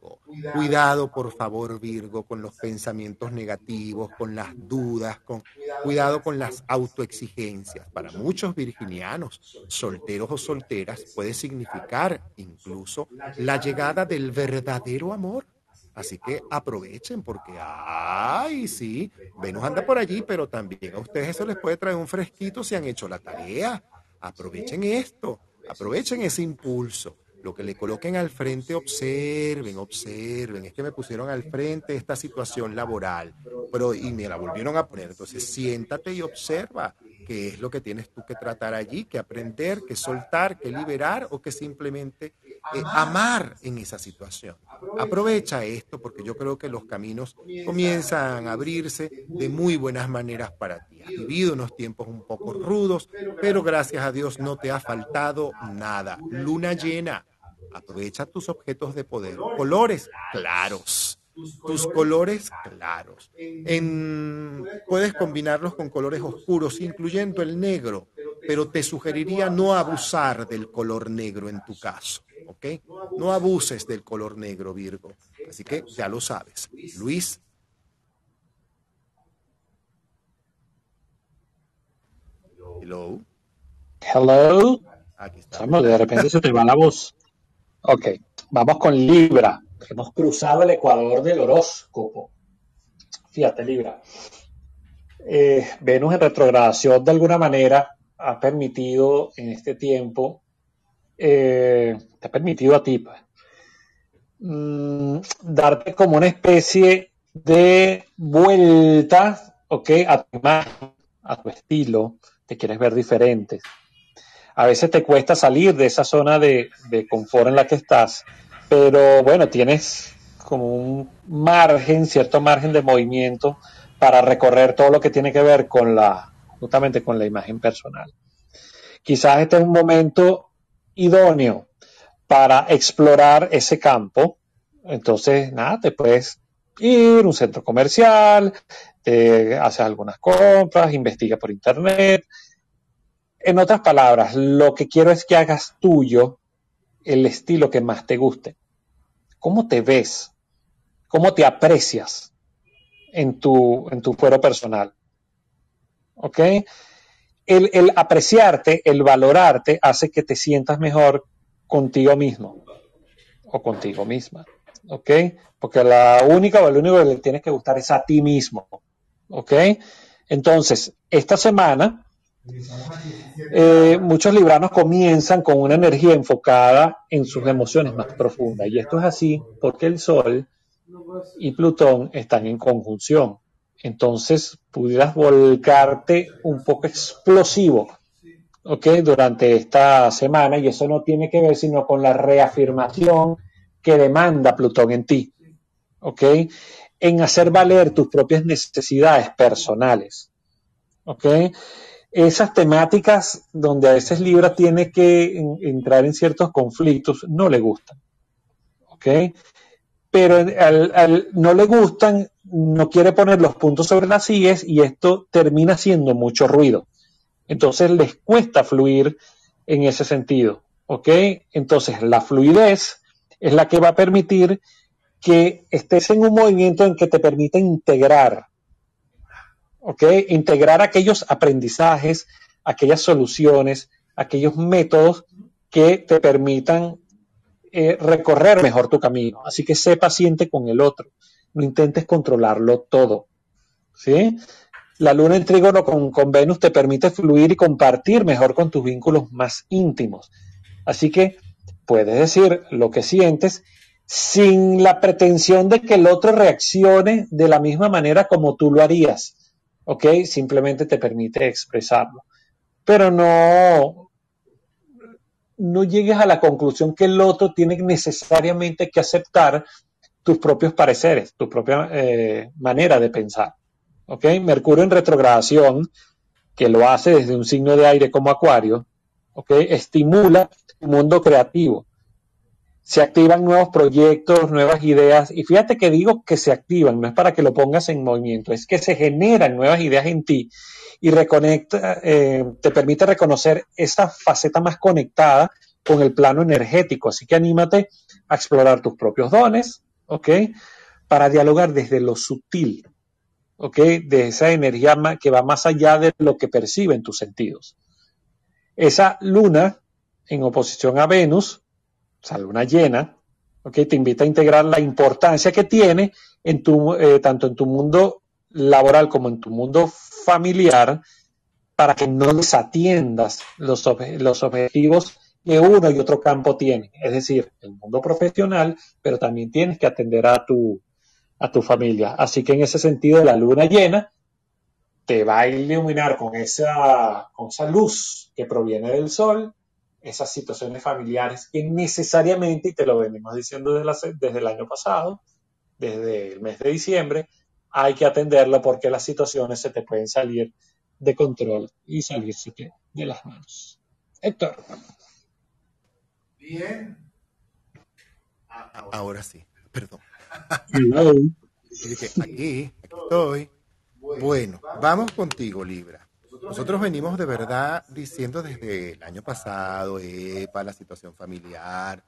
Cuidado, por favor, Virgo, con los pensamientos negativos, con las dudas, con cuidado con las autoexigencias. Para muchos virginianos, solteros o solteras, puede significar incluso la llegada del verdadero amor. Así que aprovechen porque, ay, sí, Venus anda por allí, pero también a ustedes eso les puede traer un fresquito si han hecho la tarea. Aprovechen esto. Aprovechen ese impulso. Lo que le coloquen al frente, observen, observen. Es que me pusieron al frente esta situación laboral, pero y me la volvieron a poner. Entonces, siéntate y observa qué es lo que tienes tú que tratar allí, que aprender, que soltar, que liberar o que simplemente eh, amar en esa situación. Aprovecha esto porque yo creo que los caminos comienzan a abrirse de muy buenas maneras para ti. Has vivido unos tiempos un poco rudos, pero gracias a Dios no te ha faltado nada. Luna llena. Aprovecha tus objetos de poder. Colores claros tus colores claros. En, puedes combinarlos con colores oscuros, incluyendo el negro, pero te sugeriría no abusar del color negro en tu caso, ¿ok? No abuses del color negro, Virgo. Así que ya lo sabes. Luis. Hello. Hello. Aquí está. de repente se te va la voz. Ok, vamos con Libra. Hemos cruzado el ecuador del horóscopo. Fíjate, Libra. Eh, Venus en retrogradación de alguna manera ha permitido en este tiempo, eh, te ha permitido a ti, pues, mm, darte como una especie de vuelta, ¿ok? A tu imagen, a tu estilo, te quieres ver diferente. A veces te cuesta salir de esa zona de, de confort en la que estás pero bueno, tienes como un margen, cierto margen de movimiento para recorrer todo lo que tiene que ver con la, justamente con la imagen personal. Quizás este es un momento idóneo para explorar ese campo. Entonces, nada, te puedes ir a un centro comercial, te haces algunas compras, investiga por internet. En otras palabras, lo que quiero es que hagas tuyo el estilo que más te guste. ¿Cómo te ves? ¿Cómo te aprecias en tu, en tu fuero personal? ¿Ok? El, el apreciarte, el valorarte, hace que te sientas mejor contigo mismo o contigo misma. ¿Ok? Porque la única o el único que le tienes que gustar es a ti mismo. ¿Ok? Entonces, esta semana eh, muchos libranos comienzan con una energía enfocada en sus emociones más profundas. Y esto es así porque el Sol y Plutón están en conjunción. Entonces pudieras volcarte un poco explosivo durante esta semana y eso no tiene que ver sino con la reafirmación que demanda Plutón en ti. ¿ok? En hacer valer tus propias necesidades personales. ¿ok? Esas temáticas donde a veces Libra tiene que entrar en ciertos conflictos no le gustan. ¿Ok? Pero al, no le gustan, no quiere poner los puntos sobre las sillas y esto termina haciendo mucho ruido. Entonces les cuesta fluir en ese sentido. ¿Ok? Entonces la fluidez es la que va a permitir que estés en un movimiento en que te permite integrar, ¿ok? Integrar aquellos aprendizajes, aquellas soluciones, aquellos métodos que te permitan eh, recorrer mejor tu camino. Así que sé paciente con el otro. No intentes controlarlo todo. ¿Sí? La luna en trígono con, con Venus te permite fluir y compartir mejor con tus vínculos más íntimos. Así que puedes decir lo que sientes sin la pretensión de que el otro reaccione de la misma manera como tú lo harías. ¿Ok? Simplemente te permite expresarlo. Pero no, no llegues a la conclusión que el otro tiene necesariamente que aceptar tus propios pareceres, tu propia eh, manera de pensar. ¿ok? Mercurio en retrogradación, que lo hace desde un signo de aire como Acuario, ¿ok? Estimula el mundo creativo. Se activan nuevos proyectos, nuevas ideas, y fíjate que digo que se activan, no es para que lo pongas en movimiento, es que se generan nuevas ideas en ti y reconecta, eh, te permite reconocer esa faceta más conectada con el plano energético. Así que anímate a explorar tus propios dones, ¿ok? Para dialogar desde lo sutil, ¿ok? De esa energía que va más allá de lo que perciben tus sentidos. Esa luna en oposición a Venus, sea, luna llena, ¿ok? Te invita a integrar la importancia que tiene en tu, eh, tanto en tu mundo laboral como en tu mundo familiar para que no desatiendas los, los objetivos que uno y otro campo tienen, es decir, el mundo profesional, pero también tienes que atender a tu, a tu familia. Así que en ese sentido, la luna llena te va a iluminar con esa, con esa luz que proviene del sol, esas situaciones familiares que necesariamente, y te lo venimos diciendo desde, desde el año pasado, desde el mes de diciembre, hay que atenderlo porque las situaciones se te pueden salir de control y salirse de las manos. Héctor. Bien. Ahora sí, perdón. aquí, estoy. Bueno, vamos contigo, Libra. Nosotros venimos de verdad diciendo desde el año pasado, para la situación familiar,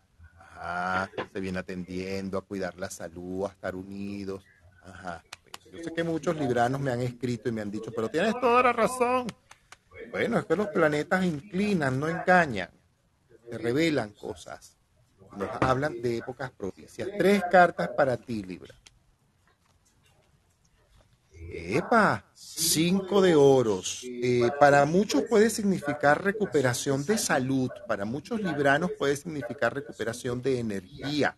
se viene atendiendo a cuidar la salud, a estar unidos. Yo sé que muchos libranos me han escrito y me han dicho, pero tienes toda la razón. Bueno, es que los planetas inclinan, no engañan, te revelan cosas nos hablan de épocas propicias. Tres cartas para ti, Libra. Epa, cinco de oros. Eh, para muchos puede significar recuperación de salud, para muchos libranos puede significar recuperación de energía,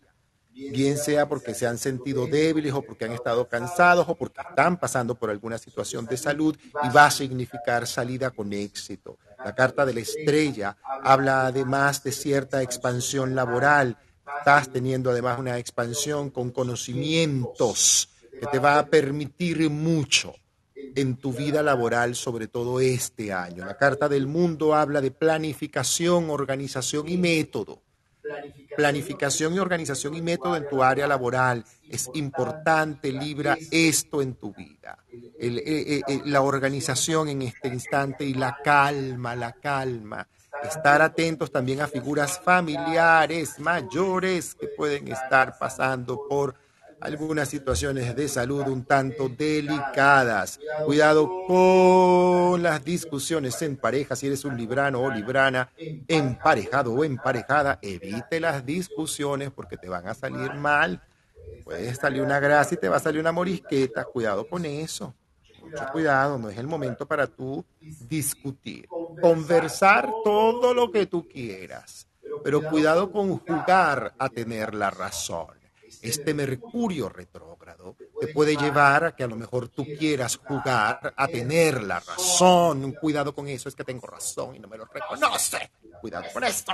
bien sea porque se han sentido débiles o porque han estado cansados o porque están pasando por alguna situación de salud y va a significar salida con éxito. La carta de la estrella habla además de cierta expansión laboral. Estás teniendo además una expansión con conocimientos que te va a permitir mucho en tu vida laboral, sobre todo este año. La carta del mundo habla de planificación, organización y método. Planificación y organización y método en tu área laboral. Es importante, Libra, esto en tu vida. Eh, eh, eh, la organización en este instante y la calma, la calma. Estar atentos también a figuras familiares mayores que pueden estar pasando por algunas situaciones de salud un tanto delicadas. Cuidado con las discusiones en pareja. Si eres un librano o librana emparejado o emparejada, evite las discusiones porque te van a salir mal. Puede salir una grasa y te va a salir una morisqueta. Cuidado con eso. Mucho cuidado, no es el momento para tú discutir. Conversar todo lo que tú quieras, pero cuidado con jugar a tener la razón este Mercurio retrógrado te puede llevar a que a lo mejor tú quieras jugar a tener la razón. Cuidado con eso, es que tengo razón y no me lo reconoce. Cuidado con esto.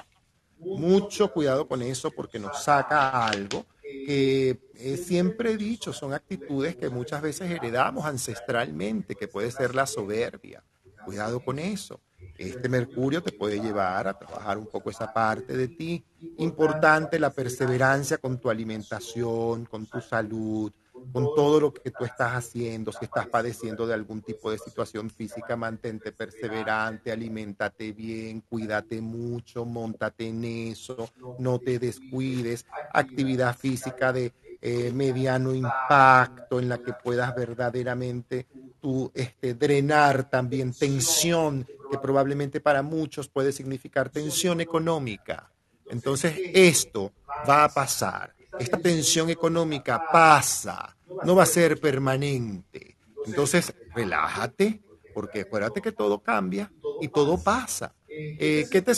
Mucho cuidado con eso porque nos saca algo que siempre he dicho, son actitudes que muchas veces heredamos ancestralmente, que puede ser la soberbia. Cuidado con eso. Este Mercurio te puede llevar a trabajar un poco esa parte de ti. Importante la perseverancia con tu alimentación, con tu salud. con todo lo que tú estás haciendo, si estás padeciendo de algún tipo de situación física, mantente perseverante, alimentate bien, cuídate mucho, montate en eso, no te descuides, actividad física de eh, mediano impacto en la que puedas verdaderamente tú este, drenar también tensión, que probablemente para muchos puede significar tensión económica. Entonces esto va a pasar esta tensión económica pasa, no va a ser permanente. Entonces, relájate, porque acuérdate que todo cambia y todo pasa. Eh, ¿qué, te,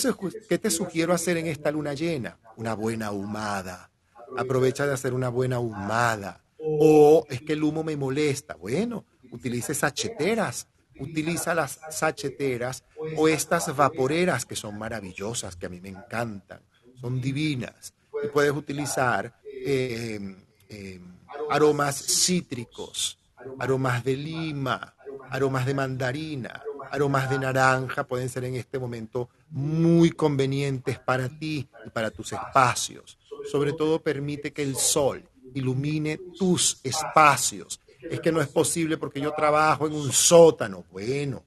¿Qué te sugiero hacer en esta luna llena? Una buena humada. Aprovecha de hacer una buena humada. O es que el humo me molesta. Bueno, utilice sacheteras. Utiliza las sacheteras o estas vaporeras que son maravillosas, que a mí me encantan. Son divinas. Y puedes utilizar eh, eh, aromas cítricos, aromas de lima, aromas de mandarina, aromas de naranja pueden ser en este momento muy convenientes para ti y para tus espacios. Sobre todo permite que el sol ilumine tus espacios. Es que no es posible porque yo trabajo en un sótano. Bueno,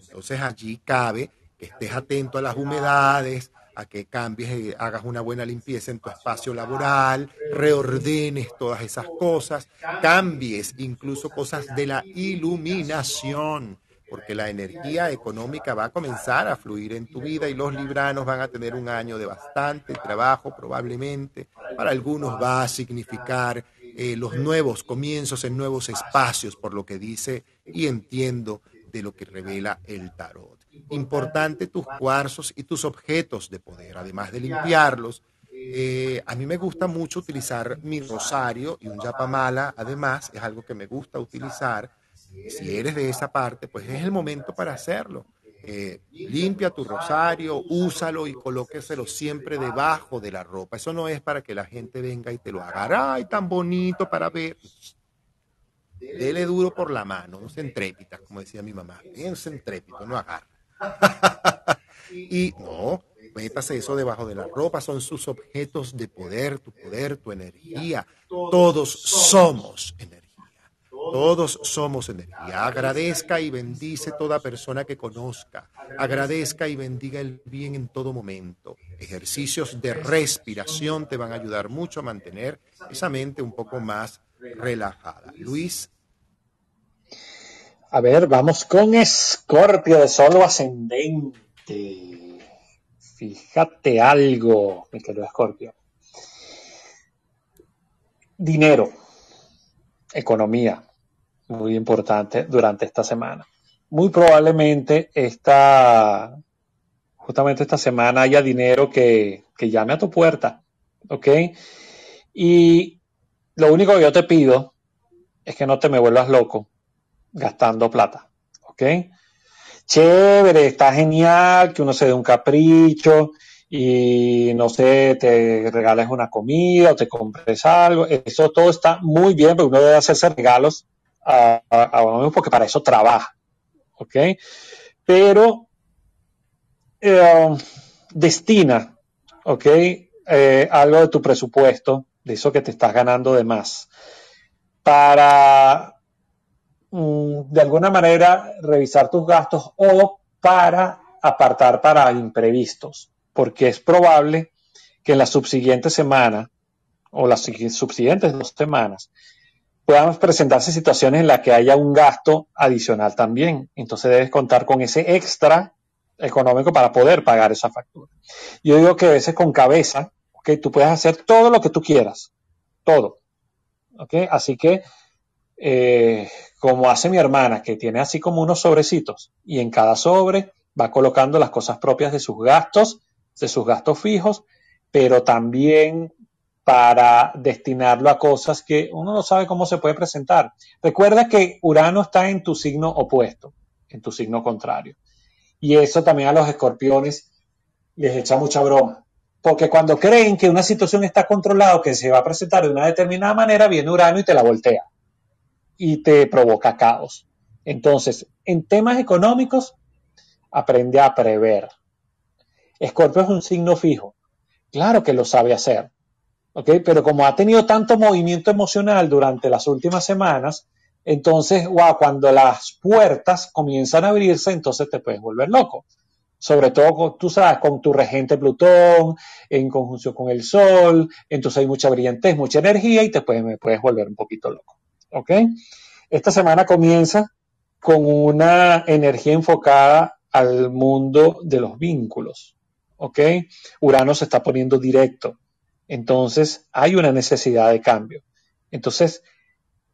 entonces allí cabe que estés atento a las humedades, a que cambies, y hagas una buena limpieza en tu espacio laboral, reordenes todas esas cosas, cambies incluso cosas de la iluminación, porque la energía económica va a comenzar a fluir en tu vida y los libranos van a tener un año de bastante trabajo probablemente. Para algunos va a significar eh, los nuevos comienzos en nuevos espacios, por lo que dice y entiendo de lo que revela el tarot importante tus cuarzos y tus objetos de poder, además de limpiarlos. Eh, a mí me gusta mucho utilizar mi rosario y un yapamala, además, es algo que me gusta utilizar. Si eres de esa parte, pues es el momento para hacerlo. Eh, limpia tu rosario, úsalo y colóqueselo siempre debajo de la ropa. Eso no es para que la gente venga y te lo haga. ¡Ay, tan bonito para ver! Dele duro por la mano, no se entrepita, como decía mi mamá. Bien se entrepito, no agarra. y no, métase eso debajo de la ropa, son sus objetos de poder, tu poder, tu energía. Todos somos energía. Todos somos energía. Agradezca y bendice toda persona que conozca. Agradezca y bendiga el bien en todo momento. Ejercicios de respiración te van a ayudar mucho a mantener esa mente un poco más relajada. Luis a ver, vamos con Escorpio de solo ascendente. Fíjate algo, mi querido Escorpio. Dinero, economía, muy importante durante esta semana. Muy probablemente esta, justamente esta semana haya dinero que, que llame a tu puerta, ¿ok? Y lo único que yo te pido es que no te me vuelvas loco gastando plata. ¿Ok? Chévere, está genial que uno se dé un capricho y no sé, te regales una comida o te compres algo. Eso todo está muy bien, pero uno debe hacerse regalos a, mismo porque para eso trabaja. ¿Ok? Pero eh, destina, ¿ok? Eh, algo de tu presupuesto, de eso que te estás ganando de más, para Mm, de alguna manera revisar tus gastos o para apartar para imprevistos, porque es probable que en la subsiguiente semana o las subsiguientes dos semanas puedan presentarse situaciones en las que haya un gasto adicional también. Entonces debes contar con ese extra económico para poder pagar esa factura. Yo digo que a veces con cabeza, que tú puedes hacer todo lo que tú quieras, todo. ¿okay? Así que eh, como hace mi hermana, que tiene así como unos sobrecitos y en cada sobre va colocando las cosas propias de sus gastos, de sus gastos fijos, pero también para destinarlo a cosas que uno no sabe cómo se puede presentar. Recuerda que Urano está en tu signo opuesto, en tu signo contrario. Y eso también a los escorpiones les echa mucha broma. Porque cuando creen que una situación está controlada que se va a presentar de una determinada manera, viene Urano y te la voltea y te provoca caos. Entonces, en temas económicos, aprende a prever. Escorpio es un signo fijo. Claro que lo sabe hacer. ¿Ok? Pero como ha tenido tanto movimiento emocional durante las últimas semanas, entonces, wow, cuando las puertas comienzan a abrirse, entonces te puedes volver loco. Sobre todo, tú sabes, con tu regente Plutón, en conjunción con el Sol, entonces hay mucha brillantez, mucha energía y te puedes, me puedes volver un poquito loco. ¿Ok? Esta semana comienza con una energía enfocada al mundo de los vínculos. ¿Ok? Urano se está poniendo directo. Entonces, hay una necesidad de cambio. Entonces,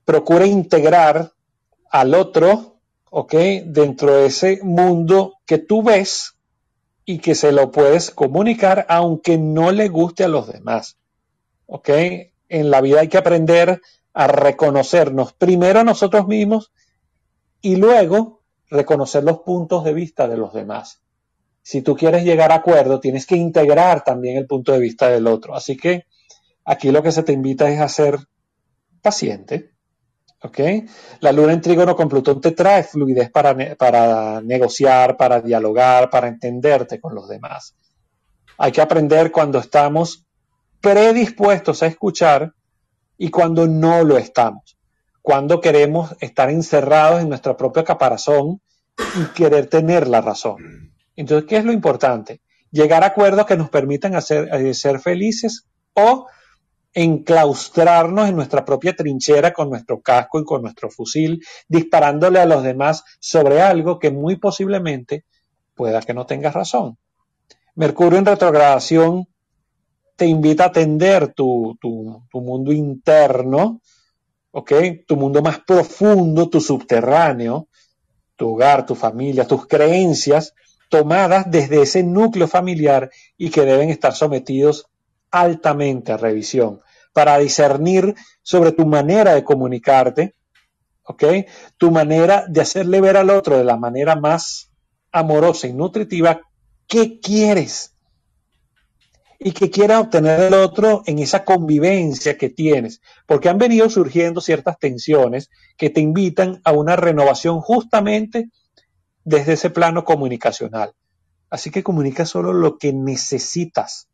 procura integrar al otro, ¿ok? Dentro de ese mundo que tú ves y que se lo puedes comunicar aunque no le guste a los demás, ¿ok? En la vida hay que aprender a reconocernos primero a nosotros mismos y luego reconocer los puntos de vista de los demás. Si tú quieres llegar a acuerdo, tienes que integrar también el punto de vista del otro. Así que aquí lo que se te invita es a ser paciente, ¿ok? La luna en trígono con Plutón te trae fluidez para, para negociar, para dialogar, para entenderte con los demás. Hay que aprender cuando estamos predispuestos a escuchar y cuando no lo estamos. Cuando queremos estar encerrados en nuestro propio caparazón y querer tener la razón. Entonces, ¿qué es lo importante? Llegar a acuerdos que nos permitan hacer, eh, ser felices o enclaustrarnos en nuestra propia trinchera con nuestro casco y con nuestro fusil, disparándole a los demás sobre algo que muy posiblemente pueda que no tengas razón. Mercurio en retrogradación te invita a atender tu, tu, tu mundo interno, ¿ok? Tu mundo más profundo, tu subterráneo, tu hogar, tu familia, tus creencias, tomadas desde ese núcleo familiar y que deben estar sometidos altamente a revisión para discernir sobre tu manera de comunicarte, ¿ok? Tu manera de hacerle ver al otro de la manera más amorosa y nutritiva qué quieres y qué quiere obtener el otro en esa convivencia que tienes, porque han venido surgiendo ciertas tensiones que te invitan a una renovación justamente desde ese plano comunicacional. Así que comunica solo lo que necesitas,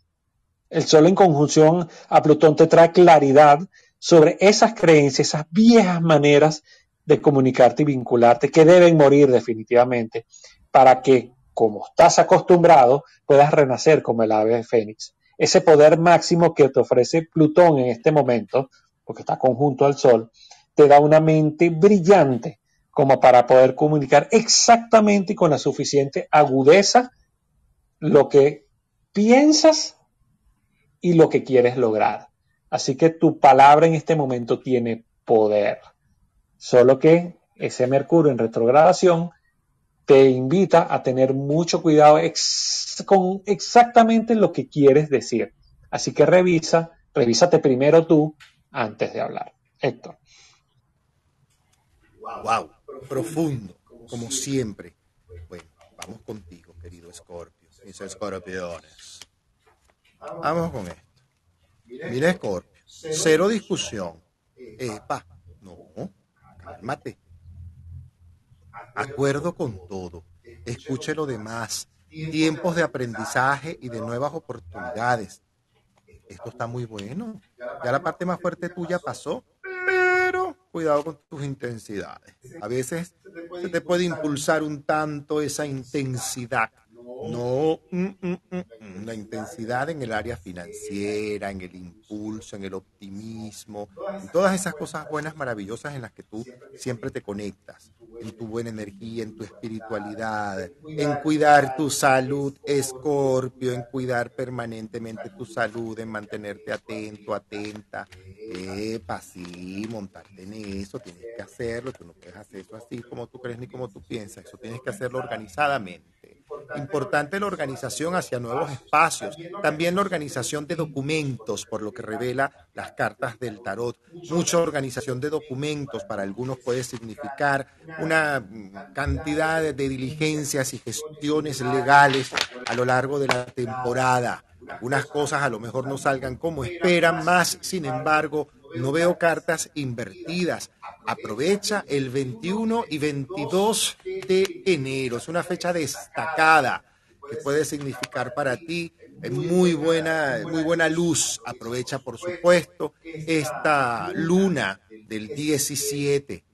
el Sol en conjunción a Plutón te trae claridad sobre esas creencias, esas viejas maneras de comunicarte y vincularte que deben morir definitivamente para que, como estás acostumbrado, puedas renacer como el ave de Fénix. Ese poder máximo que te ofrece Plutón en este momento, porque está conjunto al Sol, te da una mente brillante como para poder comunicar exactamente y con la suficiente agudeza lo que piensas y lo que quieres lograr. Así que tu palabra en este momento tiene poder. Solo que ese Mercurio en retrogradación te invita a tener mucho cuidado con exactamente lo que quieres decir. Así que revisa, revísate primero tú antes de hablar. Héctor. Wow, profundo, como siempre. Bueno, vamos contigo, querido Scorpio, mis escorpiones. Vamos con esto. Mira, Scorpio, cero discusión. Epa, no, cálmate. Acuerdo con todo. Escuche lo demás. Tiempos de aprendizaje y de nuevas oportunidades. Esto está muy bueno. Ya la parte más fuerte tuya pasó, cuidado con tus intensidades. A veces se te puede impulsar un tanto esa intensidad no, mm, mm, mm, la intensidad en el área financiera, en el impulso, en el optimismo, en todas esas cosas buenas, maravillosas en las que tú siempre te conectas, en tu buena energía, en tu espiritualidad, en cuidar tu salud, escorpio, en cuidar permanentemente tu salud, en mantenerte atento, atenta. Epa, sí, montarte en eso, tienes que hacerlo, tú no puedes hacer eso así como tú crees ni como tú piensas, eso tienes que hacerlo organizadamente Importante la organización hacia nuevos espacios, también la organización de documentos, por lo que revela las cartas del tarot. Mucha organización de documentos para algunos puede significar una cantidad de diligencias y gestiones legales a lo largo de la temporada. Algunas cosas a lo mejor no salgan como esperan, más sin embargo no veo cartas invertidas. Aprovecha el 21 y 22 de enero. Es una fecha destacada que puede significar para ti muy buena, muy buena luz. Aprovecha, por supuesto, esta luna del 17.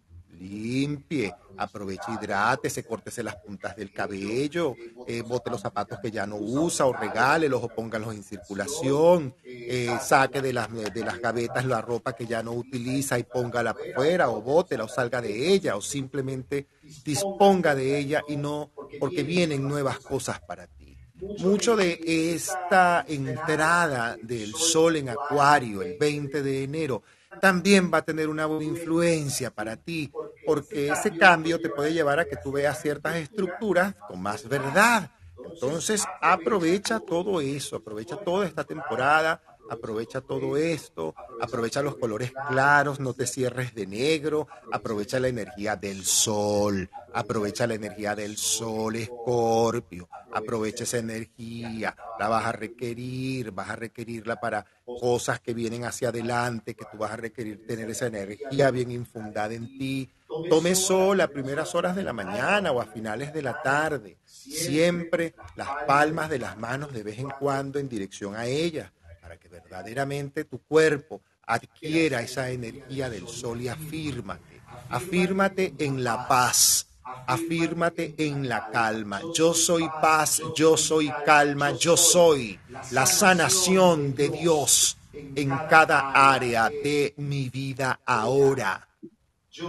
Limpie, aproveche, hidrate, córtese las puntas del cabello, eh, bote los zapatos que ya no usa o regálelos o póngalos en circulación, eh, saque de las, de las gavetas la ropa que ya no utiliza y póngala fuera o bótela o salga de ella o simplemente disponga de ella y no porque vienen nuevas cosas para ti. Mucho de esta entrada del sol en Acuario el 20 de enero también va a tener una buena influencia para ti, porque ese cambio te puede llevar a que tú veas ciertas estructuras con más verdad. Entonces, aprovecha todo eso, aprovecha toda esta temporada aprovecha todo esto, aprovecha los colores claros, no te cierres de negro, aprovecha la energía del sol, aprovecha la energía del sol, Escorpio, aprovecha esa energía, la vas a requerir, vas a requerirla para cosas que vienen hacia adelante, que tú vas a requerir tener esa energía bien infundada en ti. Tome sol a primeras horas de la mañana o a finales de la tarde, siempre las palmas de las manos de vez en cuando en dirección a ellas para que verdaderamente tu cuerpo adquiera esa energía del sol y afírmate. Afírmate en la paz. Afírmate en la calma. Yo soy paz, yo soy calma, yo soy la sanación de Dios en cada área de mi vida ahora.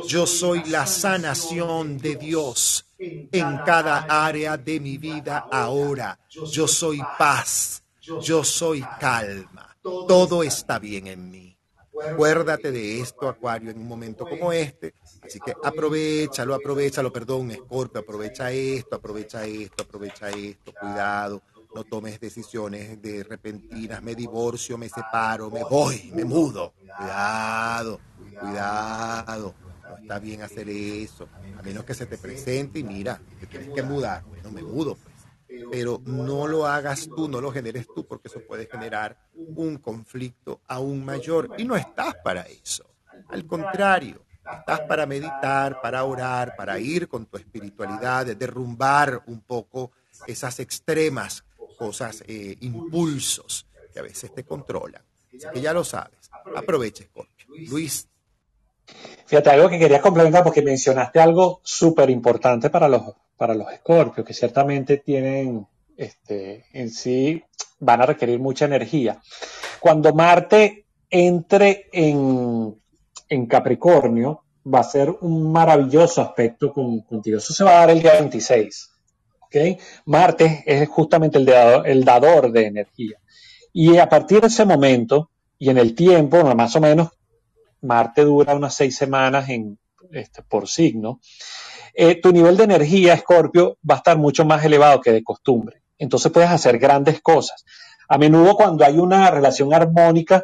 Yo soy la sanación de Dios en cada área de mi vida ahora. Yo soy paz yo soy calma, todo está bien en mí. Acuérdate de esto, Acuario, en un momento como este. Así que aprovechalo, aprovechalo, perdón, Escorpio, aprovecha esto, aprovecha esto, aprovecha esto, cuidado. No tomes decisiones de repentinas, me divorcio, me separo, me voy, me mudo. Cuidado, cuidado. No está bien hacer eso. A menos que se te presente y mira, te tienes que mudar. Bueno, me mudo. Pero no lo hagas tú, no lo generes tú, porque eso puede generar un conflicto aún mayor y no estás para eso. Al contrario, estás para meditar, para orar, para ir con tu espiritualidad, derrumbar un poco esas extremas cosas, eh, impulsos que a veces te controlan. Así que ya lo sabes. Aproveche, Scorpio. Luis. Fíjate, algo que quería complementar porque mencionaste algo súper importante para los para los escorpios, que ciertamente tienen este, en sí, van a requerir mucha energía. Cuando Marte entre en, Capricornio, va a ser un maravilloso aspecto con, contigo. Eso se va a dar el día 26. ¿okay? Marte es justamente el, dador, el dador de energía. Y a partir de ese momento y en el tiempo, más o menos, Marte dura unas seis semanas en, este, por signo. Eh, tu nivel de energía, Escorpio, va a estar mucho más elevado que de costumbre. Entonces puedes hacer grandes cosas. A menudo cuando hay una relación armónica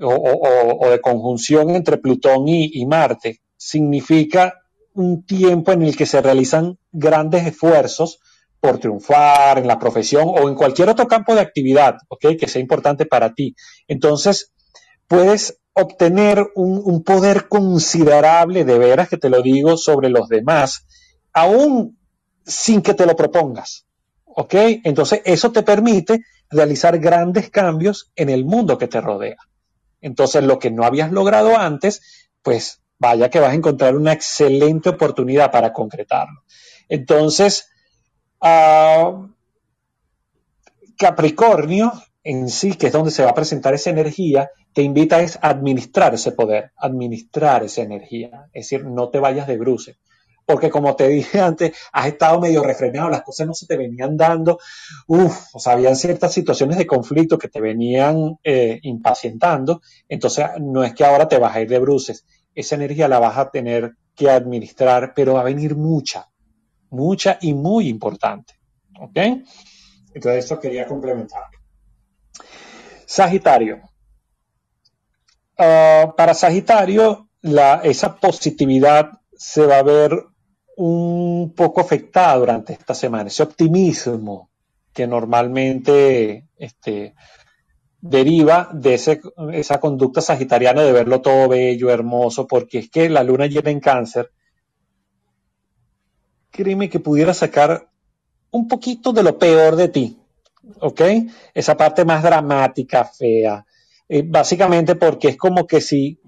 o, de conjunción entre Plutón y, Marte, significa un tiempo en el que se realizan grandes esfuerzos por triunfar en la profesión o en cualquier otro campo de actividad, Que sea importante para ti. Entonces, puedes obtener un, poder considerable, de veras que te lo digo, sobre los demás, aún sin que te lo propongas. ¿Ok? Entonces, eso te permite realizar grandes cambios en el mundo que te rodea. Entonces, lo que no habías logrado antes, pues vaya que vas a encontrar una excelente oportunidad para concretarlo. Entonces, ah, Capricornio en sí, que es donde se va a presentar esa energía, te invita es a administrar ese poder, administrar esa energía. Es decir, no te vayas de bruce. Porque como te dije antes, has estado medio refrenado, las cosas no se te venían dando. Uf, o sea, habían ciertas situaciones de conflicto que te venían eh, impacientando. Entonces, no es que ahora te vas a ir de bruces. Esa energía la vas a tener que administrar, pero va a venir mucha, mucha y muy importante. ¿Ok? Entonces, eso quería complementar. Sagitario. Ah, para Sagitario, esa positividad se va a ver un poco afectada durante esta semana, ese optimismo que normalmente este, deriva de esa conducta sagitariana de verlo todo bello, hermoso, porque es que la luna llena en cáncer, créeme que pudiera sacar un poquito de lo peor de ti, ¿Ok? Esa parte más dramática, fea. Eh, básicamente porque es como que si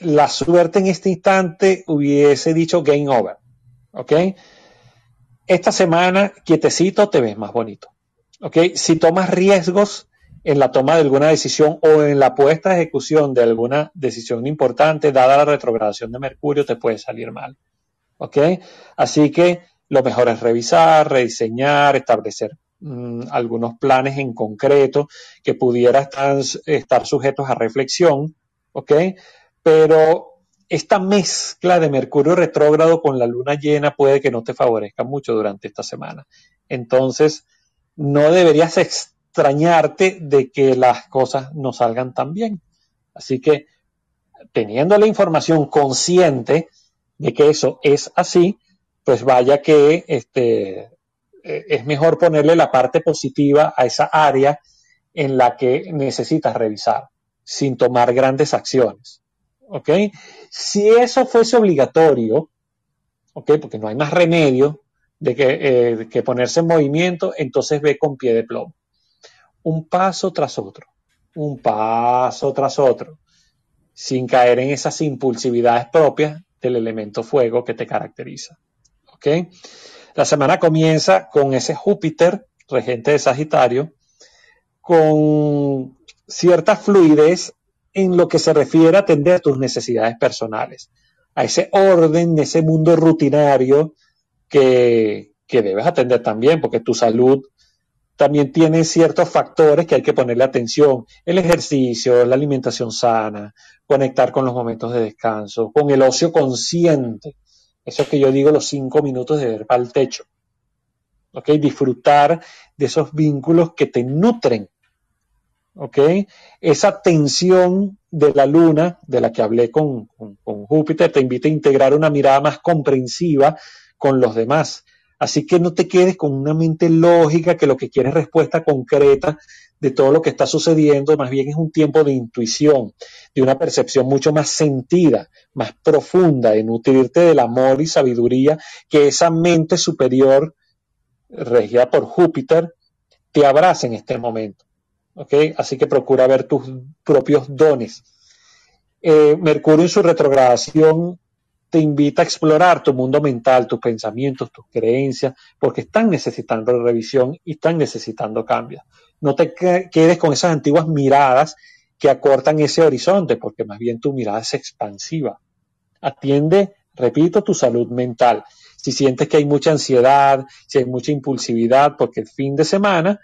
la suerte en este instante hubiese dicho game over. ¿Ok? Esta semana, quietecito, te ves más bonito. ¿Ok? Si tomas riesgos en la toma de alguna decisión o en la puesta de ejecución de alguna decisión importante, dada la retrogradación de Mercurio, te puede salir mal. ¿Ok? Así que lo mejor es revisar, rediseñar, establecer mm, algunos planes en concreto que pudieran estar, sujetos a reflexión. ¿Ok? Pero esta mezcla de Mercurio retrógrado con la luna llena puede que no te favorezca mucho durante esta semana. Entonces, no deberías extrañarte de que las cosas no salgan tan bien. Así que, teniendo la información consciente de que eso es así, pues vaya que este, e, es mejor ponerle la parte positiva a esa área en la que necesitas revisar, sin tomar grandes acciones. ¿Ok? Si eso fuese obligatorio, ¿ok? Porque no hay más remedio de que, eh, que ponerse en movimiento, entonces ve con pie de plomo. Un paso tras otro, un paso tras otro, sin caer en esas impulsividades propias del elemento fuego que te caracteriza. La semana comienza con ese Júpiter, regente de Sagitario, con cierta fluidez en lo que se refiere a atender a tus necesidades personales, a ese orden, ese mundo rutinario que, que debes atender también, porque tu salud también tiene ciertos factores que hay que ponerle atención. El ejercicio, la alimentación sana, conectar con los momentos de descanso, con el ocio consciente. Eso que yo digo, los cinco minutos de ver para el techo. ¿Ok? Disfrutar de esos vínculos que te nutren. ¿Ok? Esa tensión de la luna, de la que hablé con, con Júpiter, te invita a integrar una mirada más comprensiva con los demás. Así que no te quedes con una mente lógica que lo que quiere es respuesta concreta de todo lo que está sucediendo, más bien es un tiempo de intuición, de una percepción mucho más sentida, más profunda, de nutrirte del amor y sabiduría que esa mente superior, regida por Júpiter, te abraza en este momento. Así que procura ver tus propios dones. Eh, Mercurio en su retrogradación te invita a explorar tu mundo mental, tus pensamientos, tus creencias, porque están necesitando revisión y están necesitando cambios. No te quedes con esas antiguas miradas que acortan ese horizonte, porque más bien tu mirada es expansiva. Atiende, repito, tu salud mental. Si sientes que hay mucha ansiedad, si hay mucha impulsividad, porque el fin de semana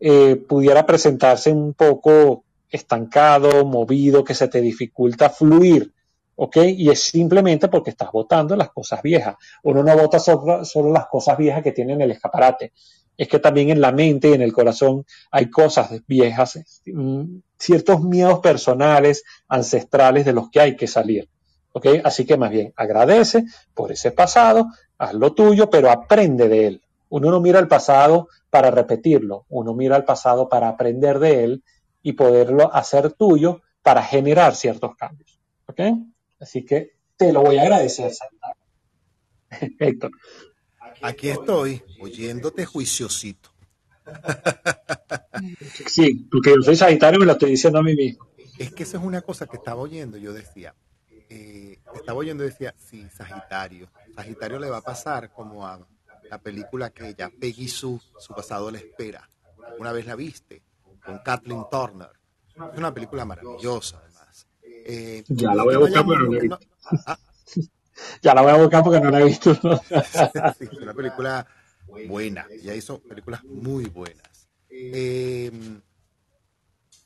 eh, pudiera presentarse un poco estancado, movido, que se te dificulta fluir ¿ok? Y es simplemente porque estás votando las cosas viejas. Uno no vota solo, las cosas viejas que tienen el escaparate. Es que también en la mente y en el corazón hay cosas viejas, mm, ciertos miedos personales, ancestrales de los que hay que salir. ¿Ok? Así que más bien agradece por ese pasado, haz lo tuyo, pero aprende de él. Uno no mira al pasado para repetirlo, uno mira al pasado para aprender de él y poderlo hacer tuyo para generar ciertos cambios. ¿Ok? Así que te lo voy a agradecer, Santa. Héctor. Aquí estoy, oyéndote juiciosito. Sí, porque yo soy Sagitario y me lo estoy diciendo a mí mismo. Es que eso es una cosa que estaba oyendo, yo decía, eh, estaba oyendo y decía, sí, Sagitario. Sagitario le va a pasar como a la película que ella, Peggy Sue, su pasado la espera. Una vez la viste, con Kathleen Turner. Es una película maravillosa. Eh, ya la voy a buscar, pero no he visto. ya la voy a buscar porque no la he visto. una película buena. Ya hizo películas muy buenas. Eh,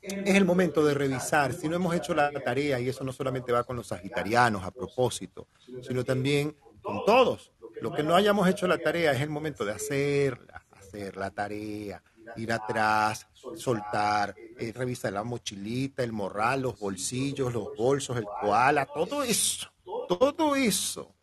es el momento de revisar. Si no hemos hecho la tarea, y eso no solamente va con los sagitarianos a propósito, sino también con todos. Lo que no hayamos hecho la tarea es el momento de hacerla, hacer la tarea, ir atrás, soltar, eh, revisar la mochilita, el morral, los bolsillos, los bolsos, el koala, todo eso, todo eso.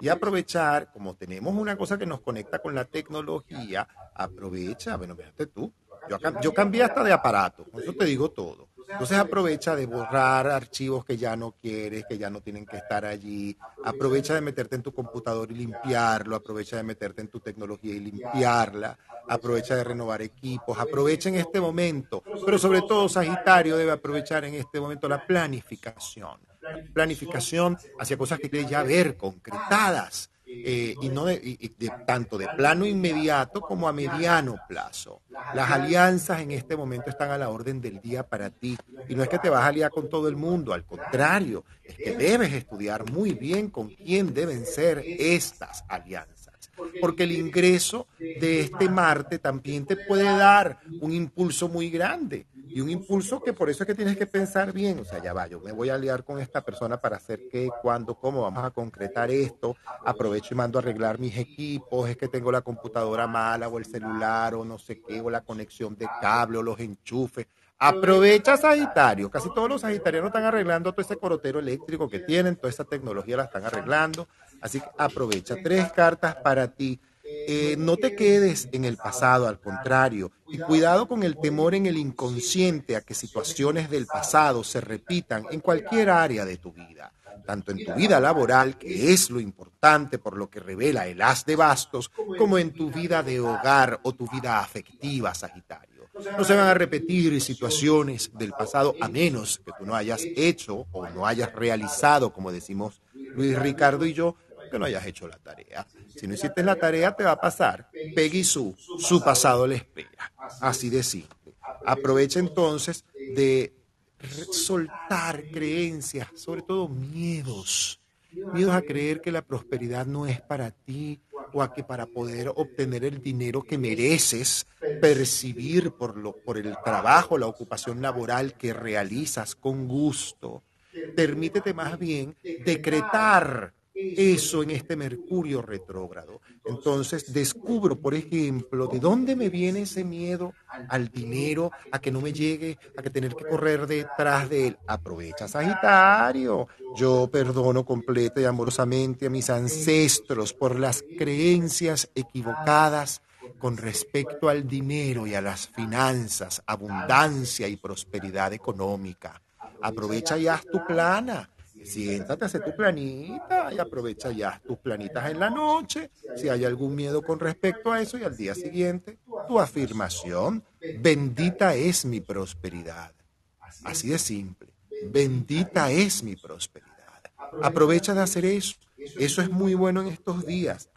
Y aprovechar, como tenemos una cosa que nos conecta con la tecnología, aprovecha, bueno, fíjate tú, yo, yo cambié hasta de aparato, con eso te digo todo. Entonces aprovecha de borrar archivos que ya no quieres, que ya no tienen que estar allí. Aprovecha de meterte en tu computador y limpiarlo. Aprovecha de meterte en tu tecnología y limpiarla. Aprovecha de renovar equipos. Aprovecha en este momento. Pero sobre todo Sagitario debe aprovechar en este momento la planificación. Planificación hacia cosas que quieres ya ver concretadas eh, y no de, tanto de plano inmediato como a mediano plazo. Las alianzas en este momento están a la orden del día para ti y no es que te vas a aliar con todo el mundo, al contrario, es que debes estudiar muy bien con quién deben ser estas alianzas, porque el ingreso de este Marte también te puede dar un impulso muy grande y un impulso que por eso es que tienes que pensar bien, o sea, ya va, yo me voy a liar con esta persona para hacer qué, cuándo, cómo vamos a concretar esto, aprovecho y mando a arreglar mis equipos, es que tengo la computadora mala o el celular o no sé qué, o la conexión de cable o los enchufes. Aprovecha Sagitario, casi todos los sagitarianos están arreglando todo ese corotero eléctrico que tienen, toda esa tecnología la están arreglando, así que aprovecha tres cartas para ti eh, no te quedes en el pasado, al contrario, y cuidado con el temor en el inconsciente a que situaciones del pasado se repitan en cualquier área de tu vida, tanto en tu vida laboral, que es lo importante por lo que revela el as de bastos, como en tu vida de hogar o tu vida afectiva, Sagitario. No se van a repetir situaciones del pasado a menos que tú no hayas hecho o no hayas realizado, como decimos Luis Ricardo y yo, que no hayas hecho la tarea. Si no hiciste la tarea, te va a pasar. Peggy su, su pasado le espera. Así de simple. Aprovecha entonces de soltar creencias, sobre todo miedos. Miedos a creer que la prosperidad no es para ti o a que para poder obtener el dinero que mereces, percibir por, lo, por el trabajo, la ocupación laboral que realizas con gusto. Permítete más bien decretar eso en este Mercurio retrógrado. Entonces descubro, por ejemplo, de dónde me viene ese miedo al dinero, a que no me llegue, a que tener que correr detrás de él. Aprovecha Sagitario. Yo perdono completa y amorosamente a mis ancestros por las creencias equivocadas con respecto al dinero y a las finanzas, abundancia y prosperidad económica. Aprovecha y haz tu plana siéntate, hace tu planita y aprovecha ya tus planitas en la noche. Si hay algún miedo con respecto a eso y al día siguiente, tu afirmación, bendita es mi prosperidad. Así de simple, bendita es mi prosperidad. Aprovecha de hacer eso. Eso es muy bueno en estos días.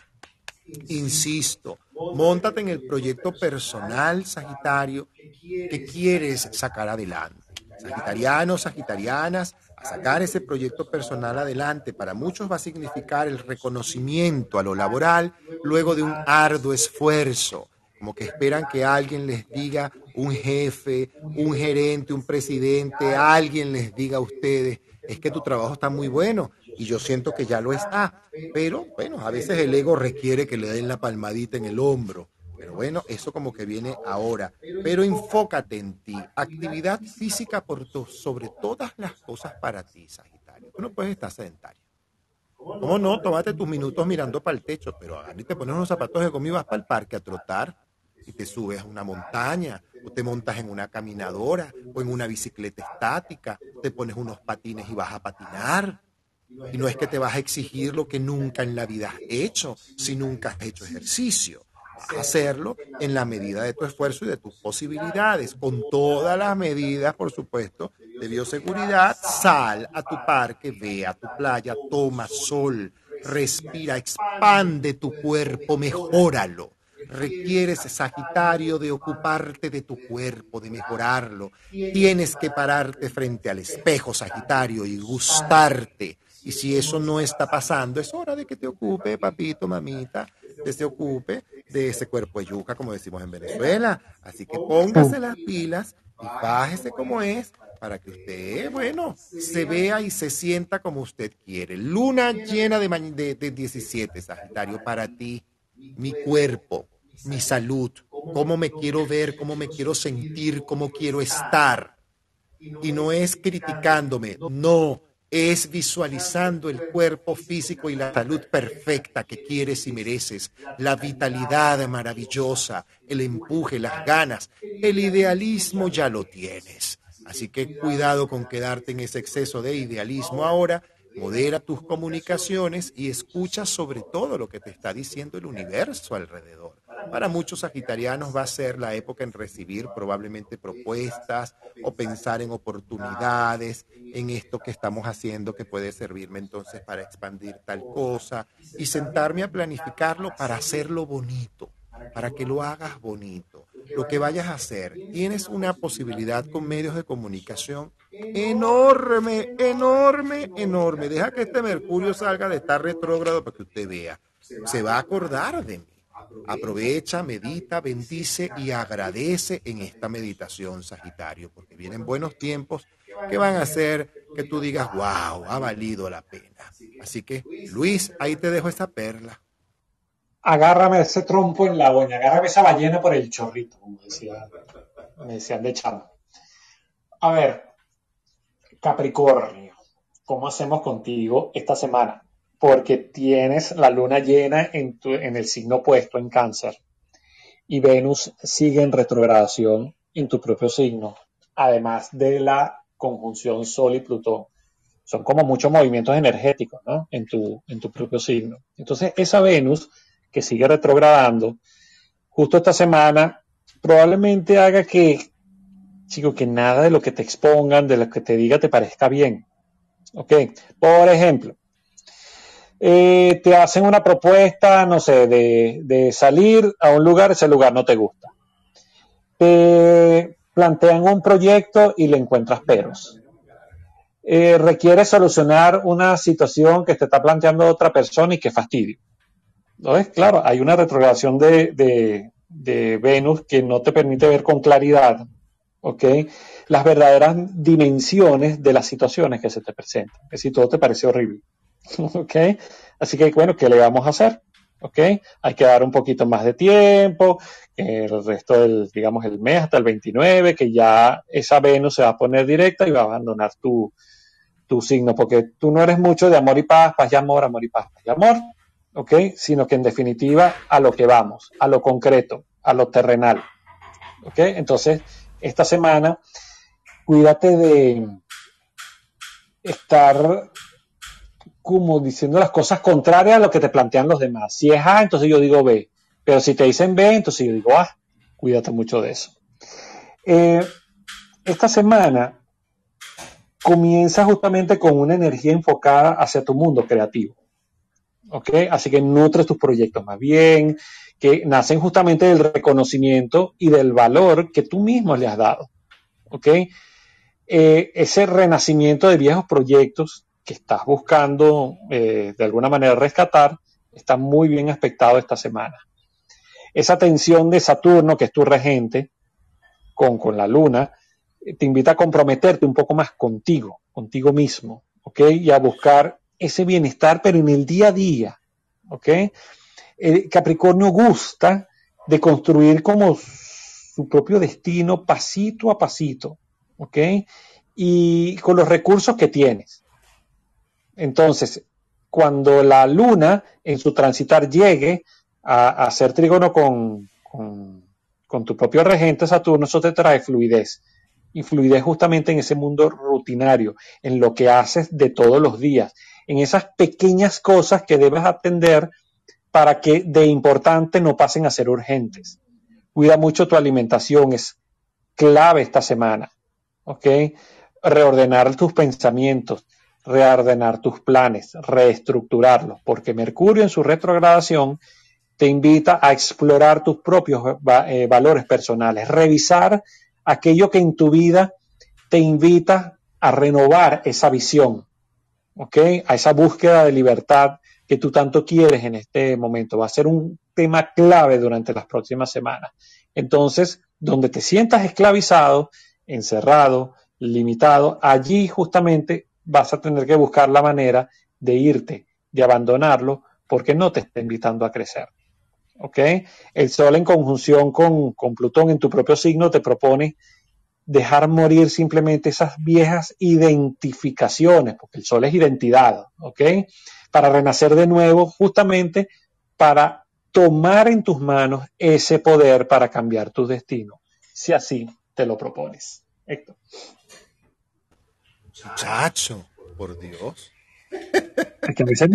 Insisto, montate en el proyecto personal, Sagitario, que quieres sacar adelante. Sagitarianos, Sagitarianas, sacar ese proyecto personal adelante para muchos va a significar el reconocimiento a lo laboral luego de un arduo esfuerzo, como que esperan que alguien les diga, un jefe, un gerente, un presidente, alguien les diga a ustedes, es que tu trabajo está muy bueno y yo siento que ya lo está, pero bueno, a veces el ego requiere que le den la palmadita en el hombro pero bueno, eso como que viene ahora. Pero enfócate en ti. Actividad física por sobre todas las cosas para ti, Sagitario. Tú no puedes estar sedentario. ¿Cómo no? Tómate tus minutos mirando para el techo, pero agarra y te pones unos zapatos de goma y vas para el parque a trotar y te subes a una montaña o te montas en una caminadora o en una bicicleta estática, te pones unos patines y vas a patinar. Y no es que te vas a exigir lo que nunca en la vida has hecho, si nunca has hecho ejercicio hacerlo en la medida de tu esfuerzo y de tus posibilidades, con todas las medidas, por supuesto, de bioseguridad. Sal a tu parque, ve a tu playa, toma sol, respira, expande tu cuerpo, mejóralo. Requieres, Sagitario, de ocuparte de tu cuerpo, de mejorarlo. Tienes que pararte frente al espejo, Sagitario, y gustarte. Y si eso no está pasando, es hora de que te ocupe, papito, mamita, que se ocupe de ese cuerpo de yuca, como decimos en Venezuela. Así que póngase las pilas y bájese como es para que usted, bueno, se vea y se sienta como usted quiere. Luna llena de, de, de 17, Sagitario, para ti, mi cuerpo, mi salud, cómo me quiero ver, cómo me quiero sentir, cómo quiero estar. Y no es criticándome, no, es visualizando el cuerpo físico y la salud perfecta que quieres y mereces, la vitalidad maravillosa, el empuje, las ganas, el idealismo ya lo tienes. Así que cuidado con quedarte en ese exceso de idealismo ahora, modera tus comunicaciones y escucha sobre todo lo que te está diciendo el universo alrededor. Para muchos sagitarianos va a ser la época en recibir probablemente propuestas o pensar en oportunidades, en esto que estamos haciendo que puede servirme entonces para expandir tal cosa y sentarme a planificarlo para hacerlo bonito, para que lo hagas bonito. Lo que vayas a hacer, tienes una posibilidad con medios de comunicación enorme, enorme, enorme. Deja que este Mercurio salga de estar retrógrado para que usted vea. Se va a acordar de mí. Aprovecha, medita, bendice y agradece en esta meditación, Sagitario, porque vienen buenos tiempos que van a hacer que tú digas, wow, ha valido la pena. Así que, Luis, ahí te dejo esta perla. Agárrame ese trompo en la boña, agárrame esa ballena por el chorrito, como me decían de chamo. A ver, Capricornio, ¿cómo hacemos contigo esta semana? porque tienes la luna llena en, en el signo opuesto, en cáncer, y Venus sigue en retrogradación en tu propio signo, además de la conjunción Sol y Plutón. Son como muchos movimientos energéticos ¿no? en, tu, en tu propio signo. Entonces, esa Venus que sigue retrogradando, justo esta semana, probablemente haga que, chico, que nada de lo que te expongan, de lo que te diga, te parezca bien. ¿Ok? Por ejemplo, eh, te hacen una propuesta, no sé, de, salir a un lugar, ese lugar no te gusta. Te plantean un proyecto y le encuentras peros. Eh, requiere solucionar una situación que te está planteando otra persona y que fastidio. ¿No es? Claro, hay una retrogradación de, de, Venus que no te permite ver con claridad, ¿ok? Las verdaderas dimensiones de las situaciones que se te presentan. Que si todo te parece horrible. ¿ok? Así que, bueno, ¿qué le vamos a hacer? ¿ok? Hay que dar un poquito más de tiempo, el resto del, digamos, el mes hasta el 29, que ya esa Venus se va a poner directa y va a abandonar tu, tu signo, porque tú no eres mucho de amor y paz, paz y amor, amor y paz, paz y amor, ¿ok? Sino que en definitiva a lo que vamos, a lo concreto, a lo terrenal, ¿ok? Entonces, esta semana, cuídate de estar como diciendo las cosas contrarias a lo que te plantean los demás. Si es A, entonces yo digo B. Pero si te dicen B, entonces yo digo A. Cuídate mucho de eso. Eh, esta semana comienza justamente con una energía enfocada hacia tu mundo creativo. ¿Ok? Así que nutres tus proyectos más bien, que nacen justamente del reconocimiento y del valor que tú mismo le has dado. ¿Ok? Eh, ese renacimiento de viejos proyectos que estás buscando eh, de alguna manera rescatar está muy bien aspectado esta semana. Esa tensión de Saturno, que es tu regente, con, con la luna, te invita a comprometerte un poco más contigo, contigo mismo, ¿ok? Y a buscar ese bienestar, pero en el día a día, ¿ok? El Capricornio gusta de construir como su propio destino pasito a pasito, ¿ok? Y con los recursos que tienes. Entonces, cuando la luna en su transitar llegue a, ser trígono con, tu propio regente Saturno, eso te trae fluidez. Y fluidez justamente en ese mundo rutinario, en lo que haces de todos los días, en esas pequeñas cosas que debes atender para que de importante no pasen a ser urgentes. Cuida mucho tu alimentación, es clave esta semana. ¿Ok? Reordenar tus pensamientos, reordenar tus planes, reestructurarlos, porque Mercurio en su retrogradación te invita a explorar tus propios eh, valores personales, revisar aquello que en tu vida te invita a renovar esa visión, ¿ok? A esa búsqueda de libertad que tú tanto quieres en este momento. Va a ser un tema clave durante las próximas semanas. Entonces, donde te sientas esclavizado, encerrado, limitado, allí justamente vas a tener que buscar la manera de irte, de abandonarlo, porque no te está invitando a crecer. ¿Ok? El Sol en conjunción con, con Plutón en tu propio signo te propone dejar morir simplemente esas viejas identificaciones, porque el Sol es identidad, ¿ok? Para renacer de nuevo, justamente para tomar en tus manos ese poder para cambiar tu destino, si así te lo propones. Héctor. Muchacho, por Dios. Es que a veces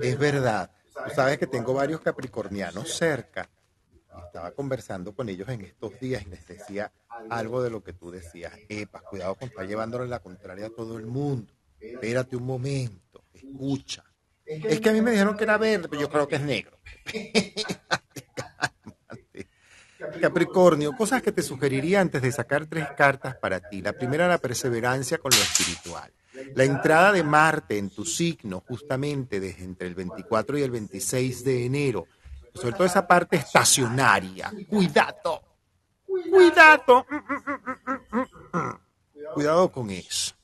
es verdad. Tú sabes que tengo varios capricornianos cerca. Estaba conversando con ellos en estos días y les decía algo de lo que tú decías. Epa, cuidado con estar llevándole la contraria a todo el mundo. Espérate un momento, escucha. Es que a mí me dijeron que era verde, pero yo creo que es negro. Capricornio, cosas que te sugeriría antes de sacar tres cartas para ti. La primera, la perseverancia con lo espiritual. La entrada de Marte en tu signo, justamente desde entre el 24 y el 26 de enero, sobre todo esa parte estacionaria. Cuidado, cuidado, cuidado con eso.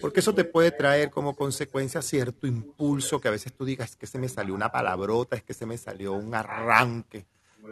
Porque eso te puede traer como consecuencia cierto impulso que a veces tú digas es que se me salió una palabrota, es que se me salió un arranque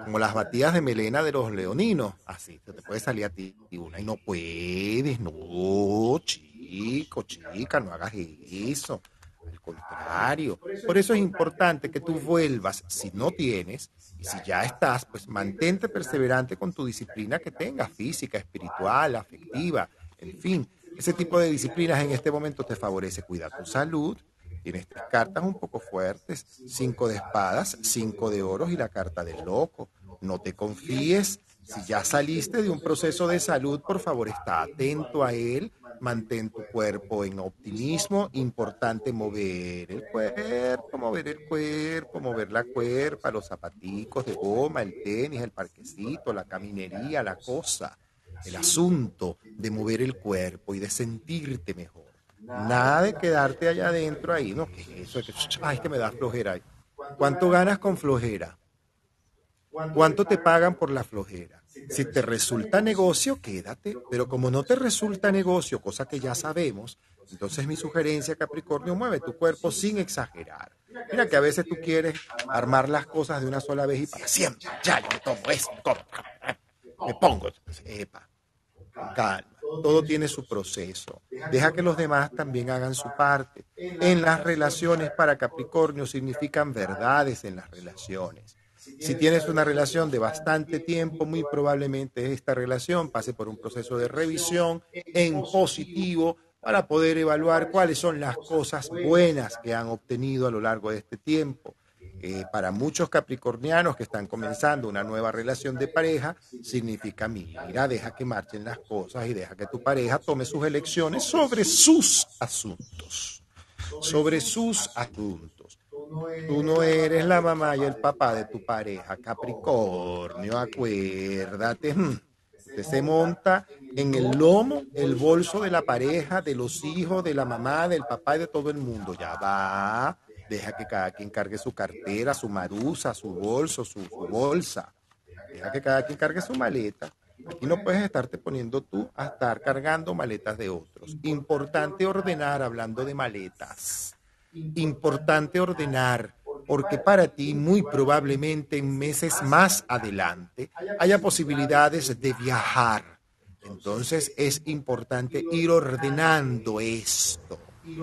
como las batidas de melena de los leoninos. Así, te puede salir a ti una y no puedes, no, chico, chica, no hagas eso. Al contrario, por eso es importante que tú vuelvas, si no tienes, y si ya estás, pues mantente perseverante con tu disciplina que tengas, física, espiritual, afectiva, en fin. Ese tipo de disciplinas en este momento te favorece cuidar tu salud, Tienes tres cartas un poco fuertes, cinco de espadas, cinco de oros y la carta del loco. No te confíes. Si ya saliste de un proceso de salud, por favor, está atento a él. Mantén tu cuerpo en optimismo. Importante mover el cuerpo, mover el cuerpo, mover la cuerpa, los zapaticos de goma, el tenis, el parquecito, la caminería, la cosa. El asunto de mover el cuerpo y de sentirte mejor. Nada de quedarte allá adentro ahí, ¿no? Que eso? Que, que me da flojera. ¿Cuánto ganas con flojera? ¿Cuánto te pagan por la flojera? Si te resulta negocio, quédate. Pero como no te resulta negocio, cosa que ya sabemos, entonces mi sugerencia, Capricornio, mueve tu cuerpo sin exagerar. Mira que a veces tú quieres armar las cosas de una sola vez y para siempre. Ya, yo me tomo esto, me pongo. Epa, calma todo tiene su proceso. Deja que los demás también hagan su parte. En las relaciones para Capricornio significan verdades en las relaciones. Si tienes una relación de bastante tiempo, muy probablemente esta relación pase por un proceso de revisión en positivo para poder evaluar cuáles son las cosas buenas que han obtenido a lo largo de este tiempo eh, para muchos capricornianos que están comenzando una nueva relación de pareja, significa, mira, deja que marchen las cosas y deja que tu pareja tome sus elecciones sobre sus asuntos, sobre sus asuntos. Tú no eres la mamá y el papá de tu pareja, Capricornio, acuérdate. Usted se monta en el lomo, el bolso de la pareja, de los hijos, de la mamá, del papá y de todo el mundo. Ya va Deja que cada quien cargue su cartera, su marusa, su bolso, su, bolsa. Deja que cada quien cargue su maleta. Aquí no puedes estarte poniendo tú a estar cargando maletas de otros. Importante ordenar, hablando de maletas. Importante ordenar, porque para ti muy probablemente en meses más adelante haya posibilidades de viajar. Entonces es importante ir ordenando esto,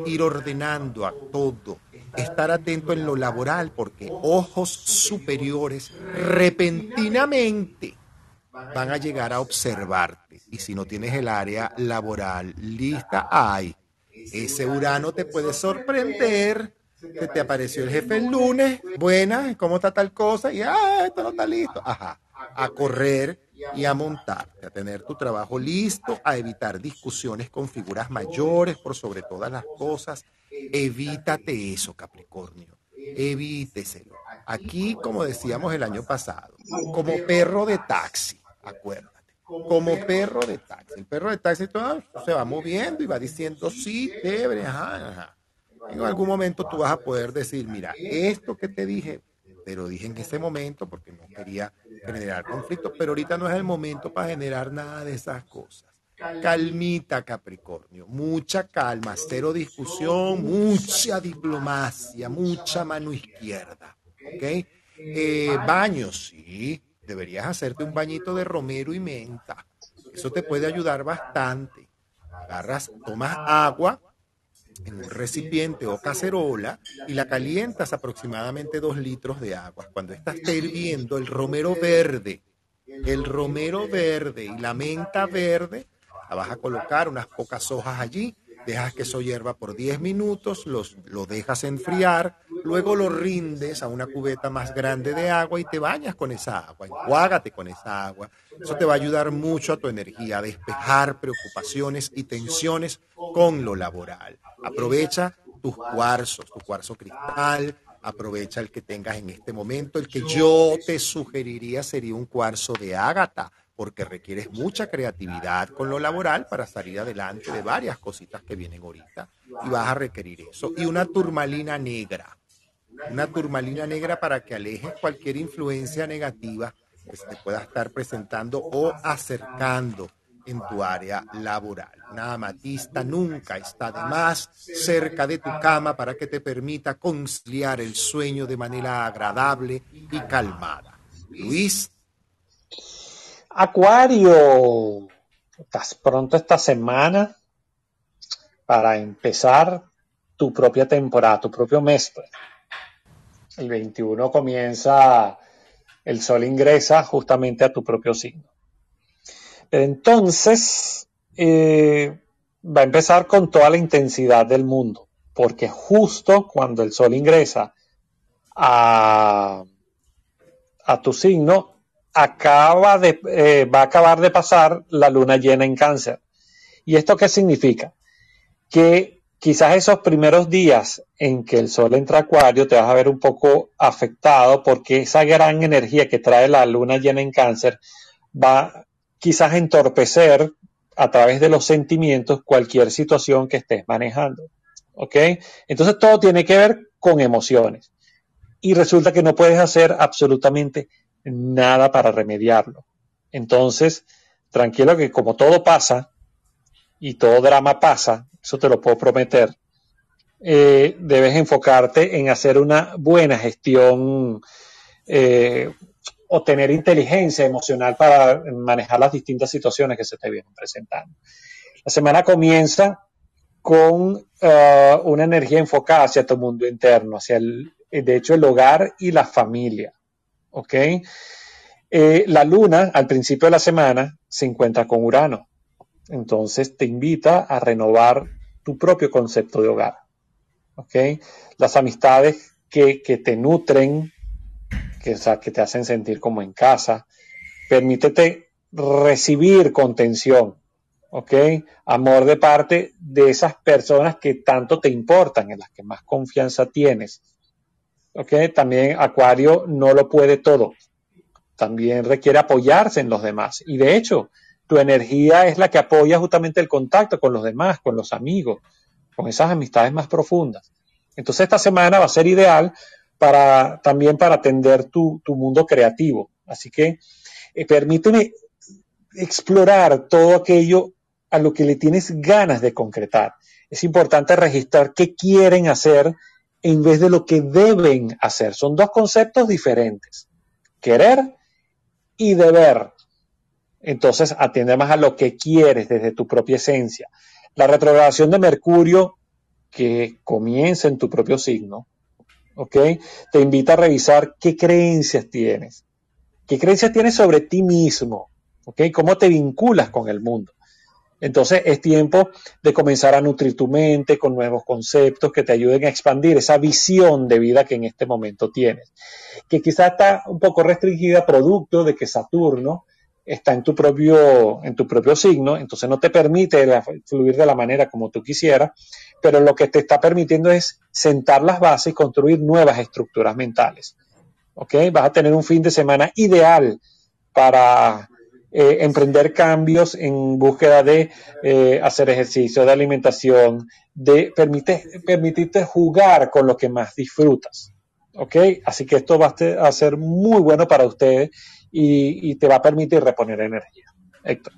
ir ordenando a todo estar atento en lo laboral porque ojos superiores repentinamente van a llegar a observarte. Y si no tienes el área laboral lista, ay, ese Urano te puede sorprender. Que te apareció el jefe el lunes, buena, ¿cómo está tal cosa? Y, ah, esto no está listo. Ajá, a correr y a montarte, a tener tu trabajo listo, a evitar discusiones con figuras mayores por sobre todas las cosas, Evítate eso, Capricornio. Evíteselo. Aquí, como decíamos el año pasado, como perro de taxi, acuérdate. Como perro de taxi. El perro de taxi todo se va moviendo y va diciendo sí, chévere, ajá, En algún momento tú vas a poder decir, mira, esto que te dije, pero dije en ese momento porque no quería generar conflicto, pero ahorita no es el momento para generar nada de esas cosas. Calmita, Capricornio, mucha calma, cero discusión, mucha diplomacia, mucha mano izquierda. ¿Ok? Eh, baños, sí, deberías hacerte un bañito de romero y menta. Eso te puede ayudar bastante. Agarras, tomas agua en un recipiente o cacerola y la calientas aproximadamente dos litros de agua. Cuando estás hirviendo el romero verde, el romero verde y la menta verde, la vas a colocar unas pocas hojas allí, dejas que eso hierva por 10 minutos, los, lo dejas enfriar, luego lo rindes a una cubeta más grande de agua y te bañas con esa agua, enjuágate con esa agua. Eso te va a ayudar mucho a tu energía, a despejar preocupaciones y tensiones con lo laboral. Aprovecha tus cuarzos, tu cuarzo cristal, aprovecha el que tengas en este momento. El que yo te sugeriría sería un cuarzo de ágata, porque requieres mucha creatividad con lo laboral para salir adelante de varias cositas que vienen ahorita y vas a requerir eso. Y una turmalina negra, una turmalina negra para que alejes cualquier influencia negativa que se te pueda estar presentando o acercando en tu área laboral. Una amatista nunca está de más cerca de tu cama para que te permita conciliar el sueño de manera agradable y calmada. Luis. Acuario, estás pronto esta semana para empezar tu propia temporada, tu propio mes. El 21 comienza, el sol ingresa justamente a tu propio signo. Entonces, eh, va a empezar con toda la intensidad del mundo, porque justo cuando el sol ingresa a, tu signo, acaba de, eh, va a acabar de pasar la luna llena en cáncer. ¿Y esto qué significa? Que quizás esos primeros días en que el sol entra a acuario te vas a ver un poco afectado porque esa gran energía que trae la luna llena en cáncer va quizás entorpecer a través de los sentimientos cualquier situación que estés manejando. ¿Ok? Entonces todo tiene que ver con emociones. Y resulta que no puedes hacer absolutamente nada para remediarlo. Entonces, tranquilo que como todo pasa y todo drama pasa, eso te lo puedo prometer, eh, debes enfocarte en hacer una buena gestión eh, o tener inteligencia emocional para manejar las distintas situaciones que se te vienen presentando. La semana comienza con uh, una energía enfocada hacia tu mundo interno, hacia el, de hecho, el hogar y la familia. ¿Ok? Eh, la luna al principio de la semana se encuentra con Urano. Entonces te invita a renovar tu propio concepto de hogar. ¿Ok? Las amistades que, que te nutren, que, te hacen sentir como en casa. Permítete recibir contención, ¿ok? Amor de parte de esas personas que tanto te importan, en las que más confianza tienes. También Acuario no lo puede todo. También requiere apoyarse en los demás. Y de hecho, tu energía es la que apoya justamente el contacto con los demás, con los amigos, con esas amistades más profundas. Entonces esta semana va a ser ideal para también para atender tu, mundo creativo. Así que eh, permíteme explorar todo aquello a lo que le tienes ganas de concretar. Es importante registrar qué quieren hacer en vez de lo que deben hacer. Son dos conceptos diferentes. Querer y deber. Entonces atiende más a lo que quieres desde tu propia esencia. La retrogradación de Mercurio que comienza en tu propio signo ¿ok? Te invita a revisar qué creencias tienes, qué creencias tienes sobre ti mismo, ¿ok? Cómo te vinculas con el mundo. Entonces es tiempo de comenzar a nutrir tu mente con nuevos conceptos que te ayuden a expandir esa visión de vida que en este momento tienes, que quizá está un poco restringida producto de que Saturno está en tu propio, en tu propio signo, entonces no te permite fluir de la manera como tú quisieras, pero lo que te está permitiendo es sentar las bases y construir nuevas estructuras mentales. ¿Ok? Vas a tener un fin de semana ideal para eh, emprender cambios en búsqueda de eh, hacer ejercicio, de alimentación, de permitirte jugar con lo que más disfrutas. ¿Ok? Así que esto va a ser muy bueno para ustedes y, te va a permitir reponer energía. Héctor.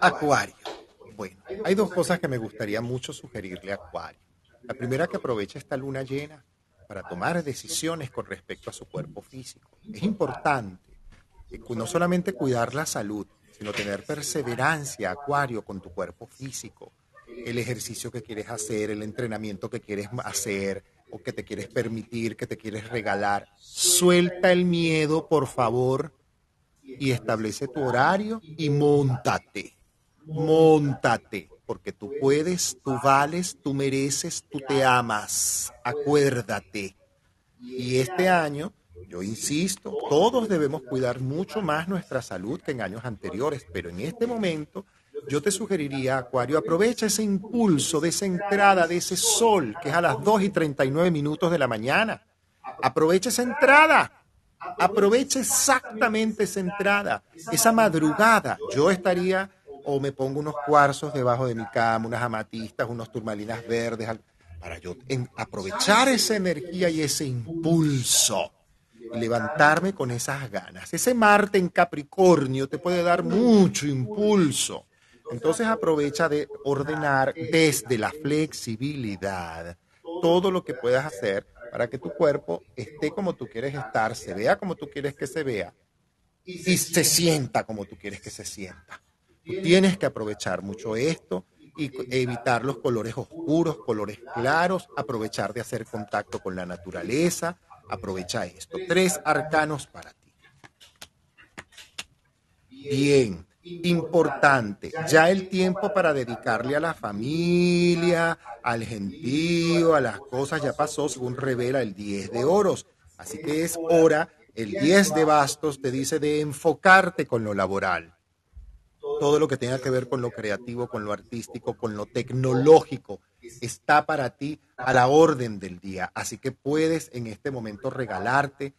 Acuario. Bueno, hay dos cosas que me gustaría mucho sugerirle a Acuario. La primera, que aproveche esta luna llena para tomar decisiones con respecto a su cuerpo físico. Es importante no solamente cuidar la salud, sino tener perseverancia, Acuario, con tu cuerpo físico. El ejercicio que quieres hacer, el entrenamiento que quieres hacer, o que te quieres permitir, que te quieres regalar. Suelta el miedo, por favor, y establece tu horario y montate. Montate, porque tú puedes, tú vales, tú mereces, tú te amas. Acuérdate. Y este año, yo insisto, todos debemos cuidar mucho más nuestra salud que en años anteriores, pero en este momento yo te sugeriría, Acuario, aprovecha ese impulso de esa entrada, de ese sol, que es a las 2 y 39 minutos de la mañana. Aprovecha esa entrada. Aprovecha exactamente esa entrada, esa madrugada. Yo estaría o me pongo unos cuarzos debajo de mi cama, unas amatistas, unos turmalinas verdes, para yo aprovechar esa energía y ese impulso levantarme con esas ganas. Ese Marte en Capricornio te puede dar mucho impulso. Entonces aprovecha de ordenar desde la flexibilidad todo lo que puedas hacer para que tu cuerpo esté como tú quieres estar, se vea como tú quieres que se vea y se sienta como tú quieres que se sienta. tienes que aprovechar mucho esto y evitar los colores oscuros, colores claros, aprovechar de hacer contacto con la naturaleza, aprovecha esto. Tres arcanos para ti. Bien, importante. Ya el tiempo para dedicarle a la familia, al gentío, a las cosas ya pasó, según revela el 10 de oros. Así que es hora, el 10 de bastos te dice de enfocarte con lo laboral. Todo lo que tenga que ver con lo creativo, con lo artístico, con lo tecnológico, está para ti a la orden del día. Así que puedes en este momento regalarte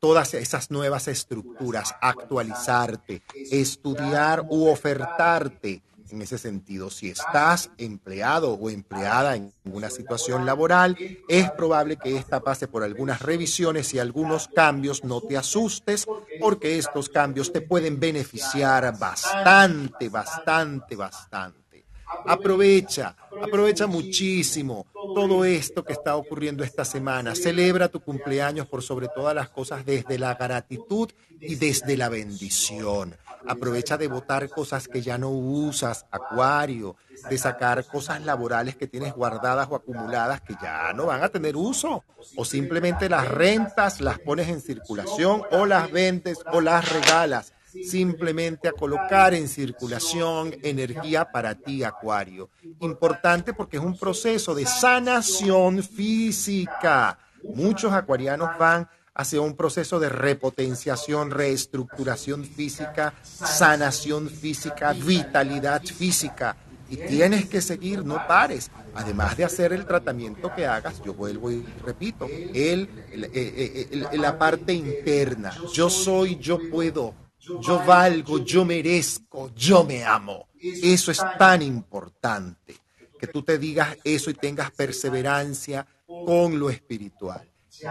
todas esas nuevas estructuras, actualizarte, estudiar u ofertarte en ese sentido. Si estás empleado o empleada en una situación laboral, es probable que esta pase por algunas revisiones y algunos cambios. No te asustes porque estos cambios te pueden beneficiar bastante, bastante, bastante. Aprovecha, aprovecha muchísimo todo esto que está ocurriendo esta semana. Celebra tu cumpleaños por sobre todas las cosas desde la gratitud y desde la bendición. Aprovecha de votar cosas que ya no usas, Acuario, de sacar cosas laborales que tienes guardadas o acumuladas que ya no van a tener uso. O simplemente las rentas, las pones en circulación o las vendes o las regalas simplemente a colocar en circulación energía para ti, Acuario. Importante porque es un proceso de sanación física. Muchos acuarianos van hacia un proceso de repotenciación, reestructuración física, sanación física, vitalidad física. Y tienes que seguir, no pares. Además de hacer el tratamiento que hagas, yo vuelvo y repito, el, la parte interna, yo soy, yo puedo, yo valgo, yo merezco, yo me amo. Eso es tan importante, que tú te digas eso y tengas perseverancia con lo espiritual.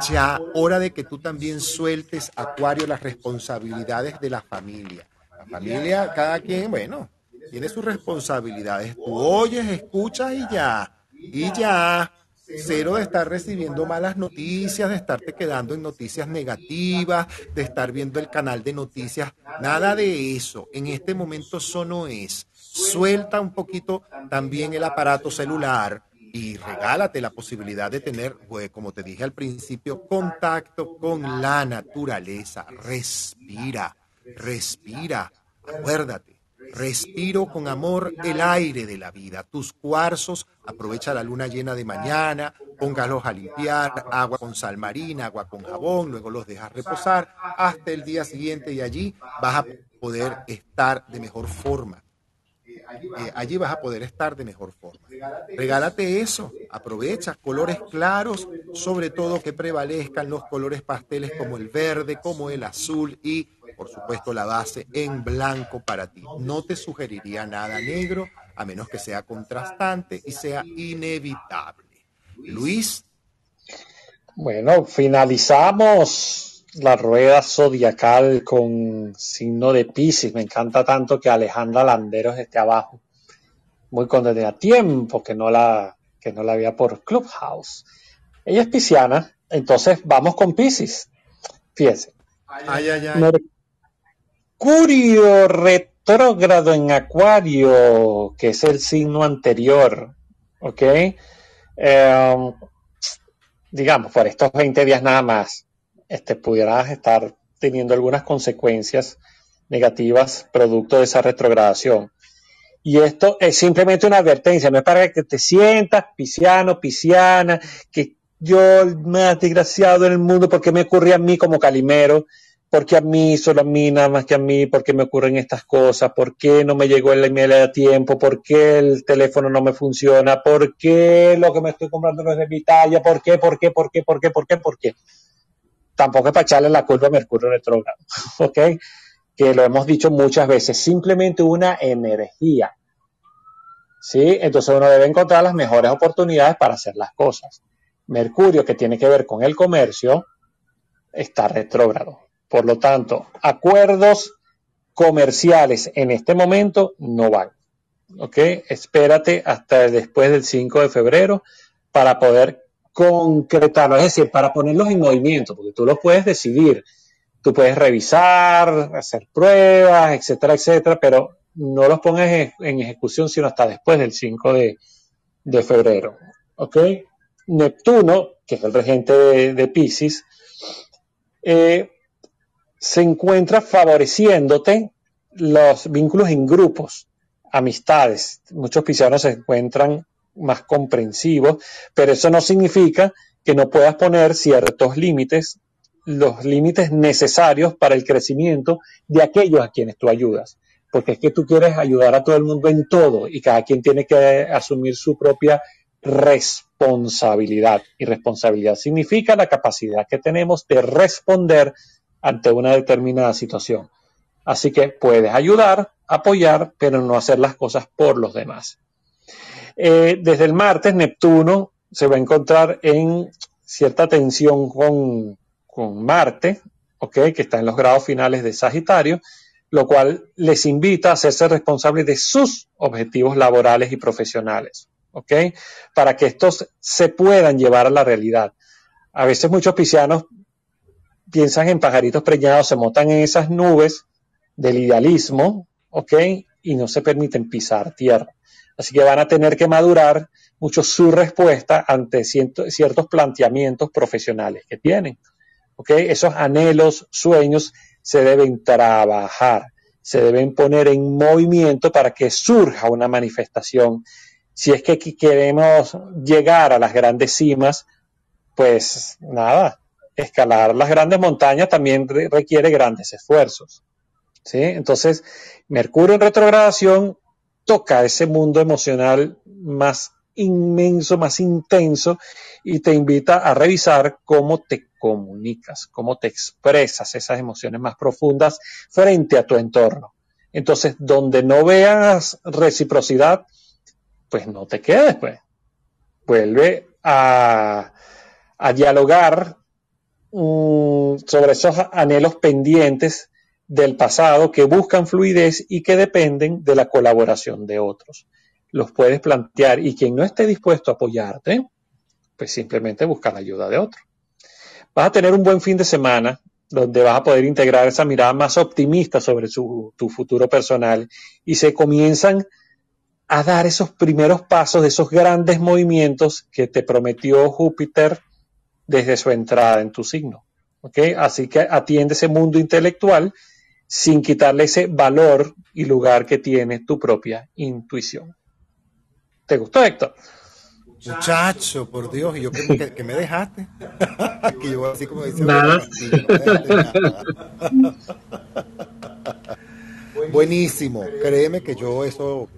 Ya hora de que tú también sueltes, Acuario, las responsabilidades de la familia. La familia, cada quien, bueno, tiene sus responsabilidades. Tú oyes, escuchas y ya. Y ya. Cero de estar recibiendo malas noticias, de estarte quedando en noticias negativas, de estar viendo el canal de noticias. Nada de eso. En este momento eso no es. Suelta un poquito también el aparato celular y regálate la posibilidad de tener, pues, como te dije al principio, contacto con la naturaleza. Respira, respira. Acuérdate Respiro con amor el aire de la vida. Tus cuarzos, aprovecha la luna llena de mañana, póngalos a limpiar, agua con sal marina, agua con jabón, luego los dejas reposar hasta el día siguiente y allí vas a poder estar de mejor forma. Eh, allí vas a poder estar de mejor forma. Regálate eso, aprovecha colores claros, sobre todo que prevalezcan los colores pasteles como el verde, como el azul y por supuesto, la base en blanco para ti. No te sugeriría nada negro, a menos que sea contrastante y sea inevitable. Luis. Bueno, finalizamos la rueda zodiacal con signo de Pisces. Me encanta tanto que Alejandra Landeros esté abajo. Muy contenta. Tiempo que no la, que no la veía por Clubhouse. Ella es pisciana, entonces vamos con Pisces. Fíjense. Ay, ay, ay. Mercurio retrógrado en Acuario, que es el signo anterior, ¿ok? Em, digamos, por estos 20 días nada más, este, pudieras estar teniendo algunas consecuencias negativas producto de esa retrogradación. Y esto es simplemente una advertencia, no es para que te sientas pisciano, pisciana, que yo el más desgraciado en el mundo, porque me ocurre a mí como calimero? Porque a mí, solo a mí, nada más que a mí? ¿Por qué me ocurren estas cosas? ¿Por qué no me llegó el email a tiempo? ¿Por qué el teléfono no me funciona? ¿Por qué lo que me estoy comprando no es de mi talla? ¿Por qué? ¿Por qué? ¿Por qué? ¿Por qué? ¿Por qué? ¿Por qué? Tampoco es para echarle la culpa a Mercurio retrógrado, ¿ok? Que lo hemos dicho muchas veces, simplemente una energía, ¿sí? Entonces uno debe encontrar las mejores oportunidades para hacer las cosas. Mercurio, que tiene que ver con el comercio, está retrógrado. Por lo tanto, acuerdos comerciales en este momento no van. ¿Ok? Espérate hasta después del 5 de febrero para poder concretarlo, es decir, para ponerlos en movimiento, porque tú los puedes decidir. Tú puedes revisar, hacer pruebas, etcétera, etcétera, pero no los pongas en ejecución sino hasta después del 5 de, febrero. ¿Ok? Neptuno, que es el regente de, de Pisces, eh, se encuentra favoreciéndote los vínculos en grupos, amistades. Muchos piscianos se encuentran más comprensivos, pero eso no significa que no puedas poner ciertos límites, los límites necesarios para el crecimiento de aquellos a quienes tú ayudas. Porque es que tú quieres ayudar a todo el mundo en todo y cada quien tiene que asumir su propia responsabilidad. Y responsabilidad significa la capacidad que tenemos de responder ante una determinada situación. Así que puedes ayudar, apoyar, pero no hacer las cosas por los demás. Eh, desde el martes, Neptuno se va a encontrar en cierta tensión con, Marte, que está en los grados finales de Sagitario, lo cual les invita a hacerse responsables de sus objetivos laborales y profesionales, para que estos se puedan llevar a la realidad. A veces muchos piscianos piensan en pajaritos preñados, se montan en esas nubes del idealismo, ¿ok? Y no se permiten pisar tierra. Así que van a tener que madurar mucho su respuesta ante ciertos planteamientos profesionales que tienen. ¿Ok? Esos anhelos, sueños se deben trabajar, se deben poner en movimiento para que surja una manifestación. Si es que queremos llegar a las grandes cimas, pues nada, escalar las grandes montañas también requiere grandes esfuerzos. ¿sí? Entonces, Mercurio en retrogradación toca ese mundo emocional más inmenso, más intenso y te invita a revisar cómo te comunicas, cómo te expresas esas emociones más profundas frente a tu entorno. Entonces, donde no veas reciprocidad, pues no te quedes, pues. Vuelve a, a dialogar Mm, sobre esos anhelos pendientes del pasado que buscan fluidez y que dependen de la colaboración de otros. Los puedes plantear y quien no esté dispuesto a apoyarte, pues simplemente busca la ayuda de otro. Vas a tener un buen fin de semana donde vas a poder integrar esa mirada más optimista sobre tu futuro personal y se comienzan a dar esos primeros pasos de esos grandes movimientos que te prometió Júpiter desde su entrada en tu signo. Así que atiende ese mundo intelectual sin quitarle ese valor y lugar que tiene tu propia intuición. ¿Te gustó, Héctor? Muchacho, por Dios, y yo que, me dejaste. que yo así como dice, Buenísimo, créeme que yo eso,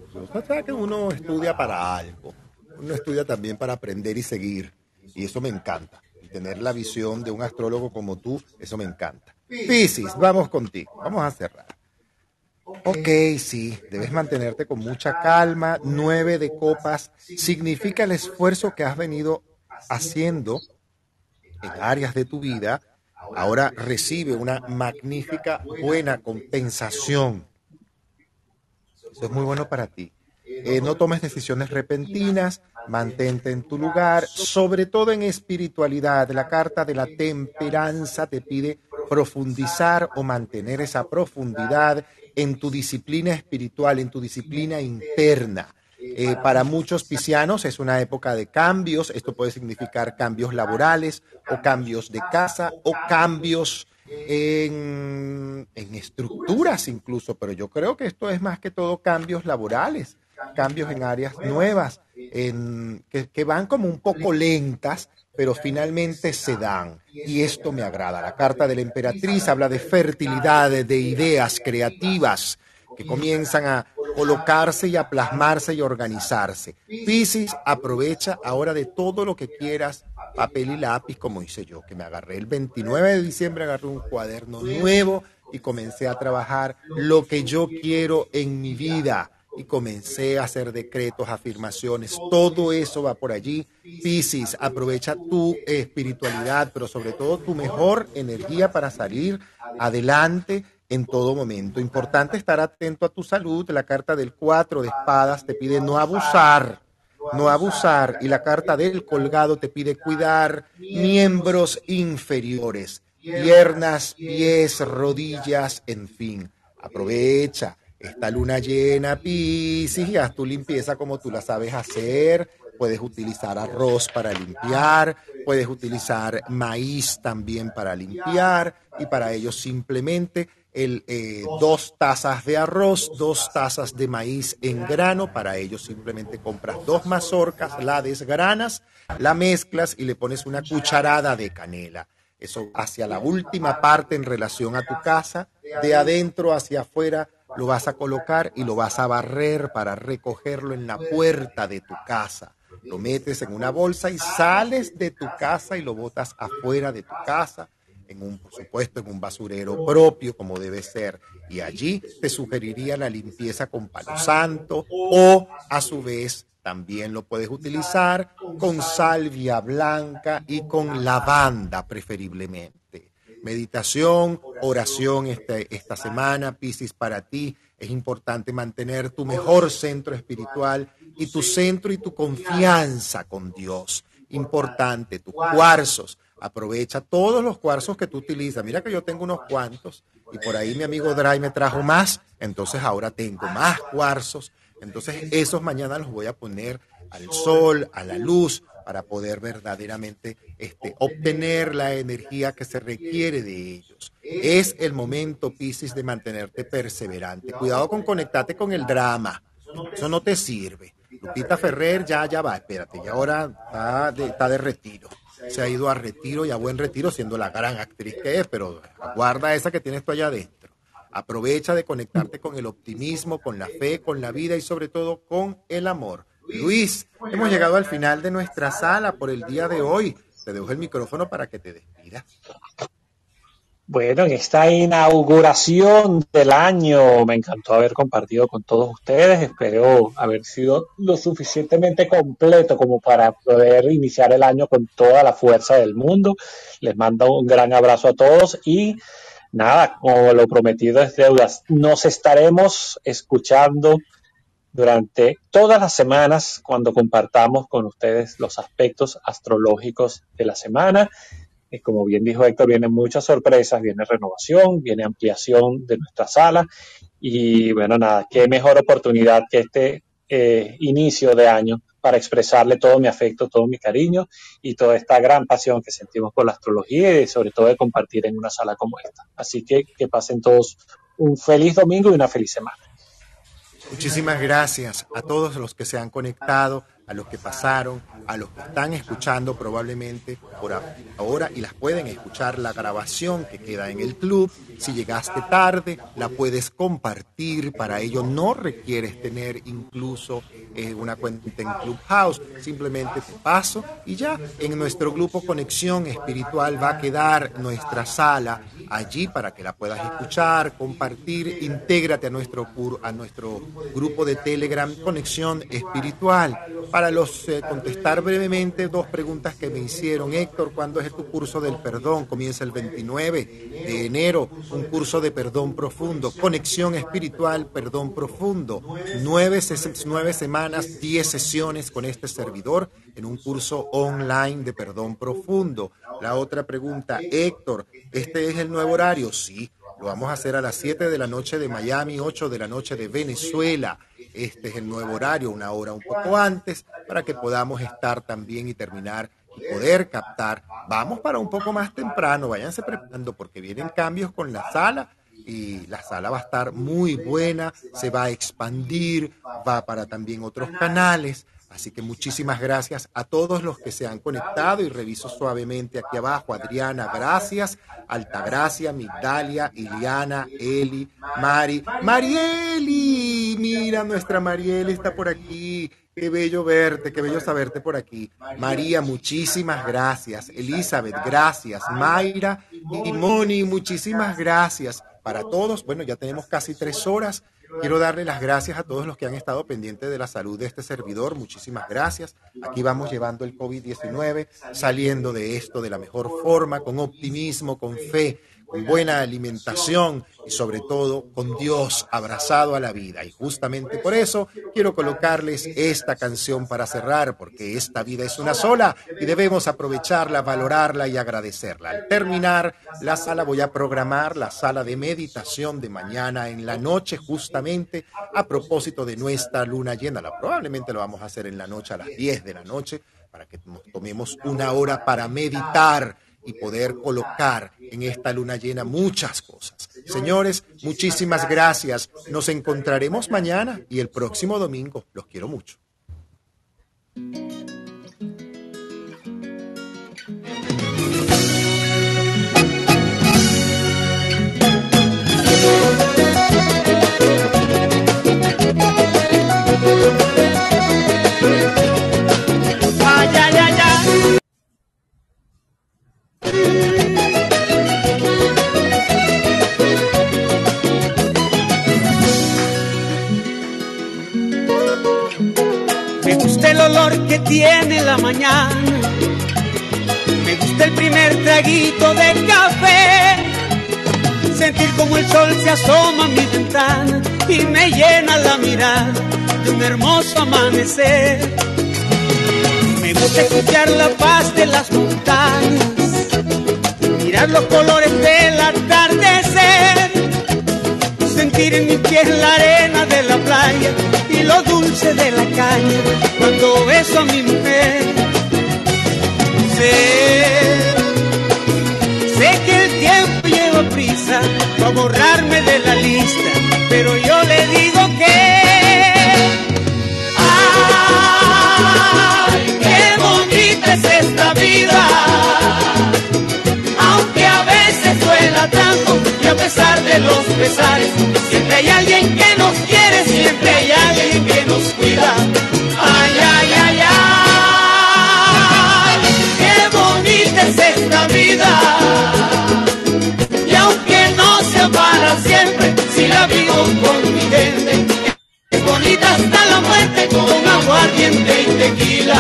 que uno estudia para algo, uno estudia también para aprender y seguir, y eso me encanta tener la visión de un astrólogo como tú, eso me encanta. Piscis, vamos contigo, vamos a cerrar. Ok, sí, debes mantenerte con mucha calma. Nueve de copas significa el esfuerzo que has venido haciendo en áreas de tu vida. Ahora recibe una magnífica, buena compensación. Eso es muy bueno para ti. Eh, no tomes decisiones repentinas, mantente en tu lugar, sobre todo en espiritualidad. La carta de la temperanza te pide profundizar o mantener esa profundidad en tu disciplina espiritual, en tu disciplina interna. Eh, para muchos piscianos es una época de cambios. Esto puede significar cambios laborales o cambios de casa o cambios en, en, estructuras incluso, pero yo creo que esto es más que todo cambios laborales, cambios en áreas nuevas, en, que, van como un poco lentas, pero finalmente se dan. Y esto me agrada. La carta de la emperatriz habla de fertilidad, de ideas creativas que comienzan a colocarse y a plasmarse y organizarse. Piscis, aprovecha ahora de todo lo que quieras, papel y lápiz, como hice yo, que me agarré el 29 de diciembre, agarré un cuaderno nuevo y comencé a trabajar lo que yo quiero en mi vida y comencé a hacer decretos, afirmaciones, todo eso va por allí. Piscis, aprovecha tu espiritualidad, pero sobre todo tu mejor energía para salir adelante en todo momento. Importante estar atento a tu salud. La carta del 4 de espadas te pide no abusar, no abusar. Y la carta del colgado te pide cuidar miembros inferiores, piernas, pies, rodillas, en fin. Aprovecha esta luna llena, Piscis, y haz tu limpieza como tú la sabes hacer. Puedes utilizar arroz para limpiar, puedes utilizar maíz también para limpiar y para ello simplemente el, eh, dos tazas de arroz, dos tazas de maíz en grano. Para ello simplemente compras dos mazorcas, la desgranas, la mezclas y le pones una cucharada de canela. Eso hacia la última parte en relación a tu casa, de adentro hacia afuera lo vas a colocar y lo vas a barrer para recogerlo en la puerta de tu casa. Lo metes en una bolsa y sales de tu casa y lo botas afuera de tu casa, en un, por supuesto, en un basurero propio, como debe ser. Y allí te sugeriría la limpieza con palo santo o, a su vez, también lo puedes utilizar con salvia blanca y con lavanda preferiblemente meditación, oración este, esta semana, Piscis, para ti. Es importante mantener tu mejor centro espiritual y tu centro y tu confianza con Dios. Importante, tus cuarzos. Aprovecha todos los cuarzos que tú utilizas. Mira que yo tengo unos cuantos y por ahí mi amigo Dry me trajo más. Entonces ahora tengo más cuarzos. Entonces esos mañana los voy a poner al sol, a la luz, para poder verdaderamente este, obtener la energía que se requiere de ellos. Es el momento, Piscis, de mantenerte perseverante. Cuidado con conectarte con el drama. Eso no te sirve. Lupita Ferrer ya, ya va, espérate, ya ahora está de, está de retiro. Se ha ido a retiro y a buen retiro siendo la gran actriz que es, pero guarda esa que tienes tú allá adentro. Aprovecha de conectarte con el optimismo, con la fe, con la vida y sobre todo con el amor. Luis, hemos llegado al final de nuestra sala por el día de hoy. Te dejo el micrófono para que te despidas. Bueno, en esta inauguración del año me encantó haber compartido con todos ustedes. Espero haber sido lo suficientemente completo como para poder iniciar el año con toda la fuerza del mundo. Les mando un gran abrazo a todos y nada, como lo prometido es deudas, nos estaremos escuchando durante todas las semanas cuando compartamos con ustedes los aspectos astrológicos de la semana. Y como bien dijo Héctor, vienen muchas sorpresas, viene renovación, viene ampliación de nuestra sala y bueno, nada, qué mejor oportunidad que este eh, inicio de año para expresarle todo mi afecto, todo mi cariño y toda esta gran pasión que sentimos por la astrología y sobre todo de compartir en una sala como esta. Así que que pasen todos un feliz domingo y una feliz semana. Muchísimas gracias a todos los que se han conectado, a los que pasaron, a los que están escuchando probablemente por ahora y las pueden escuchar la grabación que queda en el club. Si llegaste tarde, la puedes compartir. Para ello no requieres tener incluso eh, una cuenta en Clubhouse. Simplemente te paso y ya en nuestro grupo Conexión Espiritual va a quedar nuestra sala allí para que la puedas escuchar, compartir. Intégrate a nuestro, a nuestro grupo de Telegram Conexión Espiritual para los eh, contestar brevemente dos preguntas que me hicieron. Héctor, ¿cuándo es tu curso del perdón? Comienza el 29 de enero, un curso de perdón profundo, conexión espiritual, perdón profundo. Nueve, nueve semanas, diez sesiones con este servidor en un curso online de perdón profundo. La otra pregunta, Héctor, ¿este es el nuevo horario? Sí, lo vamos a hacer a las 7 de la noche de Miami, 8 de la noche de Venezuela este es el nuevo horario, una hora un poco antes, para que podamos estar también y terminar y poder captar. Vamos para un poco más temprano, váyanse preparando porque vienen cambios con la sala y la sala va a estar muy buena, se va a expandir, va para también otros canales. Así que muchísimas gracias a todos los que se han conectado y reviso suavemente aquí abajo. Adriana, gracias. Altagracia, Migdalia, Iliana, Eli, Mari. Marieli, mira, nuestra Marieli está por aquí. Qué bello verte, qué bello saberte por aquí. María, muchísimas gracias. Elizabeth, gracias. Mayra y Moni, muchísimas gracias. Para todos, bueno, ya tenemos casi tres horas Quiero darle las gracias a todos los que han estado pendientes de la salud de este servidor. Muchísimas gracias. Aquí vamos llevando el COVID-19, saliendo de esto de la mejor forma, con optimismo, con fe con buena alimentación y sobre todo con Dios abrazado a la vida. Y justamente por eso quiero colocarles esta canción para cerrar, porque esta vida es una sola y debemos aprovecharla, valorarla y agradecerla. Al terminar la sala voy a programar la sala de meditación de mañana en la noche, justamente a propósito de nuestra luna llena. Probablemente lo vamos a hacer en la noche a las 10 de la noche para que nos tomemos una hora para meditar y poder colocar en esta luna llena muchas cosas. Señores, muchísimas gracias. Nos encontraremos mañana y el próximo domingo. Los quiero mucho. Me gusta el olor que tiene la mañana. Me gusta el primer traguito de café. Sentir como el sol se asoma a mi ventana y me llena la mirada de un hermoso amanecer. Me gusta escuchar la paz de las montañas, mirar los colores del atardecer, sentir en mi piel la arena de la playa y lo dulce de la caña cuando beso a mi mujer. Sé, sé que el tiempo lleva prisa para borrarme de la lista, pero yo le digo que. ¡Ay, qué bonita es esta vida! Pesar de los pesares, siempre hay alguien que nos quiere, siempre hay alguien que nos cuida. Ay, ay, ay, ay, qué bonita es esta vida. Y aunque no sea para siempre, si la vivo con mi gente, es bonita hasta la muerte con aguardiente y tequila.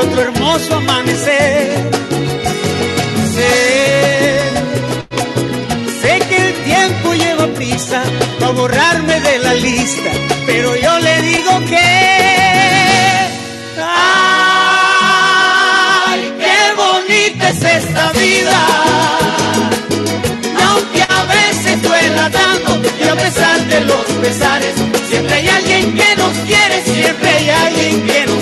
De otro hermoso amanecer. Sé, sé que el tiempo lleva prisa para borrarme de la lista, pero yo le digo que. ¡Ay, qué bonita es esta vida! Aunque a veces duela tanto y a pesar de los pesares, siempre hay alguien que nos quiere, siempre hay alguien que nos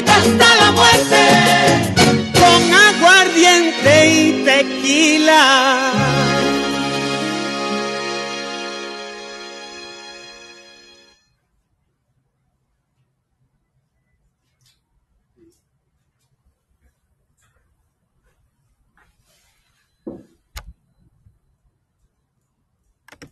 hasta la muerte.